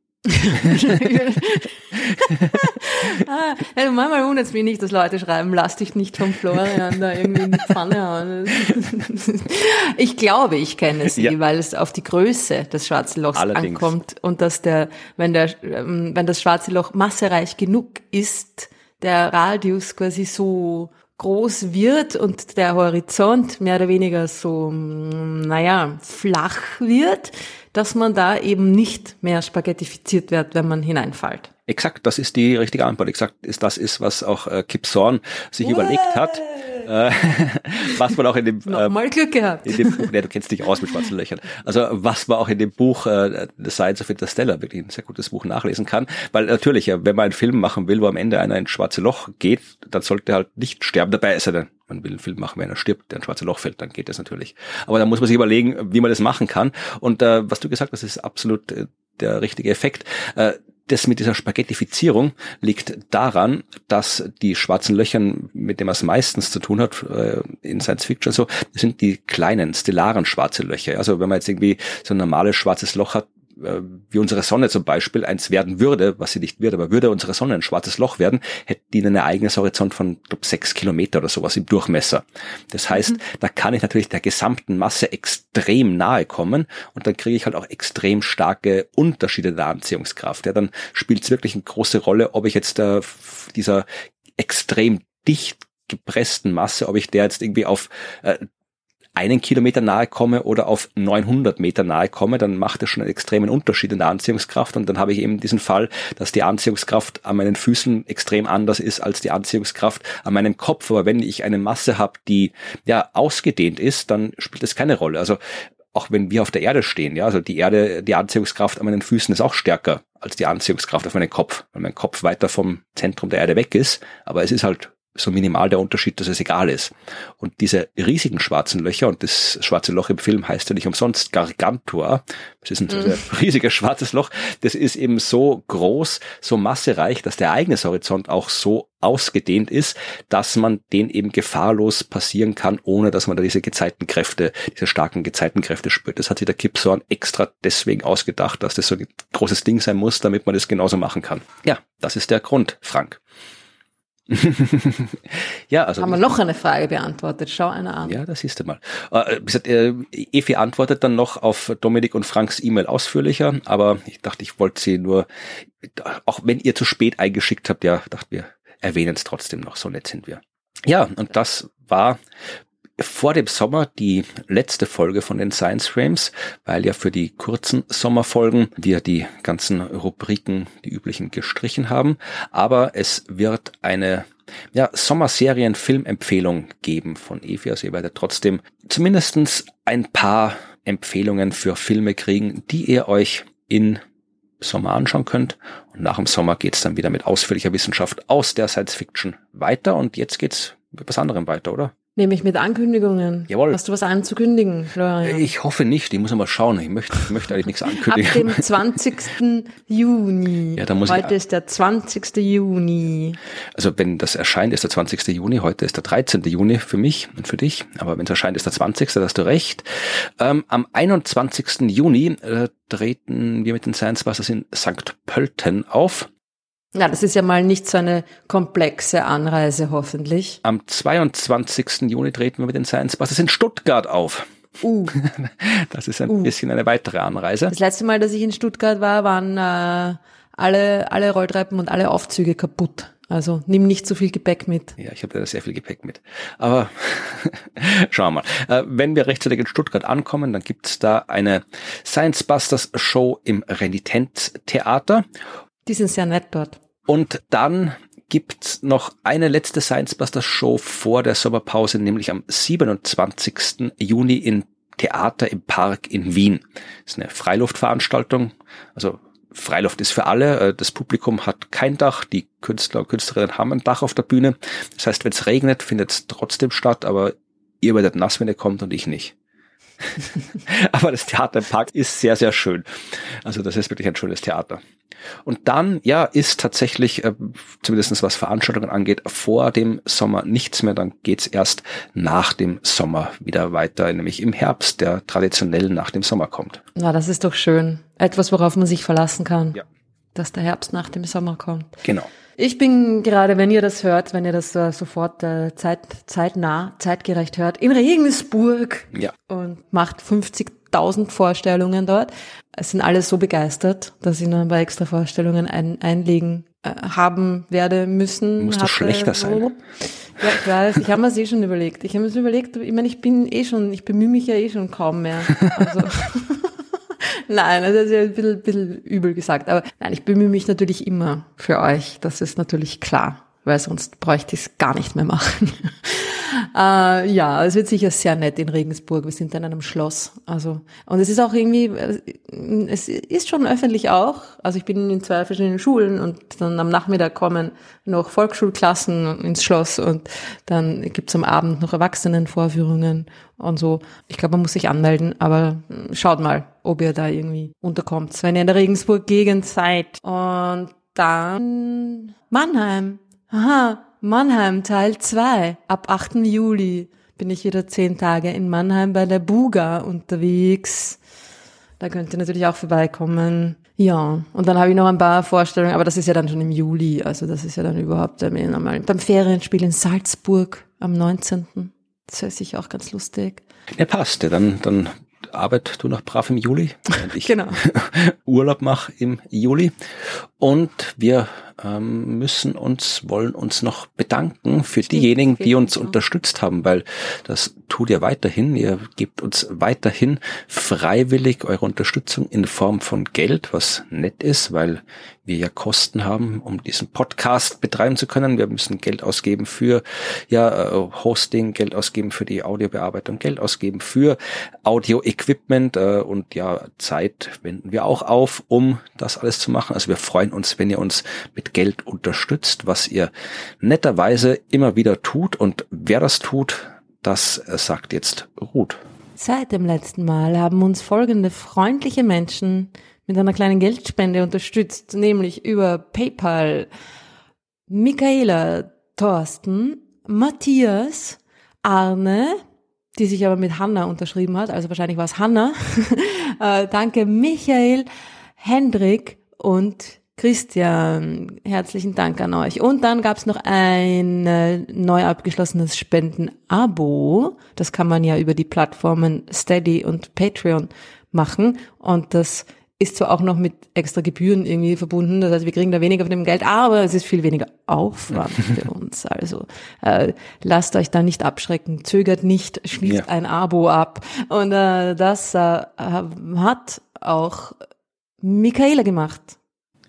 Ah, also manchmal wundert es mich nicht, dass Leute schreiben, lass dich nicht vom Florian da irgendwie in die Pfanne hauen. *laughs* ich glaube, ich kenne sie, ja. weil es auf die Größe des schwarzen Lochs Allerdings. ankommt und dass der, wenn der, ähm, wenn das schwarze Loch massereich genug ist, der Radius quasi so groß wird und der Horizont mehr oder weniger so, mm, naja, flach wird, dass man da eben nicht mehr spaghettifiziert wird, wenn man hineinfällt. Exakt, das ist die richtige Antwort. Exakt, ist das ist, was auch äh, Kip Thorne sich Uäh. überlegt hat. Äh, *laughs* was man auch in dem Nochmal ähm, Glück gehabt. In dem, ja, du kennst dich aus mit schwarzen Löchern. Also was man auch in dem Buch äh, The Science of Interstellar wirklich ein sehr gutes Buch nachlesen kann, weil natürlich, wenn man einen Film machen will, wo am Ende einer ins schwarze Loch geht, dann sollte er halt nicht sterben. Dabei ist er dann man will einen Film machen, wenn er stirbt, der ein schwarze Loch fällt, dann geht das natürlich. Aber da muss man sich überlegen, wie man das machen kann. Und äh, was du gesagt hast, ist absolut äh, der richtige Effekt. Äh, das mit dieser Spaghettifizierung liegt daran, dass die schwarzen Löcher, mit denen man es meistens zu tun hat äh, in Science Fiction, so sind die kleinen, stellaren schwarze Löcher. Also wenn man jetzt irgendwie so ein normales schwarzes Loch hat, äh, wie unsere Sonne zum Beispiel eins werden würde, was sie nicht wird, aber würde unsere Sonne ein schwarzes Loch werden, hätte die einen eigenes Horizont von glaub, sechs Kilometer oder sowas im Durchmesser. Das heißt, mhm. da kann ich natürlich der gesamten Masse extrem nahe kommen und dann kriege ich halt auch extrem starke Unterschiede der Anziehungskraft. Ja, dann spielt es wirklich eine große Rolle, ob ich jetzt äh, dieser extrem dicht gepressten Masse, ob ich der jetzt irgendwie auf äh, einen Kilometer nahe komme oder auf 900 Meter nahe komme, dann macht das schon einen extremen Unterschied in der Anziehungskraft. Und dann habe ich eben diesen Fall, dass die Anziehungskraft an meinen Füßen extrem anders ist als die Anziehungskraft an meinem Kopf. Aber wenn ich eine Masse habe, die ja ausgedehnt ist, dann spielt das keine Rolle. Also auch wenn wir auf der Erde stehen, ja, also die Erde, die Anziehungskraft an meinen Füßen ist auch stärker als die Anziehungskraft auf meinen Kopf, weil mein Kopf weiter vom Zentrum der Erde weg ist, aber es ist halt so minimal der Unterschied, dass es egal ist. Und diese riesigen schwarzen Löcher, und das schwarze Loch im Film heißt ja nicht umsonst Gargantua, das ist ein mhm. riesiges schwarzes Loch, das ist eben so groß, so massereich, dass der eigene Horizont auch so ausgedehnt ist, dass man den eben gefahrlos passieren kann, ohne dass man da diese Gezeitenkräfte, diese starken Gezeitenkräfte spürt. Das hat sich der Kip Thorne extra deswegen ausgedacht, dass das so ein großes Ding sein muss, damit man das genauso machen kann. Ja, das ist der Grund, Frank. *laughs* ja, also. Haben wir noch eine Frage beantwortet? Schau einer an. Ja, das siehst du mal. Äh, äh, Efi antwortet dann noch auf Dominik und Franks E-Mail ausführlicher, aber ich dachte, ich wollte sie nur, auch wenn ihr zu spät eingeschickt habt, ja, dachte wir erwähnen es trotzdem noch, so nett sind wir. Ja, und das war vor dem Sommer die letzte Folge von den Science Frames, weil ja für die kurzen Sommerfolgen wir die ganzen Rubriken, die üblichen, gestrichen haben. Aber es wird eine ja, Sommerserien-Filmempfehlung geben von Evi. Also ihr werdet trotzdem zumindestens ein paar Empfehlungen für Filme kriegen, die ihr euch in Sommer anschauen könnt. Und nach dem Sommer geht's dann wieder mit ausführlicher Wissenschaft aus der Science Fiction weiter. Und jetzt geht's mit was anderem weiter, oder? Nämlich mit Ankündigungen. Jawohl. Hast du was anzukündigen, Florian? Ich hoffe nicht. Ich muss mal schauen. Ich möchte, ich möchte eigentlich nichts ankündigen. Ab dem *laughs* 20. Juni. Ja, da muss Heute ich, ist der 20. Juni. Also wenn das erscheint, ist der 20. Juni. Heute ist der 13. Juni für mich und für dich. Aber wenn es erscheint, ist der 20. Da hast du recht. Ähm, am 21. Juni äh, treten wir mit den Science Busters in St. Pölten auf. Ja, das ist ja mal nicht so eine komplexe Anreise, hoffentlich. Am 22. Juni treten wir mit den Science Busters in Stuttgart auf. Uh. *laughs* Das ist ein uh. bisschen eine weitere Anreise. Das letzte Mal, dass ich in Stuttgart war, waren äh, alle, alle Rolltreppen und alle Aufzüge kaputt. Also nimm nicht so viel Gepäck mit. Ja, ich habe da sehr viel Gepäck mit. Aber *laughs* schauen wir mal. Äh, wenn wir rechtzeitig in Stuttgart ankommen, dann gibt's da eine Science Busters Show im Renitenz Theater. Die sind sehr nett dort. Und dann gibt's noch eine letzte Science Buster Show vor der Sommerpause, nämlich am 27. Juni in Theater im Park in Wien. Das ist eine Freiluftveranstaltung. Also Freiluft ist für alle. Äh, das Publikum hat kein Dach. Die Künstler und Künstlerinnen haben ein Dach auf der Bühne. Das heißt, wenn es regnet, findet es trotzdem statt, aber ihr werdet nass, wenn ihr kommt und ich nicht. *laughs* Aber das Theater im Park ist sehr, sehr schön. Also das ist wirklich ein schönes Theater. Und dann, ja, ist tatsächlich, äh, zumindest was Veranstaltungen angeht, vor dem Sommer nichts mehr. Dann geht's erst nach dem Sommer wieder weiter, nämlich im Herbst, der traditionell nach dem Sommer kommt. Na, das ist doch schön. Etwas, worauf man sich verlassen kann. Ja. Dass der Herbst nach dem Sommer kommt. Genau. Ich bin gerade, wenn ihr das hört, wenn ihr das uh, sofort uh, zeit, zeitnah, zeitgerecht hört, in Regensburg ja. und macht 50.000 Vorstellungen dort. Es sind alle so begeistert, dass ich noch ein paar extra Vorstellungen ein, einlegen äh, haben werde müssen. Muss doch schlechter sein. Ja, ich weiß, ich habe mir das eh schon überlegt. Ich habe mir überlegt, ich meine, ich bin eh schon, ich bemühe mich ja eh schon kaum mehr. Also *laughs* *laughs* Nein, das ist ja ein bisschen, bisschen übel gesagt. Aber nein, ich bemühe mich natürlich immer für euch. Das ist natürlich klar, weil sonst bräuchte ich es gar nicht mehr machen. *laughs* äh, ja, es wird sicher sehr nett in Regensburg. Wir sind in einem Schloss. Also, und es ist auch irgendwie, äh, es ist schon öffentlich auch. Also ich bin in zwei verschiedenen Schulen und dann am Nachmittag kommen noch Volksschulklassen ins Schloss und dann gibt's am Abend noch Erwachsenenvorführungen und so. Ich glaube, man muss sich anmelden, aber hm, schaut mal, ob ihr da irgendwie unterkommt, wenn ihr in der Regensburg-Gegend seid. Und dann Mannheim. Aha, Mannheim Teil 2. Ab 8. Juli bin ich wieder zehn Tage in Mannheim bei der Buga unterwegs. Da könnt ihr natürlich auch vorbeikommen. Ja, und dann habe ich noch ein paar Vorstellungen, aber das ist ja dann schon im Juli, also das ist ja dann überhaupt einmal beim Ferienspiel in Salzburg am 19. Das wäre sicher auch ganz lustig. Ja, passt. Ja, dann, dann arbeit du noch brav im Juli. Ich *laughs* genau. *laughs* Urlaub mache im Juli. Und wir ähm, müssen uns, wollen uns noch bedanken für Stimmt, diejenigen, die uns genau. unterstützt haben, weil das tut ihr weiterhin. Ihr gebt uns weiterhin freiwillig eure Unterstützung in Form von Geld, was nett ist, weil wir ja Kosten haben, um diesen Podcast betreiben zu können. Wir müssen Geld ausgeben für ja äh, Hosting, Geld ausgeben für die Audiobearbeitung, Geld ausgeben für Audio-Equipment äh, und ja Zeit wenden wir auch auf, um das alles zu machen. Also wir freuen uns, wenn ihr uns mit Geld unterstützt, was ihr netterweise immer wieder tut. Und wer das tut, das sagt jetzt Ruth. Seit dem letzten Mal haben uns folgende freundliche Menschen mit einer kleinen Geldspende unterstützt, nämlich über PayPal Michaela Thorsten, Matthias, Arne, die sich aber mit Hanna unterschrieben hat, also wahrscheinlich war es Hanna. *laughs* äh, danke Michael, Hendrik und Christian, herzlichen Dank an euch. Und dann gab es noch ein äh, neu abgeschlossenes Spenden-Abo. Das kann man ja über die Plattformen Steady und Patreon machen. Und das ist zwar auch noch mit extra Gebühren irgendwie verbunden, das heißt, wir kriegen da weniger von dem Geld, aber es ist viel weniger Aufwand *laughs* für uns. Also äh, lasst euch da nicht abschrecken, zögert nicht, schließt ja. ein Abo ab. Und äh, das äh, hat auch Michaela gemacht.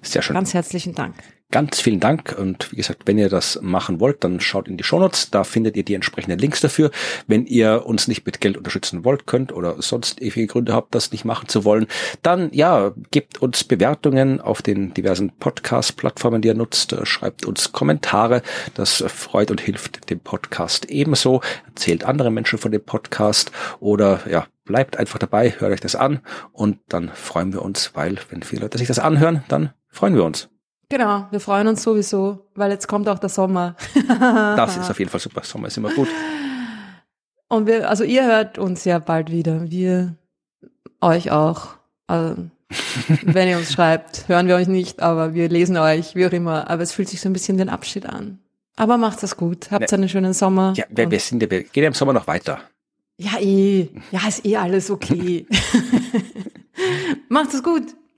Sehr schön. Ganz herzlichen Dank. Ganz vielen Dank. Und wie gesagt, wenn ihr das machen wollt, dann schaut in die Shownotes, da findet ihr die entsprechenden Links dafür. Wenn ihr uns nicht mit Geld unterstützen wollt, könnt oder sonst ewige Gründe habt, das nicht machen zu wollen, dann ja, gebt uns Bewertungen auf den diversen Podcast-Plattformen, die ihr nutzt, schreibt uns Kommentare, das freut und hilft dem Podcast ebenso, erzählt andere Menschen von dem Podcast. Oder ja, bleibt einfach dabei, hört euch das an. Und dann freuen wir uns, weil wenn viele Leute sich das anhören, dann freuen wir uns. Genau, wir freuen uns sowieso, weil jetzt kommt auch der Sommer. *laughs* das ist auf jeden Fall super. Sommer ist immer gut. Und wir, also ihr hört uns ja bald wieder. Wir euch auch. Also, *laughs* wenn ihr uns schreibt, hören wir euch nicht, aber wir lesen euch, wie auch immer. Aber es fühlt sich so ein bisschen den Abschied an. Aber macht es gut. Habt ne, einen schönen Sommer. Ja, wir, wir sind, wir gehen ja im Sommer noch weiter. Ja, eh. Ja, ist eh alles okay. *laughs* macht es gut.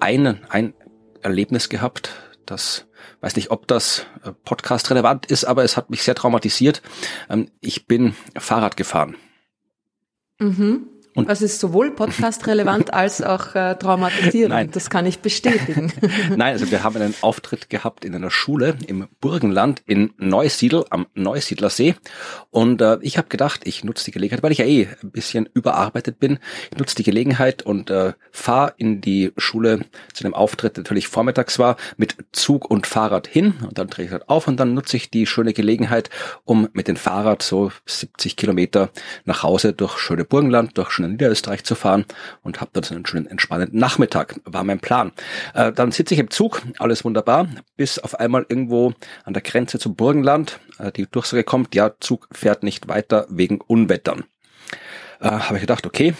Ein, ein Erlebnis gehabt, das weiß nicht, ob das äh, Podcast relevant ist, aber es hat mich sehr traumatisiert. Ähm, ich bin Fahrrad gefahren. Mhm. Und Was ist sowohl podcast-relevant *laughs* als auch äh, traumatisierend. Nein. Das kann ich bestätigen. *laughs* Nein, also wir haben einen Auftritt gehabt in einer Schule im Burgenland in Neusiedl am Neusiedlersee. Und äh, ich habe gedacht, ich nutze die Gelegenheit, weil ich ja eh ein bisschen überarbeitet bin. Ich nutze die Gelegenheit und äh, fahre in die Schule zu einem Auftritt, der natürlich vormittags war, mit Zug und Fahrrad hin. Und dann drehe ich halt auf und dann nutze ich die schöne Gelegenheit, um mit dem Fahrrad so 70 Kilometer nach Hause durch schöne Burgenland, durch schöne Niederösterreich zu fahren und habe dort einen schönen entspannenden Nachmittag, war mein Plan. Äh, dann sitze ich im Zug, alles wunderbar, bis auf einmal irgendwo an der Grenze zum Burgenland äh, die Durchsage kommt, ja, Zug fährt nicht weiter wegen Unwettern. Äh, habe ich gedacht, okay,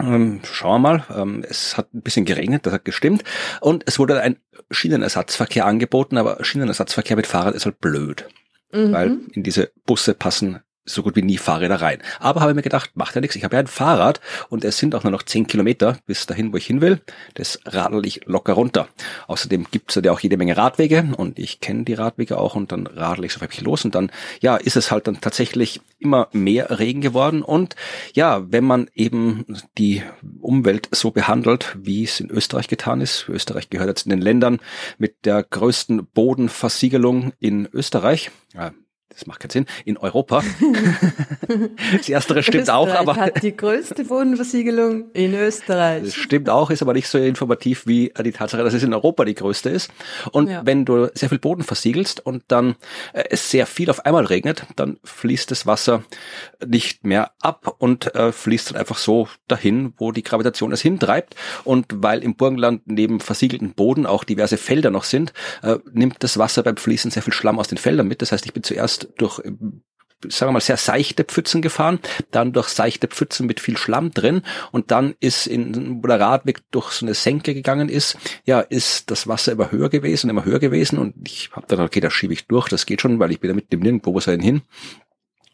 Ähm, schauen wir mal. Ähm, es hat ein bisschen geregnet, das hat gestimmt. Und es wurde ein Schienenersatzverkehr angeboten, aber Schienenersatzverkehr mit Fahrrad ist halt blöd. Mhm. Weil in diese Busse passen so gut wie nie Fahrräder rein. Aber habe mir gedacht, macht ja nichts, ich habe ja ein Fahrrad und es sind auch nur noch zehn Kilometer bis dahin, wo ich hin will. Das radel ich locker runter. Außerdem gibt's ja auch jede Menge Radwege und ich kenne die Radwege auch und dann radel ich so häufig los und dann, ja, ist es halt dann tatsächlich immer mehr Regen geworden und ja, wenn man eben die Umwelt so behandelt, wie es in Österreich getan ist, Österreich gehört jetzt in den Ländern mit der größten Bodenversiegelung in Österreich, das macht keinen Sinn, in Europa. *laughs* das erstere stimmt Österreich auch, aber. hat die größte Bodenversiegelung in Österreich. Das stimmt auch, ist aber nicht so informativ wie die Tatsache, dass es in Europa die größte ist. Und ja. wenn du sehr viel Boden versiegelst und dann äh, es sehr viel auf einmal regnet, dann fließt das Wasser nicht mehr ab und äh, fließt dann einfach so dahin, wo die Gravitation es hintreibt. Und weil im Burgenland neben versiegelten Boden auch diverse Felder noch sind, äh, nimmt das Wasser beim Fließen sehr viel Schlamm aus den Feldern mit. Das heißt, ich bin zuerst durch sagen wir mal, sehr seichte Pfützen gefahren, dann durch seichte Pfützen mit viel Schlamm drin und dann ist in, wo der Radweg durch so eine Senke gegangen ist, ja, ist das Wasser immer höher gewesen, immer höher gewesen und ich habe dann, okay, da schiebe ich durch, das geht schon, weil ich bin da mit dem nirgendwo, ich hin?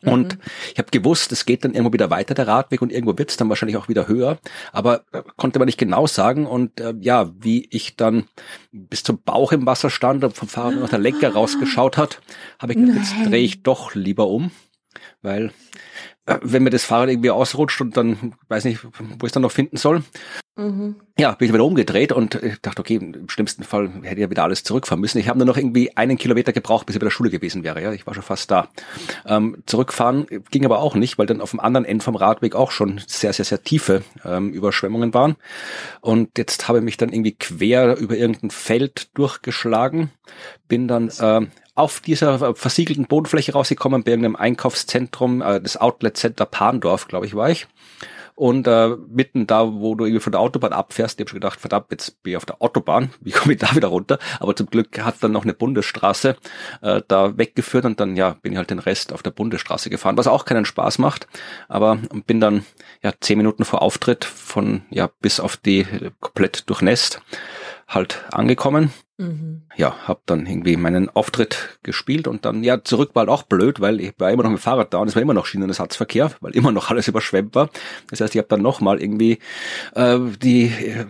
Und mhm. ich habe gewusst, es geht dann irgendwo wieder weiter der Radweg und irgendwo wird's dann wahrscheinlich auch wieder höher, aber äh, konnte man nicht genau sagen. Und äh, ja, wie ich dann bis zum Bauch im Wasser stand und vom Fahrrad noch der Lenker rausgeschaut hat, habe ich gedacht, jetzt drehe ich doch lieber um, weil wenn mir das Fahrrad irgendwie ausrutscht und dann weiß nicht, wo ich es dann noch finden soll. Mhm. Ja, bin ich wieder umgedreht und ich dachte, okay, im schlimmsten Fall hätte ich ja wieder alles zurückfahren müssen. Ich habe nur noch irgendwie einen Kilometer gebraucht, bis ich bei der Schule gewesen wäre. Ja, ich war schon fast da. Ähm, zurückfahren ging aber auch nicht, weil dann auf dem anderen Ende vom Radweg auch schon sehr, sehr, sehr tiefe ähm, Überschwemmungen waren. Und jetzt habe ich mich dann irgendwie quer über irgendein Feld durchgeschlagen, bin dann äh, auf dieser versiegelten Bodenfläche rausgekommen, bei irgendeinem Einkaufszentrum, äh, das Outlet Center Pandorf, glaube ich, war ich. Und äh, mitten da, wo du irgendwie von der Autobahn abfährst, ich habe schon gedacht, verdammt, jetzt bin ich auf der Autobahn, *laughs* wie komme ich da wieder runter? Aber zum Glück hat dann noch eine Bundesstraße äh, da weggeführt und dann ja bin ich halt den Rest auf der Bundesstraße gefahren, was auch keinen Spaß macht. Aber bin dann ja zehn Minuten vor Auftritt von ja bis auf die äh, komplett durchnässt halt angekommen. Mhm. Ja, habe dann irgendwie meinen Auftritt gespielt und dann, ja, zurück war halt auch blöd, weil ich war immer noch mit dem Fahrrad da und es war immer noch Schienenersatzverkehr, weil immer noch alles überschwemmt war. Das heißt, ich habe dann nochmal irgendwie äh, die, äh,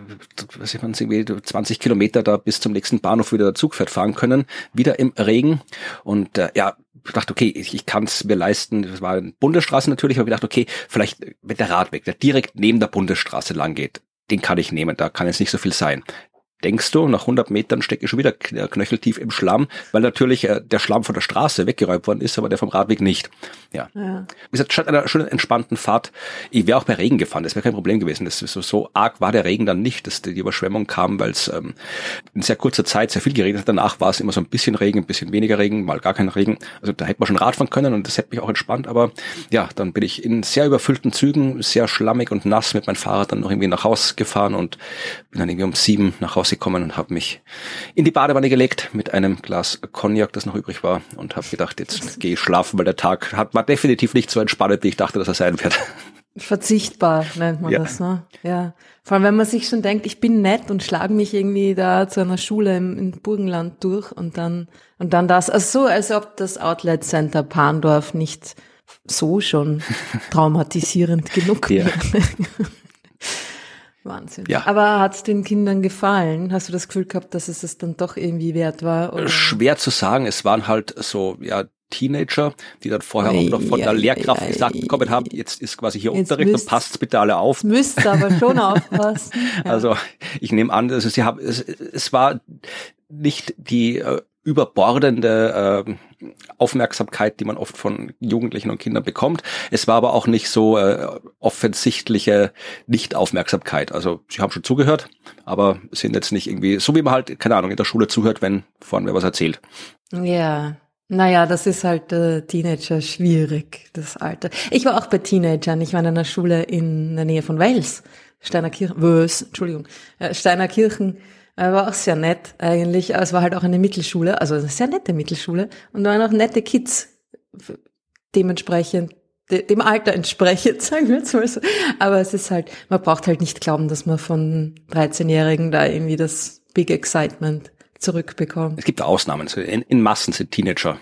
was ich meine, irgendwie 20 Kilometer da bis zum nächsten Bahnhof wieder der Zug fährt fahren können, wieder im Regen und äh, ja, ich dachte, okay, ich, ich kann es mir leisten. Das war eine Bundesstraße natürlich, aber ich dachte, okay, vielleicht wenn der Radweg, der direkt neben der Bundesstraße lang geht, den kann ich nehmen, da kann jetzt nicht so viel sein denkst du, nach 100 Metern stecke ich schon wieder knöcheltief im Schlamm, weil natürlich äh, der Schlamm von der Straße weggeräumt worden ist, aber der vom Radweg nicht. Ja. ja. Wie gesagt, statt einer schönen entspannten Fahrt, ich wäre auch bei Regen gefahren, das wäre kein Problem gewesen. Das ist so, so arg war der Regen dann nicht, dass die Überschwemmung kam, weil es ähm, in sehr kurzer Zeit sehr viel geregnet hat. Danach war es immer so ein bisschen Regen, ein bisschen weniger Regen, mal gar kein Regen. Also da hätte man schon Radfahren können und das hätte mich auch entspannt, aber ja, dann bin ich in sehr überfüllten Zügen, sehr schlammig und nass mit meinem Fahrrad dann noch irgendwie nach Haus gefahren und bin dann irgendwie um sieben nach Hause gekommen und habe mich in die Badewanne gelegt mit einem Glas Cognac, das noch übrig war und habe gedacht, jetzt gehe ich schlafen, weil der Tag hat, war definitiv nicht so entspannt, wie ich dachte, dass er sein wird. Verzichtbar nennt man ja. das, ne? Ja. Vor allem, wenn man sich schon denkt, ich bin nett und schlage mich irgendwie da zu einer Schule im, im Burgenland durch und dann, und dann das, also so, als ob das Outlet Center Pandorf nicht so schon *laughs* traumatisierend genug wäre. Wahnsinn. Ja. Aber hat es den Kindern gefallen? Hast du das Gefühl gehabt, dass es es dann doch irgendwie wert war? Oder? Schwer zu sagen. Es waren halt so, ja, Teenager, die dann vorher auch noch von der Lehrkraft gesagt bekommen haben, jetzt ist quasi hier jetzt Unterricht und passt bitte alle auf. Müsst aber schon *laughs* aufpassen. Ja. Also ich nehme an, also sie haben, es, es war nicht die äh, überbordende äh, Aufmerksamkeit, die man oft von Jugendlichen und Kindern bekommt. Es war aber auch nicht so äh, offensichtliche Nichtaufmerksamkeit. Also sie haben schon zugehört, aber sind jetzt nicht irgendwie, so wie man halt, keine Ahnung, in der Schule zuhört, wenn vorne wer was erzählt. Ja. Naja, das ist halt äh, Teenager schwierig, das Alter. Ich war auch bei Teenagern. Ich war in einer Schule in der Nähe von Wales. Steinerkirchen, Wös, Entschuldigung, äh, Steinerkirchen war auch sehr nett eigentlich. Es war halt auch eine Mittelschule, also eine sehr nette Mittelschule. Und da waren auch nette Kids. Dementsprechend dem Alter entspreche, *laughs* sagen wir jetzt mal so. Aber es ist halt, man braucht halt nicht glauben, dass man von 13-Jährigen da irgendwie das Big Excitement zurückbekommt. Es gibt Ausnahmen. In, in Massen sind Teenager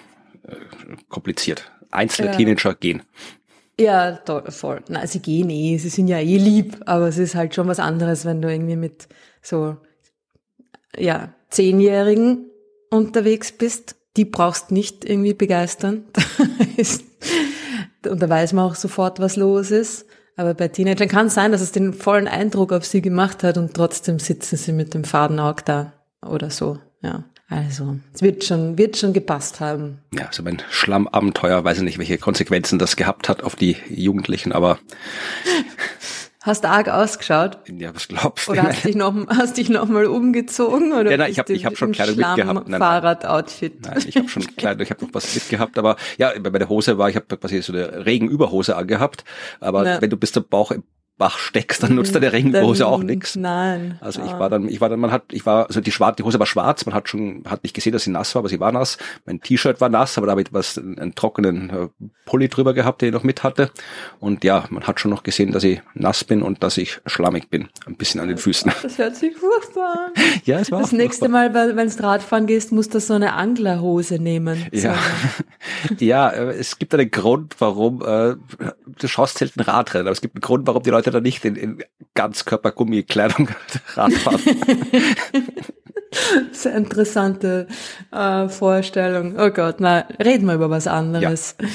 äh, kompliziert. Einzelne ja. Teenager gehen. Ja, toll, voll. Na, sie gehen eh, sie sind ja eh lieb, aber es ist halt schon was anderes, wenn du irgendwie mit so, ja, Zehnjährigen unterwegs bist. Die brauchst nicht irgendwie begeistern. *laughs* und da weiß man auch sofort, was los ist. Aber bei Teenagern kann es sein, dass es den vollen Eindruck auf sie gemacht hat und trotzdem sitzen sie mit dem Fadenauge da oder so. Ja. Also, es wird schon, wird schon gepasst haben. Ja, so also mein Schlammabenteuer, weiß ich nicht, welche Konsequenzen das gehabt hat auf die Jugendlichen, aber. *laughs* Hast arg ausgeschaut? Ja, was glaubst du? Oder hast dich noch, hast dich noch mal umgezogen? Oder ja, nein, ich habe ich hab schon Kleidung mitgehabt. Nein, Fahrradoutfit. Nein, ich habe schon Kleidung, ich habe noch was mitgehabt, aber ja, bei der Hose war, ich habe quasi so eine Regenüberhose angehabt, aber ja. wenn du bis zum Bauch Bach steckst, dann nutzt deine Regenhose auch nichts. Nein. Also ich war dann, ich war dann, man hat, ich war, also die schwarze, die Hose war schwarz, man hat schon, hat nicht gesehen, dass sie nass war, aber sie war nass. Mein T-Shirt war nass, aber da habe ich was, einen, einen trockenen äh, Pulli drüber gehabt, den ich noch mit hatte. Und ja, man hat schon noch gesehen, dass ich nass bin und dass ich schlammig bin. Ein bisschen an den Füßen. Das hört sich furchtbar an. *laughs* ja, es war Das nächste Mal, wenn du Radfahren gehst, musst du so eine Anglerhose nehmen. Ja. *laughs* ja, äh, es gibt einen Grund, warum, äh, du schaust selten Radrennen, aber es gibt einen Grund, warum die Leute da nicht in, in Ganzkörpergummikleidung *laughs* Radfahren. *laughs* Sehr interessante äh, Vorstellung. Oh Gott, na, reden wir über was anderes. Ja.